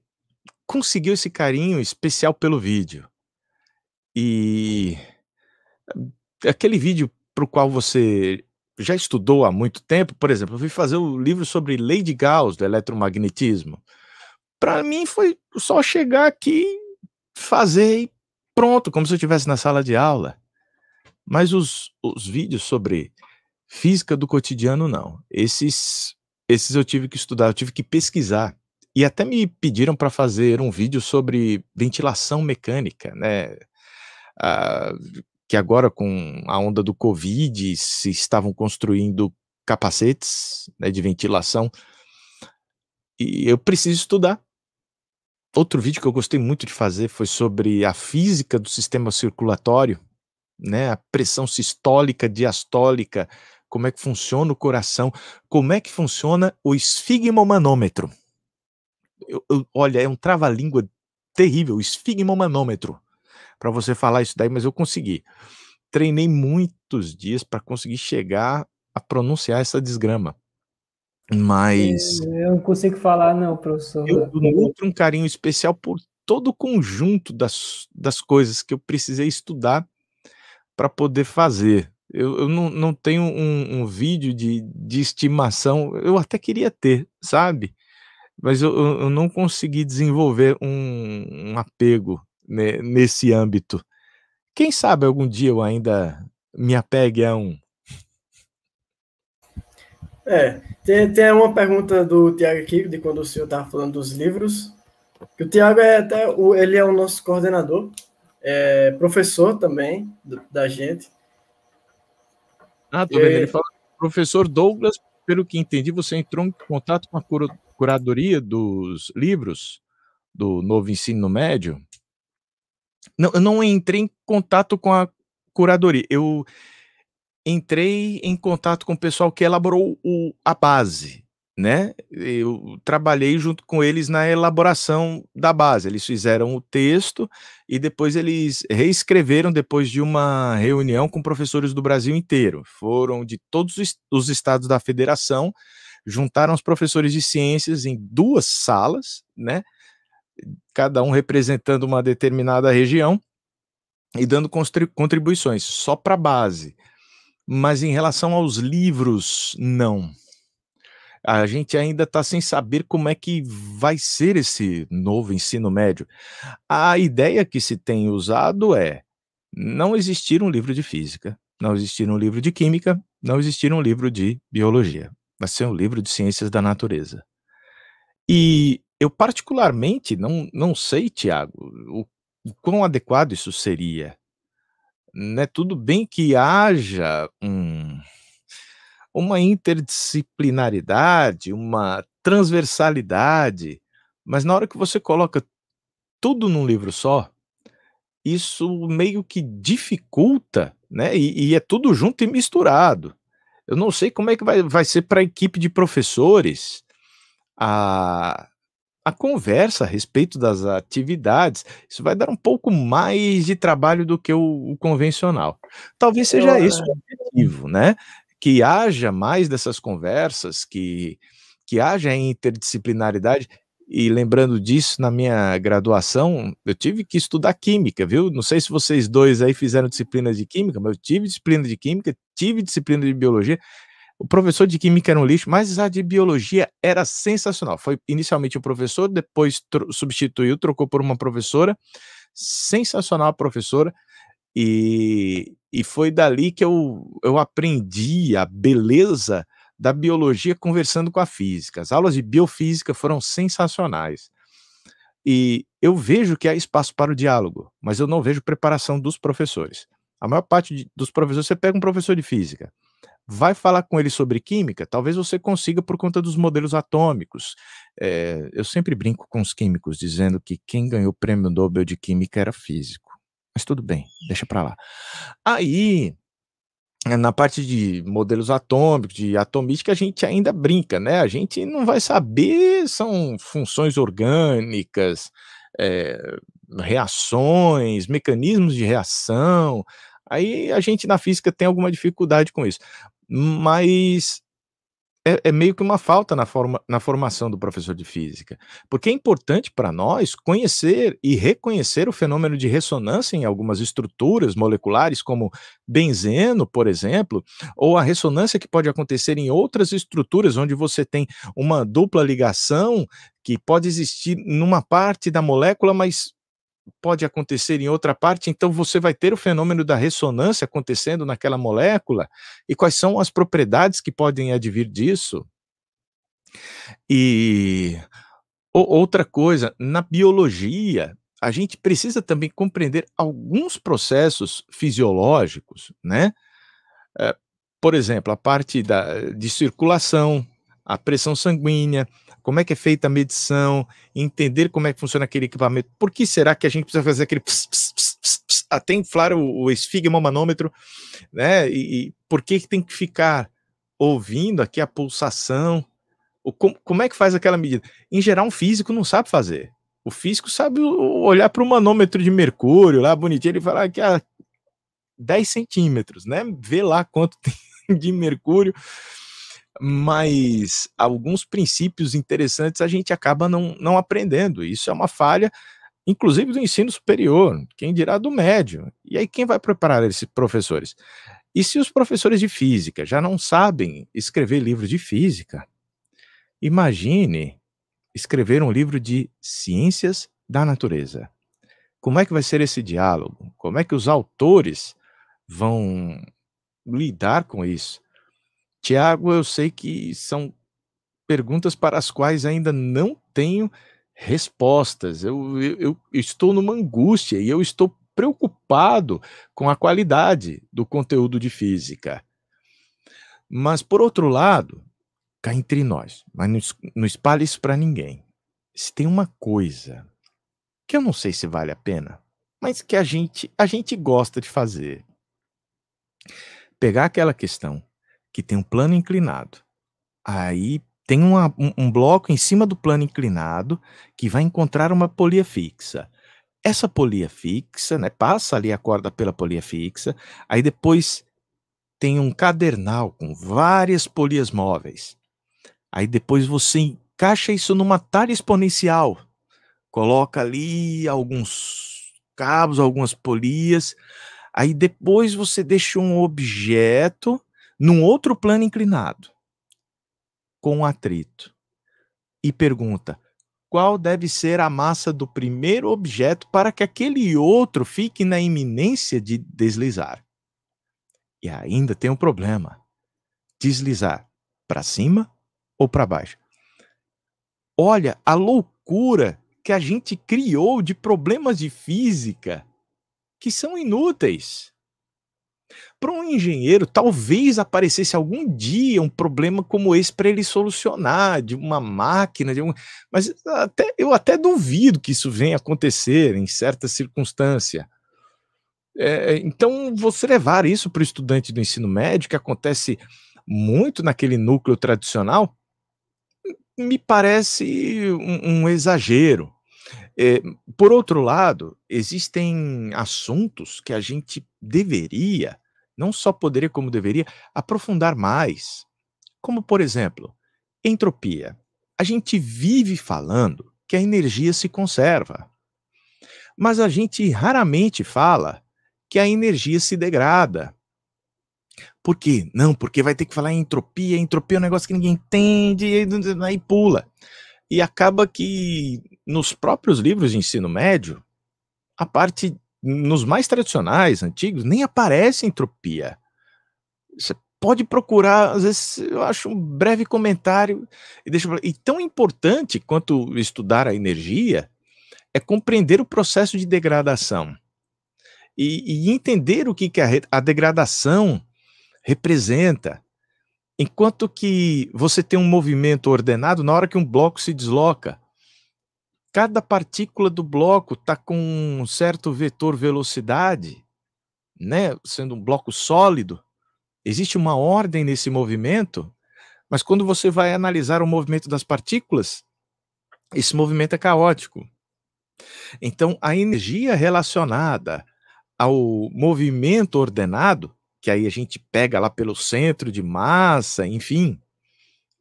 conseguiu esse carinho especial pelo vídeo. E aquele vídeo para o qual você já estudou há muito tempo, por exemplo, eu fui fazer o livro sobre de Gauss do eletromagnetismo. Para mim foi só chegar aqui, fazer e pronto, como se eu estivesse na sala de aula. Mas os, os vídeos sobre física do cotidiano, não. Esses, esses eu tive que estudar, eu tive que pesquisar. E até me pediram para fazer um vídeo sobre ventilação mecânica, né? Ah, que agora, com a onda do Covid, se estavam construindo capacetes né, de ventilação. E eu preciso estudar. Outro vídeo que eu gostei muito de fazer foi sobre a física do sistema circulatório, né? A pressão sistólica, diastólica, como é que funciona o coração, como é que funciona o esfigmomanômetro. Eu, eu, olha, é um trava-língua terrível, esfigmomanômetro, para você falar isso daí, mas eu consegui. Treinei muitos dias para conseguir chegar a pronunciar essa desgrama. Mas. Eu não consigo falar, não, professor. Eu nutro um carinho especial por todo o conjunto das, das coisas que eu precisei estudar para poder fazer. Eu, eu não, não tenho um, um, vídeo de, de estimação, eu até queria ter, sabe? Mas eu, eu não consegui desenvolver um, um apego né, nesse âmbito. Quem sabe algum dia eu ainda me apegue a um. É, tem, tem uma pergunta do Tiago aqui, de quando o senhor estava falando dos livros. Que o Tiago é até o, ele é o nosso coordenador, é professor também da gente. Ah, tô vendo. É... Ele fala, professor Douglas, pelo que entendi, você entrou em contato com a curadoria dos livros do novo ensino médio? Não, eu não entrei em contato com a curadoria. Eu entrei em contato com o pessoal que elaborou o, a base, né? Eu trabalhei junto com eles na elaboração da base. Eles fizeram o texto e depois eles reescreveram depois de uma reunião com professores do Brasil inteiro. Foram de todos os estados da federação, juntaram os professores de ciências em duas salas, né? Cada um representando uma determinada região e dando contribuições só para a base. Mas em relação aos livros, não. A gente ainda está sem saber como é que vai ser esse novo ensino médio. A ideia que se tem usado é não existir um livro de física, não existir um livro de química, não existir um livro de biologia. Vai ser um livro de ciências da natureza. E eu particularmente não, não sei, Tiago, o, o quão adequado isso seria né, tudo bem que haja um, uma interdisciplinaridade, uma transversalidade, mas na hora que você coloca tudo num livro só, isso meio que dificulta, né? E, e é tudo junto e misturado. Eu não sei como é que vai, vai ser para a equipe de professores a, a conversa a respeito das atividades, isso vai dar um pouco mais de trabalho do que o, o convencional. Talvez seja esse o objetivo, né? Que haja mais dessas conversas, que, que haja interdisciplinaridade. E lembrando disso, na minha graduação, eu tive que estudar química, viu? Não sei se vocês dois aí fizeram disciplina de química, mas eu tive disciplina de química, tive disciplina de biologia. O professor de química era um lixo, mas a de biologia era sensacional. Foi inicialmente o professor, depois substituiu, trocou por uma professora. Sensacional a professora. E, e foi dali que eu, eu aprendi a beleza da biologia conversando com a física. As aulas de biofísica foram sensacionais. E eu vejo que há espaço para o diálogo, mas eu não vejo preparação dos professores. A maior parte de, dos professores, você pega um professor de física, vai falar com ele sobre química, talvez você consiga por conta dos modelos atômicos. É, eu sempre brinco com os químicos, dizendo que quem ganhou o prêmio Nobel de Química era físico. Mas tudo bem, deixa para lá. Aí, na parte de modelos atômicos, de atomística, a gente ainda brinca, né? A gente não vai saber, são funções orgânicas, é, reações, mecanismos de reação. Aí a gente na física tem alguma dificuldade com isso mas é, é, meio que uma falta na, forma, na formação do professor de física, porque é importante para nós conhecer e reconhecer o fenômeno de ressonância em algumas estruturas moleculares, como benzeno, por exemplo, ou a ressonância que pode acontecer em outras estruturas, onde você tem uma dupla ligação que pode existir numa parte da molécula, mas pode acontecer em outra parte, então você vai ter o fenômeno da ressonância acontecendo naquela molécula, e quais são as propriedades que podem advir disso. E outra coisa, na biologia, a gente precisa também compreender alguns processos fisiológicos, né? É, por exemplo, a parte da, de circulação, a pressão sanguínea, como é que é feita a medição, entender como é que funciona aquele equipamento. Por que será que a gente precisa fazer aquele pss, pss, pss, até inflar o, o esfigmomanômetro, né? E, e, por que, que tem que ficar ouvindo aqui a pulsação? O, como, como é que faz aquela medida? Em geral, um físico não sabe fazer. O físico sabe olhar para o manômetro de mercúrio lá, bonitinho, ele fala que a 10 centímetros, né? Vê lá quanto [laughs] tem de mercúrio mas alguns princípios interessantes a gente acaba não, não aprendendo. Isso é uma falha, inclusive do ensino superior, quem dirá do médio. E aí, quem vai preparar esses professores? E se os professores de física já não sabem escrever livros de física, imagine escrever um livro de ciências da natureza. Como é que vai ser esse diálogo? Como é que os autores vão lidar com isso? Tiago, eu sei que são perguntas para as quais ainda não tenho respostas. Eu, eu, eu, estou numa angústia e eu estou preocupado com a qualidade do conteúdo de física. Mas, por outro lado, cá entre nós, mas não, não espalhe isso para ninguém. Se tem uma coisa que eu não sei se vale a pena, mas que a gente, a gente gosta de fazer. Pegar aquela questão que tem um plano inclinado. Aí tem uma, um, bloco em cima do plano inclinado que vai encontrar uma polia fixa. Essa polia fixa, né, passa ali a corda pela polia fixa, aí depois tem um cadernal com várias polias móveis. Aí depois você encaixa isso numa talha exponencial. Coloca ali alguns cabos, algumas polias. Aí depois você deixa um objeto num outro plano inclinado, com atrito, e pergunta: qual deve ser a massa do primeiro objeto para que aquele outro fique na iminência de deslizar? E ainda tem um problema: deslizar para cima ou para baixo? Olha a loucura que a gente criou de problemas de física que são inúteis. Para um engenheiro, talvez aparecesse algum dia um problema como esse para ele solucionar, de uma máquina, de um... mas até, eu até duvido que isso venha acontecer em certa circunstância. É, então, você levar isso para o estudante do ensino médio, que acontece muito naquele núcleo tradicional, me parece um, um exagero. É, por outro lado, existem assuntos que a gente deveria, não só poderia, como deveria, aprofundar mais. Como, por exemplo, entropia. A gente vive falando que a energia se conserva. Mas a gente raramente fala que a energia se degrada. Por quê? Não, porque vai ter que falar entropia, entropia é um negócio que ninguém entende, e aí pula. E acaba que nos próprios livros de ensino médio, a parte nos mais tradicionais, antigos, nem aparece entropia. Você pode procurar, às vezes eu acho um breve comentário e deixa e tão importante quanto estudar a energia é compreender o processo de degradação e, e entender o que, que a, a degradação representa. Enquanto que você tem um movimento ordenado, na hora que um bloco se desloca, cada partícula do bloco está com um certo vetor velocidade, né? sendo um bloco sólido, existe uma ordem nesse movimento, mas quando você vai analisar o movimento das partículas, esse movimento é caótico. Então, a energia relacionada ao movimento ordenado que aí a gente pega lá pelo centro de massa, enfim,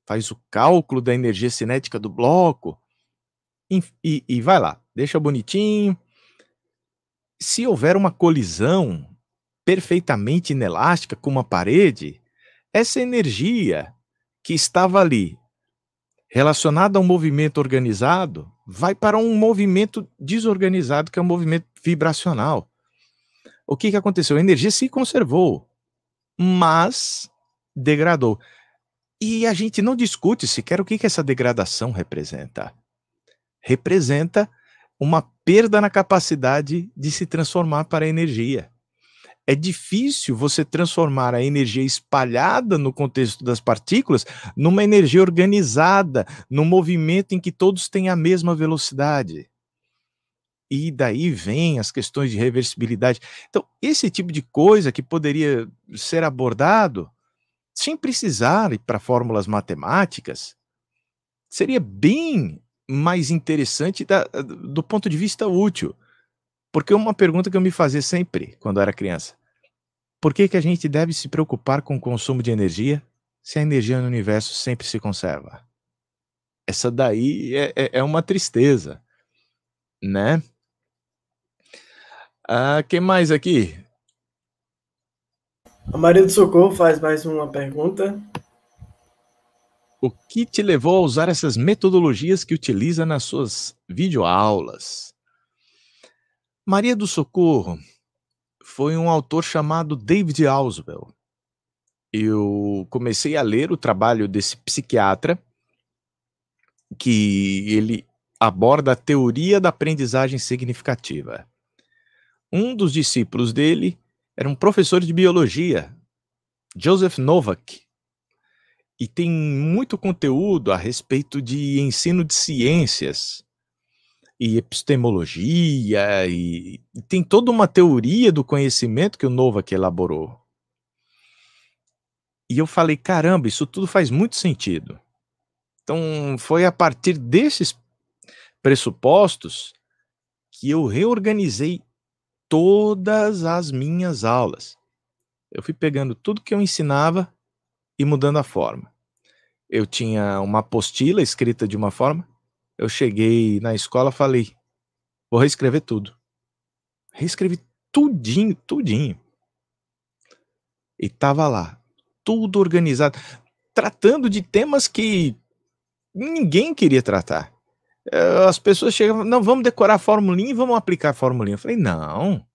faz o cálculo da energia cinética do bloco e, e, vai lá, deixa bonitinho. Se houver uma colisão perfeitamente inelástica com uma parede, essa energia que estava ali relacionada a um movimento organizado vai para um movimento desorganizado, que é um movimento vibracional. O que, que aconteceu? A energia se conservou, mas degradou. E a gente não discute sequer o que, que essa degradação representa. Representa uma perda na capacidade de se transformar para energia. É difícil você transformar a energia espalhada no contexto das partículas numa energia organizada, num movimento em que todos têm a mesma velocidade. E daí vem as questões de reversibilidade. Então, esse tipo de coisa que poderia ser abordado sem precisar ir para fórmulas matemáticas, seria bem mais interessante da, do ponto de vista útil. Porque uma pergunta que eu me fazia sempre quando era criança: por que, que a gente deve se preocupar com o consumo de energia se a energia no universo sempre se conserva? Essa daí é, é, é uma tristeza, né? Ah, quem mais aqui? A Maria do Socorro faz mais uma pergunta. O que te levou a usar essas metodologias que utiliza nas suas videoaulas? Maria do Socorro foi um autor chamado David Auswell. Eu comecei a ler o trabalho desse psiquiatra que ele aborda a teoria da aprendizagem significativa. Um dos discípulos dele era um professor de biologia, Joseph Novak, e tem muito conteúdo a respeito de ensino de ciências e epistemologia e, e tem toda uma teoria do conhecimento que o Novak elaborou. E eu falei, caramba, isso tudo faz muito sentido. Então, foi a partir desses pressupostos que eu reorganizei todas as minhas aulas. Eu fui pegando tudo que eu ensinava e mudando a forma. Eu tinha uma apostila escrita de uma forma, eu cheguei na escola falei, vou reescrever tudo. Reescrevi tudinho, tudinho. E tava lá, tudo organizado, tratando de temas que ninguém queria tratar. Eh, as pessoas chegavam, não, vamos decorar a formulinha e vamos aplicar a formulinha. Eu falei, não,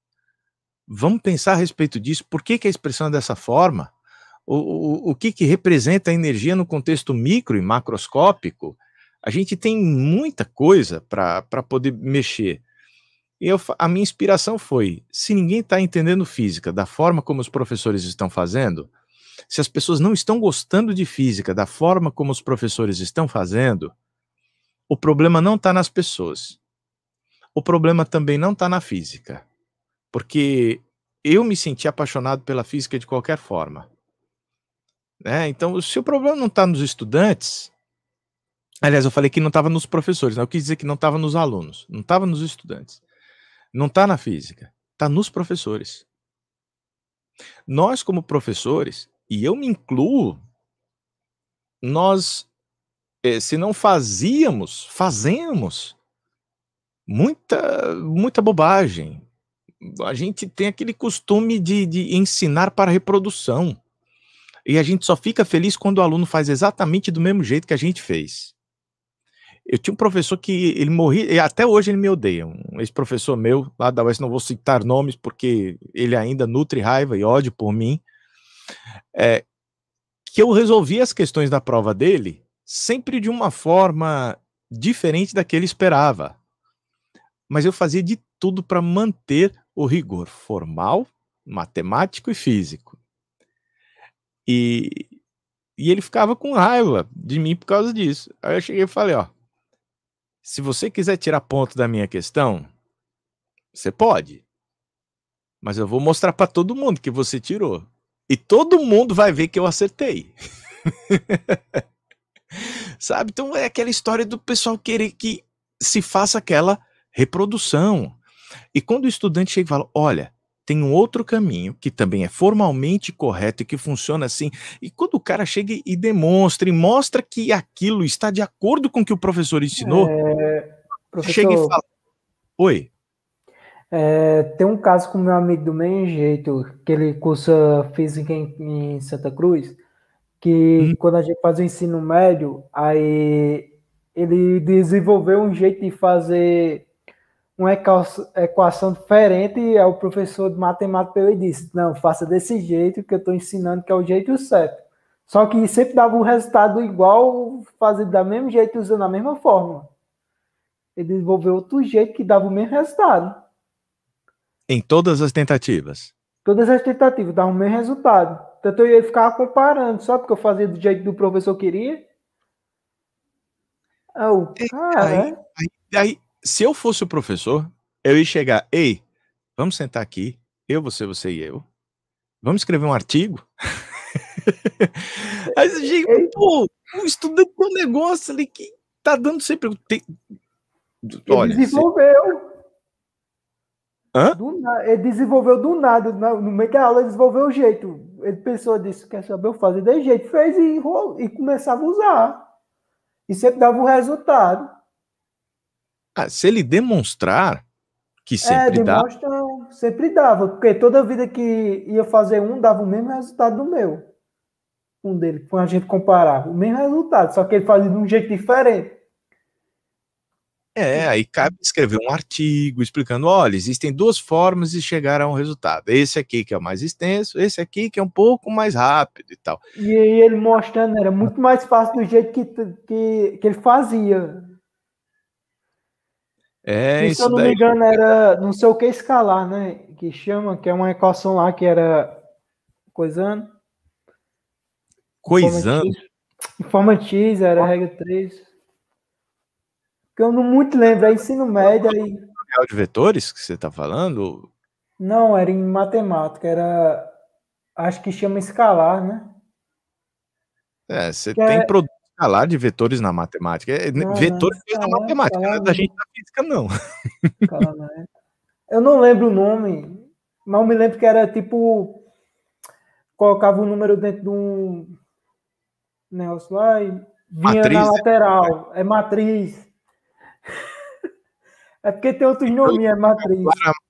vamos pensar a respeito disso, por que, que a expressão é dessa forma? O, o, o que, que representa a energia no contexto micro e macroscópico? A gente tem muita coisa para poder mexer. Eu, a minha inspiração foi: se ninguém está entendendo física da forma como os professores estão fazendo, se as pessoas não estão gostando de física da forma como os professores estão fazendo, o problema não está nas pessoas. O problema também não está na física. Porque eu me senti apaixonado pela física de qualquer forma. Né? Então, se o problema não está nos estudantes, Aliás, eu falei que não estava nos professores, né? eu quis dizer que não estava nos alunos, não estava nos estudantes. Não está na física, está nos professores. Nós, como professores, e eu me incluo, nós, eh, se não fazíamos, fazemos muita, muita bobagem. A gente tem aquele costume de, de ensinar para reprodução. E a gente só fica feliz quando o aluno faz exatamente do mesmo jeito que a gente fez. Eu tinha um professor que ele morria, e até hoje ele me odeia. Um ex-professor meu lá da UES, não vou citar nomes, porque ele ainda nutre raiva e ódio por mim. É, que eu resolvia as questões da prova dele sempre de uma forma diferente da que ele esperava. Mas eu fazia de tudo para manter o rigor formal, matemático e físico. E, e ele ficava com raiva de mim por causa disso. Aí eu cheguei e falei, ó, se você quiser tirar ponto da minha questão, você pode. Mas eu vou mostrar para todo mundo que você tirou. E todo mundo vai ver que eu acertei. [laughs] Sabe? Então é aquela história do pessoal querer que se faça aquela reprodução. E quando o estudante chega e fala: Olha, tem um outro caminho que também é formalmente correto e que funciona assim. E quando o cara chega e demonstra e mostra que aquilo está de acordo com o que o professor ensinou, é, professor, chega e fala: Oi. É, tem um caso com meu amigo do mesmo jeito, que ele cursa física em, em Santa Cruz, que hum. quando a gente faz o ensino médio, aí ele desenvolveu um jeito de fazer uma equação diferente, e o professor de matemática ele disse, não, faça desse jeito que eu estou ensinando que é o jeito certo. Só que sempre dava um resultado igual, fazer da mesmo jeito, usando a mesma fórmula. Ele desenvolveu outro jeito que dava o mesmo resultado. Em todas as tentativas? Todas as tentativas, dava o mesmo resultado. Tanto eu ia ficar comparando, só porque eu fazia do jeito que o professor queria. Oh, cara, aí, aí, aí, se eu fosse o professor, eu ia chegar, ei, vamos sentar aqui, eu, você, você e eu. Vamos escrever um artigo? [laughs] Aí você chega, pô, um estudante um negócio ali que tá dando sempre. Tem... Olha, ele desenvolveu. Hã? Do, ele desenvolveu do nada, no meio da aula ele desenvolveu o jeito. Ele pensou disso, quer saber, eu fazer de jeito, fez e, e começava a usar. E sempre dava o um resultado. Ah, se ele demonstrar que é, sempre é, dá. Sempre dava, porque toda vida que ia fazer um, dava o mesmo resultado do meu. Um dele, quando a gente comparava. O mesmo resultado, só que ele fazia de um jeito diferente. É, aí cabe escrever um artigo explicando: olha, existem duas formas de chegar a um resultado. Esse aqui que é o mais extenso, esse aqui que é um pouco mais rápido e tal. E aí ele mostrando, era muito mais fácil do jeito que, que, que ele fazia. É, e, se eu não daí... me engano, era não sei o que escalar, né? Que chama, que é uma equação lá que era coisando. Coisando? Forma X, era regra 3. Que eu não muito lembro, é ensino médio aí. de vetores que você está falando? Não, era em matemática, era. Acho que chama escalar, né? É, você que tem é... produto escalar de vetores na matemática. É, não, vetores não, na matemática, não é da gente na física, não. Eu não lembro o nome, mas eu me lembro que era tipo. Colocava o um número dentro de um negócio lá e vinha matriz, na lateral. É, é matriz. [laughs] É porque tem outros nomes, é matriz.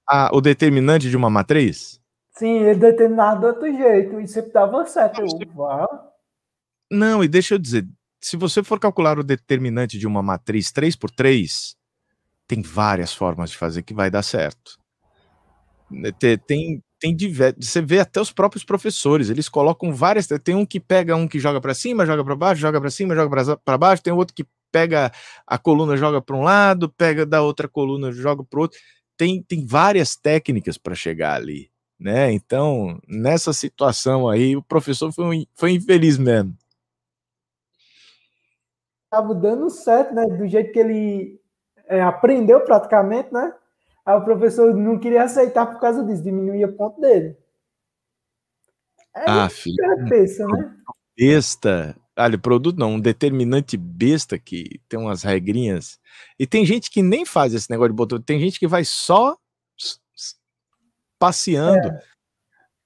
A, a, o determinante de uma matriz? Sim, ele determinava de outro jeito e sempre dava certo. Não, e deixa eu dizer, se você for calcular o determinante de uma matriz 3 por 3, tem várias formas de fazer que vai dar certo. Né, tem, tem você vê até os próprios professores, eles colocam várias, tem um que pega um que joga para cima, joga para baixo, joga para cima, joga para baixo, tem outro que pega a coluna, joga para um lado, pega da outra coluna, joga para outro. Tem, tem várias técnicas para chegar ali, né? Então, nessa situação aí, o professor foi, foi infeliz mesmo estava dando certo, né? Do jeito que ele é, aprendeu praticamente, né? Aí o professor não queria aceitar por causa disso, diminuía o ponto dele. É ah, filho. Cabeça, né? Besta. Ali, produto não, um determinante besta que tem umas regrinhas. E tem gente que nem faz esse negócio de botão, tem gente que vai só passeando. É.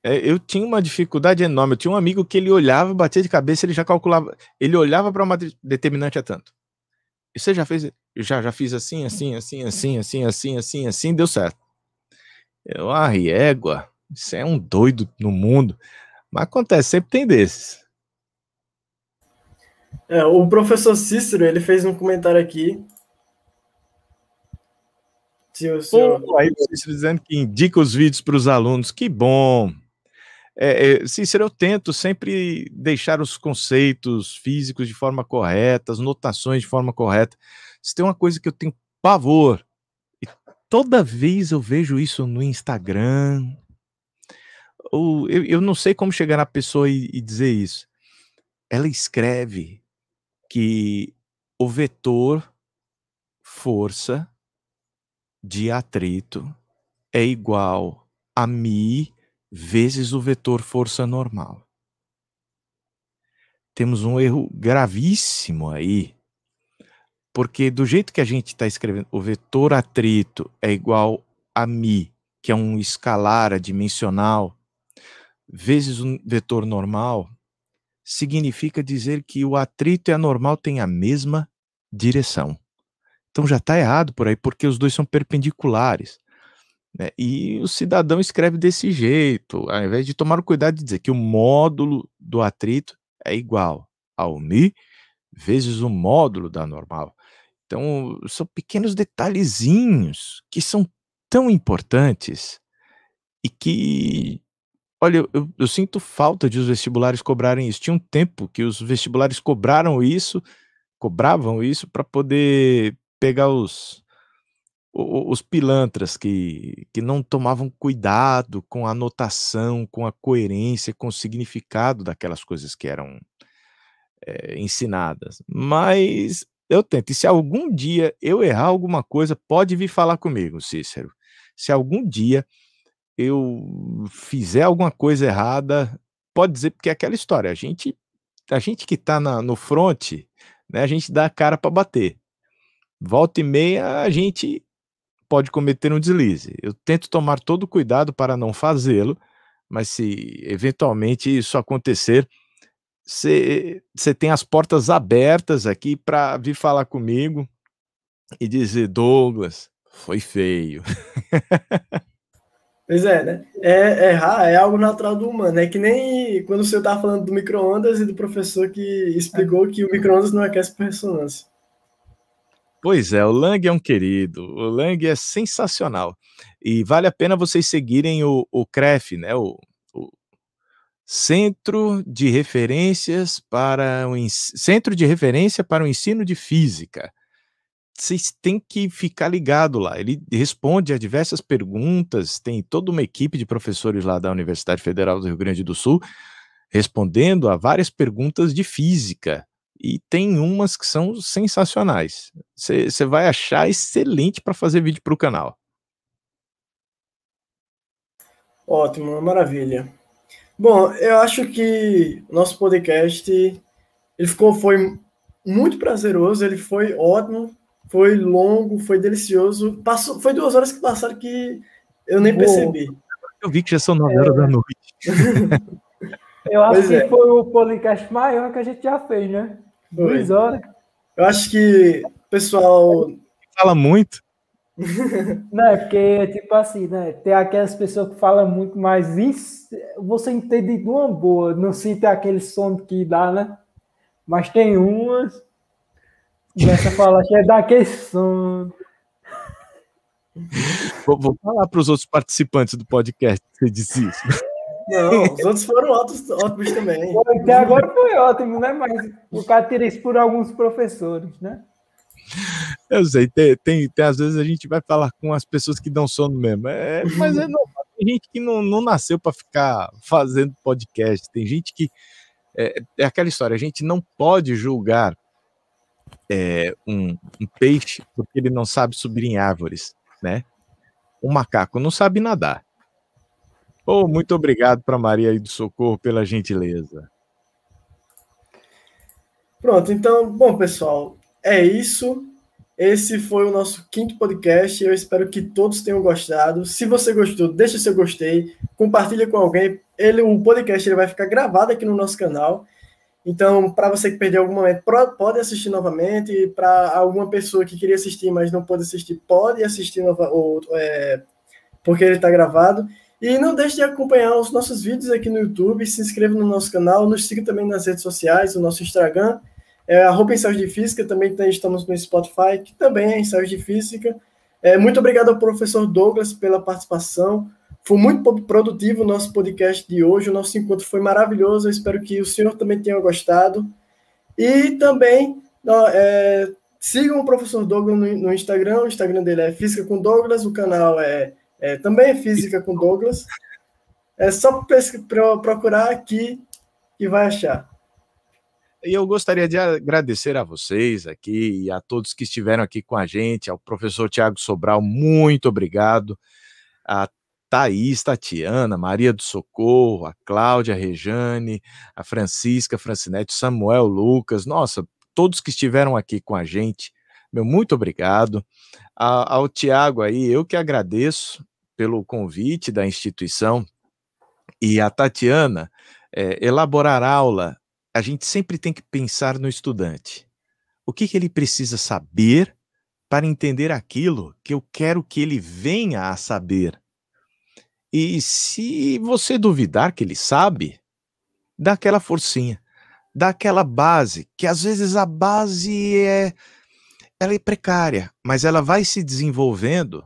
É, eu tinha uma dificuldade enorme. Eu tinha um amigo que ele olhava, batia de cabeça, ele já calculava. Ele olhava para uma determinante a tanto. E você já fez? Eu já, já fiz assim, assim, assim, assim, assim, assim, assim, assim, deu certo. Eu, ah, égua, isso é um doido no mundo. Mas acontece, sempre tem desses. É, o professor Cícero, ele fez um comentário aqui. Se o senhor... Pô, aí Cícero dizendo que indica os vídeos para os alunos. Que bom! É, é, Cícero, eu tento sempre deixar os conceitos físicos de forma correta, as notações de forma correta. Se tem uma coisa que eu tenho pavor, e toda vez eu vejo isso no Instagram, ou eu, eu não sei como chegar na pessoa e, e dizer isso. Ela escreve que o vetor força de atrito é igual a mi vezes o vetor força normal. Temos um erro gravíssimo aí, porque do jeito que a gente está escrevendo, o vetor atrito é igual a mi, que é um escalar adimensional, vezes um vetor normal, significa dizer que o atrito e a normal têm a mesma direção. Então já está errado por aí, porque os dois são perpendiculares. Né? E o cidadão escreve desse jeito, ao invés de tomar o cuidado de dizer que o módulo do atrito é igual ao mi vezes o módulo da normal. Então, são pequenos detalhezinhos que são tão importantes e que, olha, eu, eu, sinto falta de os vestibulares cobrarem isso. Tinha um tempo que os vestibulares cobraram isso, cobravam isso para poder pegar os os pilantras que, que não tomavam cuidado com a anotação, com a coerência, com o significado daquelas coisas que eram é, ensinadas. Mas eu tento. E se algum dia eu errar alguma coisa, pode vir falar comigo, Cícero. Se algum dia eu fizer alguma coisa errada, pode dizer, porque é aquela história. A gente, a gente que está no front, né, a gente dá a cara para bater. Volta e meia, a gente pode cometer um deslize. Eu tento tomar todo cuidado para não fazê-lo, mas se eventualmente isso acontecer, você tem as portas abertas aqui para vir falar comigo e dizer: Douglas, foi feio. [laughs] Pois é, né? É, errar é algo natural do humano. É que nem quando o senhor estava falando do micro-ondas e do professor que explicou que o micro-ondas não aquece por ressonância. Pois é, o Lang é um querido, o Lang é sensacional. E vale a pena vocês seguirem o, o CREF, né? O, o Centro de Referências para o Centro de Referência para o Ensino de Física. Vocês têm que ficar ligado lá. Ele responde a diversas perguntas, tem toda uma equipe de professores lá da Universidade Federal do Rio Grande do Sul respondendo a várias perguntas de física e tem umas que são sensacionais. Você vai achar excelente para fazer vídeo para o canal. Ótimo, maravilha. Bom, eu acho que o nosso podcast ele ficou foi muito prazeroso, ele foi ótimo, foi longo, foi delicioso. Passou, foi duas horas que passaram que eu nem Boa. percebi. Eu vi que já são nove horas é... da noite. [laughs] eu acho pois que é. foi o podcast maior que a gente já fez, né? Duas horas. Eu acho que o pessoal. Fala muito. [laughs] Não, é porque, tipo assim, né? Tem aquelas pessoas que falam muito, mas isso, você entende de uma boa, não sinta aquele som que dá, né? Mas tem umas. Começa a [laughs] falar que é daquele som. Vou, vou falar para os outros participantes do podcast que você disse isso. [laughs] Não, os outros foram ótimos, ótimos também. Até agora foi ótimo, né? Mas o cara tira isso por alguns professores, né? Eu sei, tem, tem, tem, às vezes a gente vai falar com as pessoas que dão sono mesmo. É, mas é normal. Tem gente que não, não nasceu para ficar fazendo podcast. Tem gente que. É, é, aquela história, a gente não pode julgar é, um, um peixe porque ele não sabe subir em árvores, né? Um macaco não sabe nadar. Oh, muito obrigado para Maria do Socorro pela gentileza. Pronto, então, bom, pessoal, é isso. Esse foi o nosso quinto podcast. Eu espero que todos tenham gostado. Se você gostou, deixa seu gostei, compartilha com alguém. Ele, o podcast ele vai ficar gravado aqui no nosso canal. Então, para você que perdeu algum momento, pode assistir novamente. Para alguma pessoa que queria assistir, mas não pôde assistir, pode assistir nova, é, porque ele está gravado. E não deixe de acompanhar os nossos vídeos aqui no YouTube. Se inscreva no nosso canal, nos siga também nas redes sociais, o nosso Instagram é, arroba Ensaios de Física, também estamos no Spotify, que também é Ensaios de Física. É, muito obrigado ao professor Douglas pela participação. Foi muito produtivo o nosso podcast de hoje. O nosso encontro foi maravilhoso. Eu espero que o senhor também tenha gostado. E também é, sigam o professor Douglas no, no, Instagram. O Instagram dele é Física com Douglas. O canal é, é também é Física com Douglas. É só procurar aqui e vai achar. E eu gostaria de agradecer a vocês aqui e a todos que estiveram aqui com a gente, ao professor Tiago Sobral, muito obrigado. A Thaís, Tatiana, Maria do Socorro, a Cláudia, a Rejane, a Francisca, Francinete, Samuel, Lucas, nossa, todos que estiveram aqui com a gente, meu muito obrigado. A, ao Tiago aí, eu que agradeço pelo convite da instituição e a Tatiana, é, elaborar aula a gente sempre tem que pensar no estudante. O que, que ele precisa saber para entender aquilo que eu quero que ele venha a saber? E se você duvidar que ele sabe, dá aquela forcinha, dá aquela base, que às vezes a base é ela é precária, mas ela vai se desenvolvendo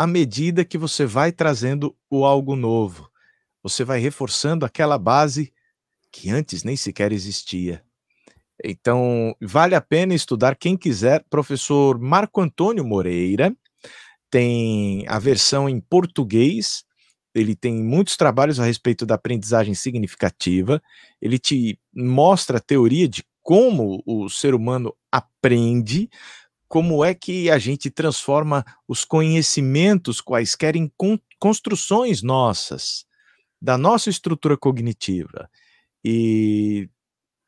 à medida que você vai trazendo o algo novo. Você vai reforçando aquela base que antes nem sequer existia. Então, vale a pena estudar quem quiser. Professor Marco Antônio Moreira tem a versão em português. Ele tem muitos trabalhos a respeito da aprendizagem significativa. Ele te mostra a teoria de como o ser humano aprende, como é que a gente transforma os conhecimentos quaisquer em construções nossas, da nossa estrutura cognitiva. E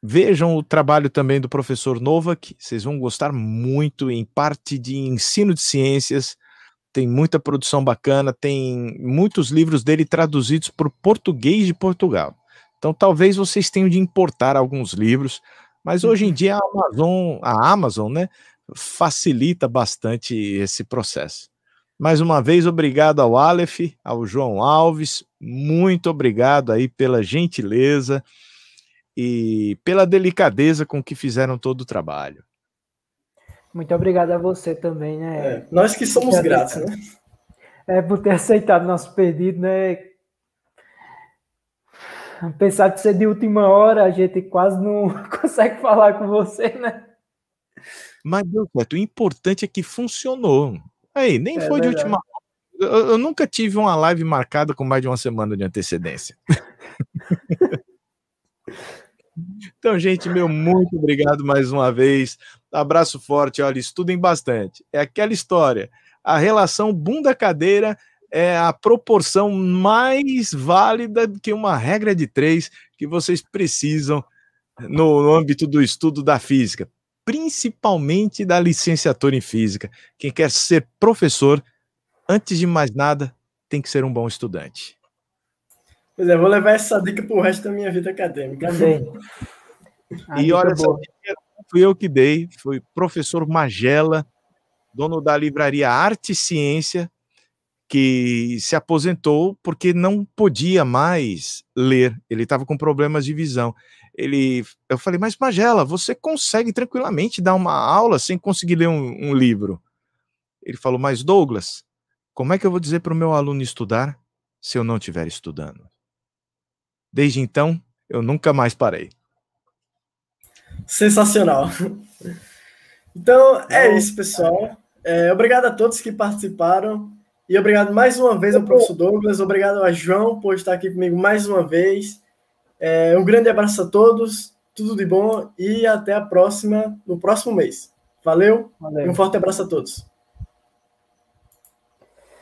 vejam o trabalho também do professor Novak, vocês vão gostar muito em parte de ensino de ciências. Tem muita produção bacana, tem muitos livros dele traduzidos para o português de Portugal. Então talvez vocês tenham de importar alguns livros, mas hoje em uhum. dia a Amazon, a Amazon, né, facilita bastante esse processo. Mais uma vez, obrigado ao Aleph, ao João Alves, muito obrigado aí pela gentileza e pela delicadeza com que fizeram todo o trabalho. Muito obrigado a você também, né? É, nós que somos gratos, né? É, por ter aceitado nosso pedido, né? Apesar de ser de última hora, a gente quase não [laughs] consegue falar com você, né? Mas deu certo. O importante é que funcionou. Aí, nem é foi verdade. de última hora. Eu, eu, nunca tive uma live marcada com mais de uma semana de antecedência. [laughs] então, gente, meu muito obrigado mais uma vez. Abraço forte, olha, estudem bastante. É aquela história. A relação bunda-cadeira é a proporção mais válida que uma regra de três que vocês precisam no, no âmbito do estudo da física principalmente da licenciatura em física. Quem quer ser professor, antes de mais nada, tem que ser um bom estudante. Pois é, vou levar essa dica para o resto da minha vida acadêmica. Também. e olha, essa dica fui eu que dei, foi professor Magela, dono da livraria Arte e Ciência, que se aposentou porque não podia mais ler, ele estava com problemas de visão ele, eu falei, mas Magela, você consegue tranquilamente dar uma aula sem conseguir ler um, um livro? Ele falou, mas Douglas, como é que eu vou dizer para o meu aluno estudar se eu não estiver estudando? Desde então, eu nunca mais parei. Sensacional. Então é isso, pessoal. É, obrigado a todos que participaram. E obrigado mais uma vez ao professor Douglas. Obrigado a João por estar aqui comigo mais uma vez. É, um grande abraço a todos, tudo de bom e até a próxima, no próximo mês. Valeu, Valeu. e um forte abraço a todos.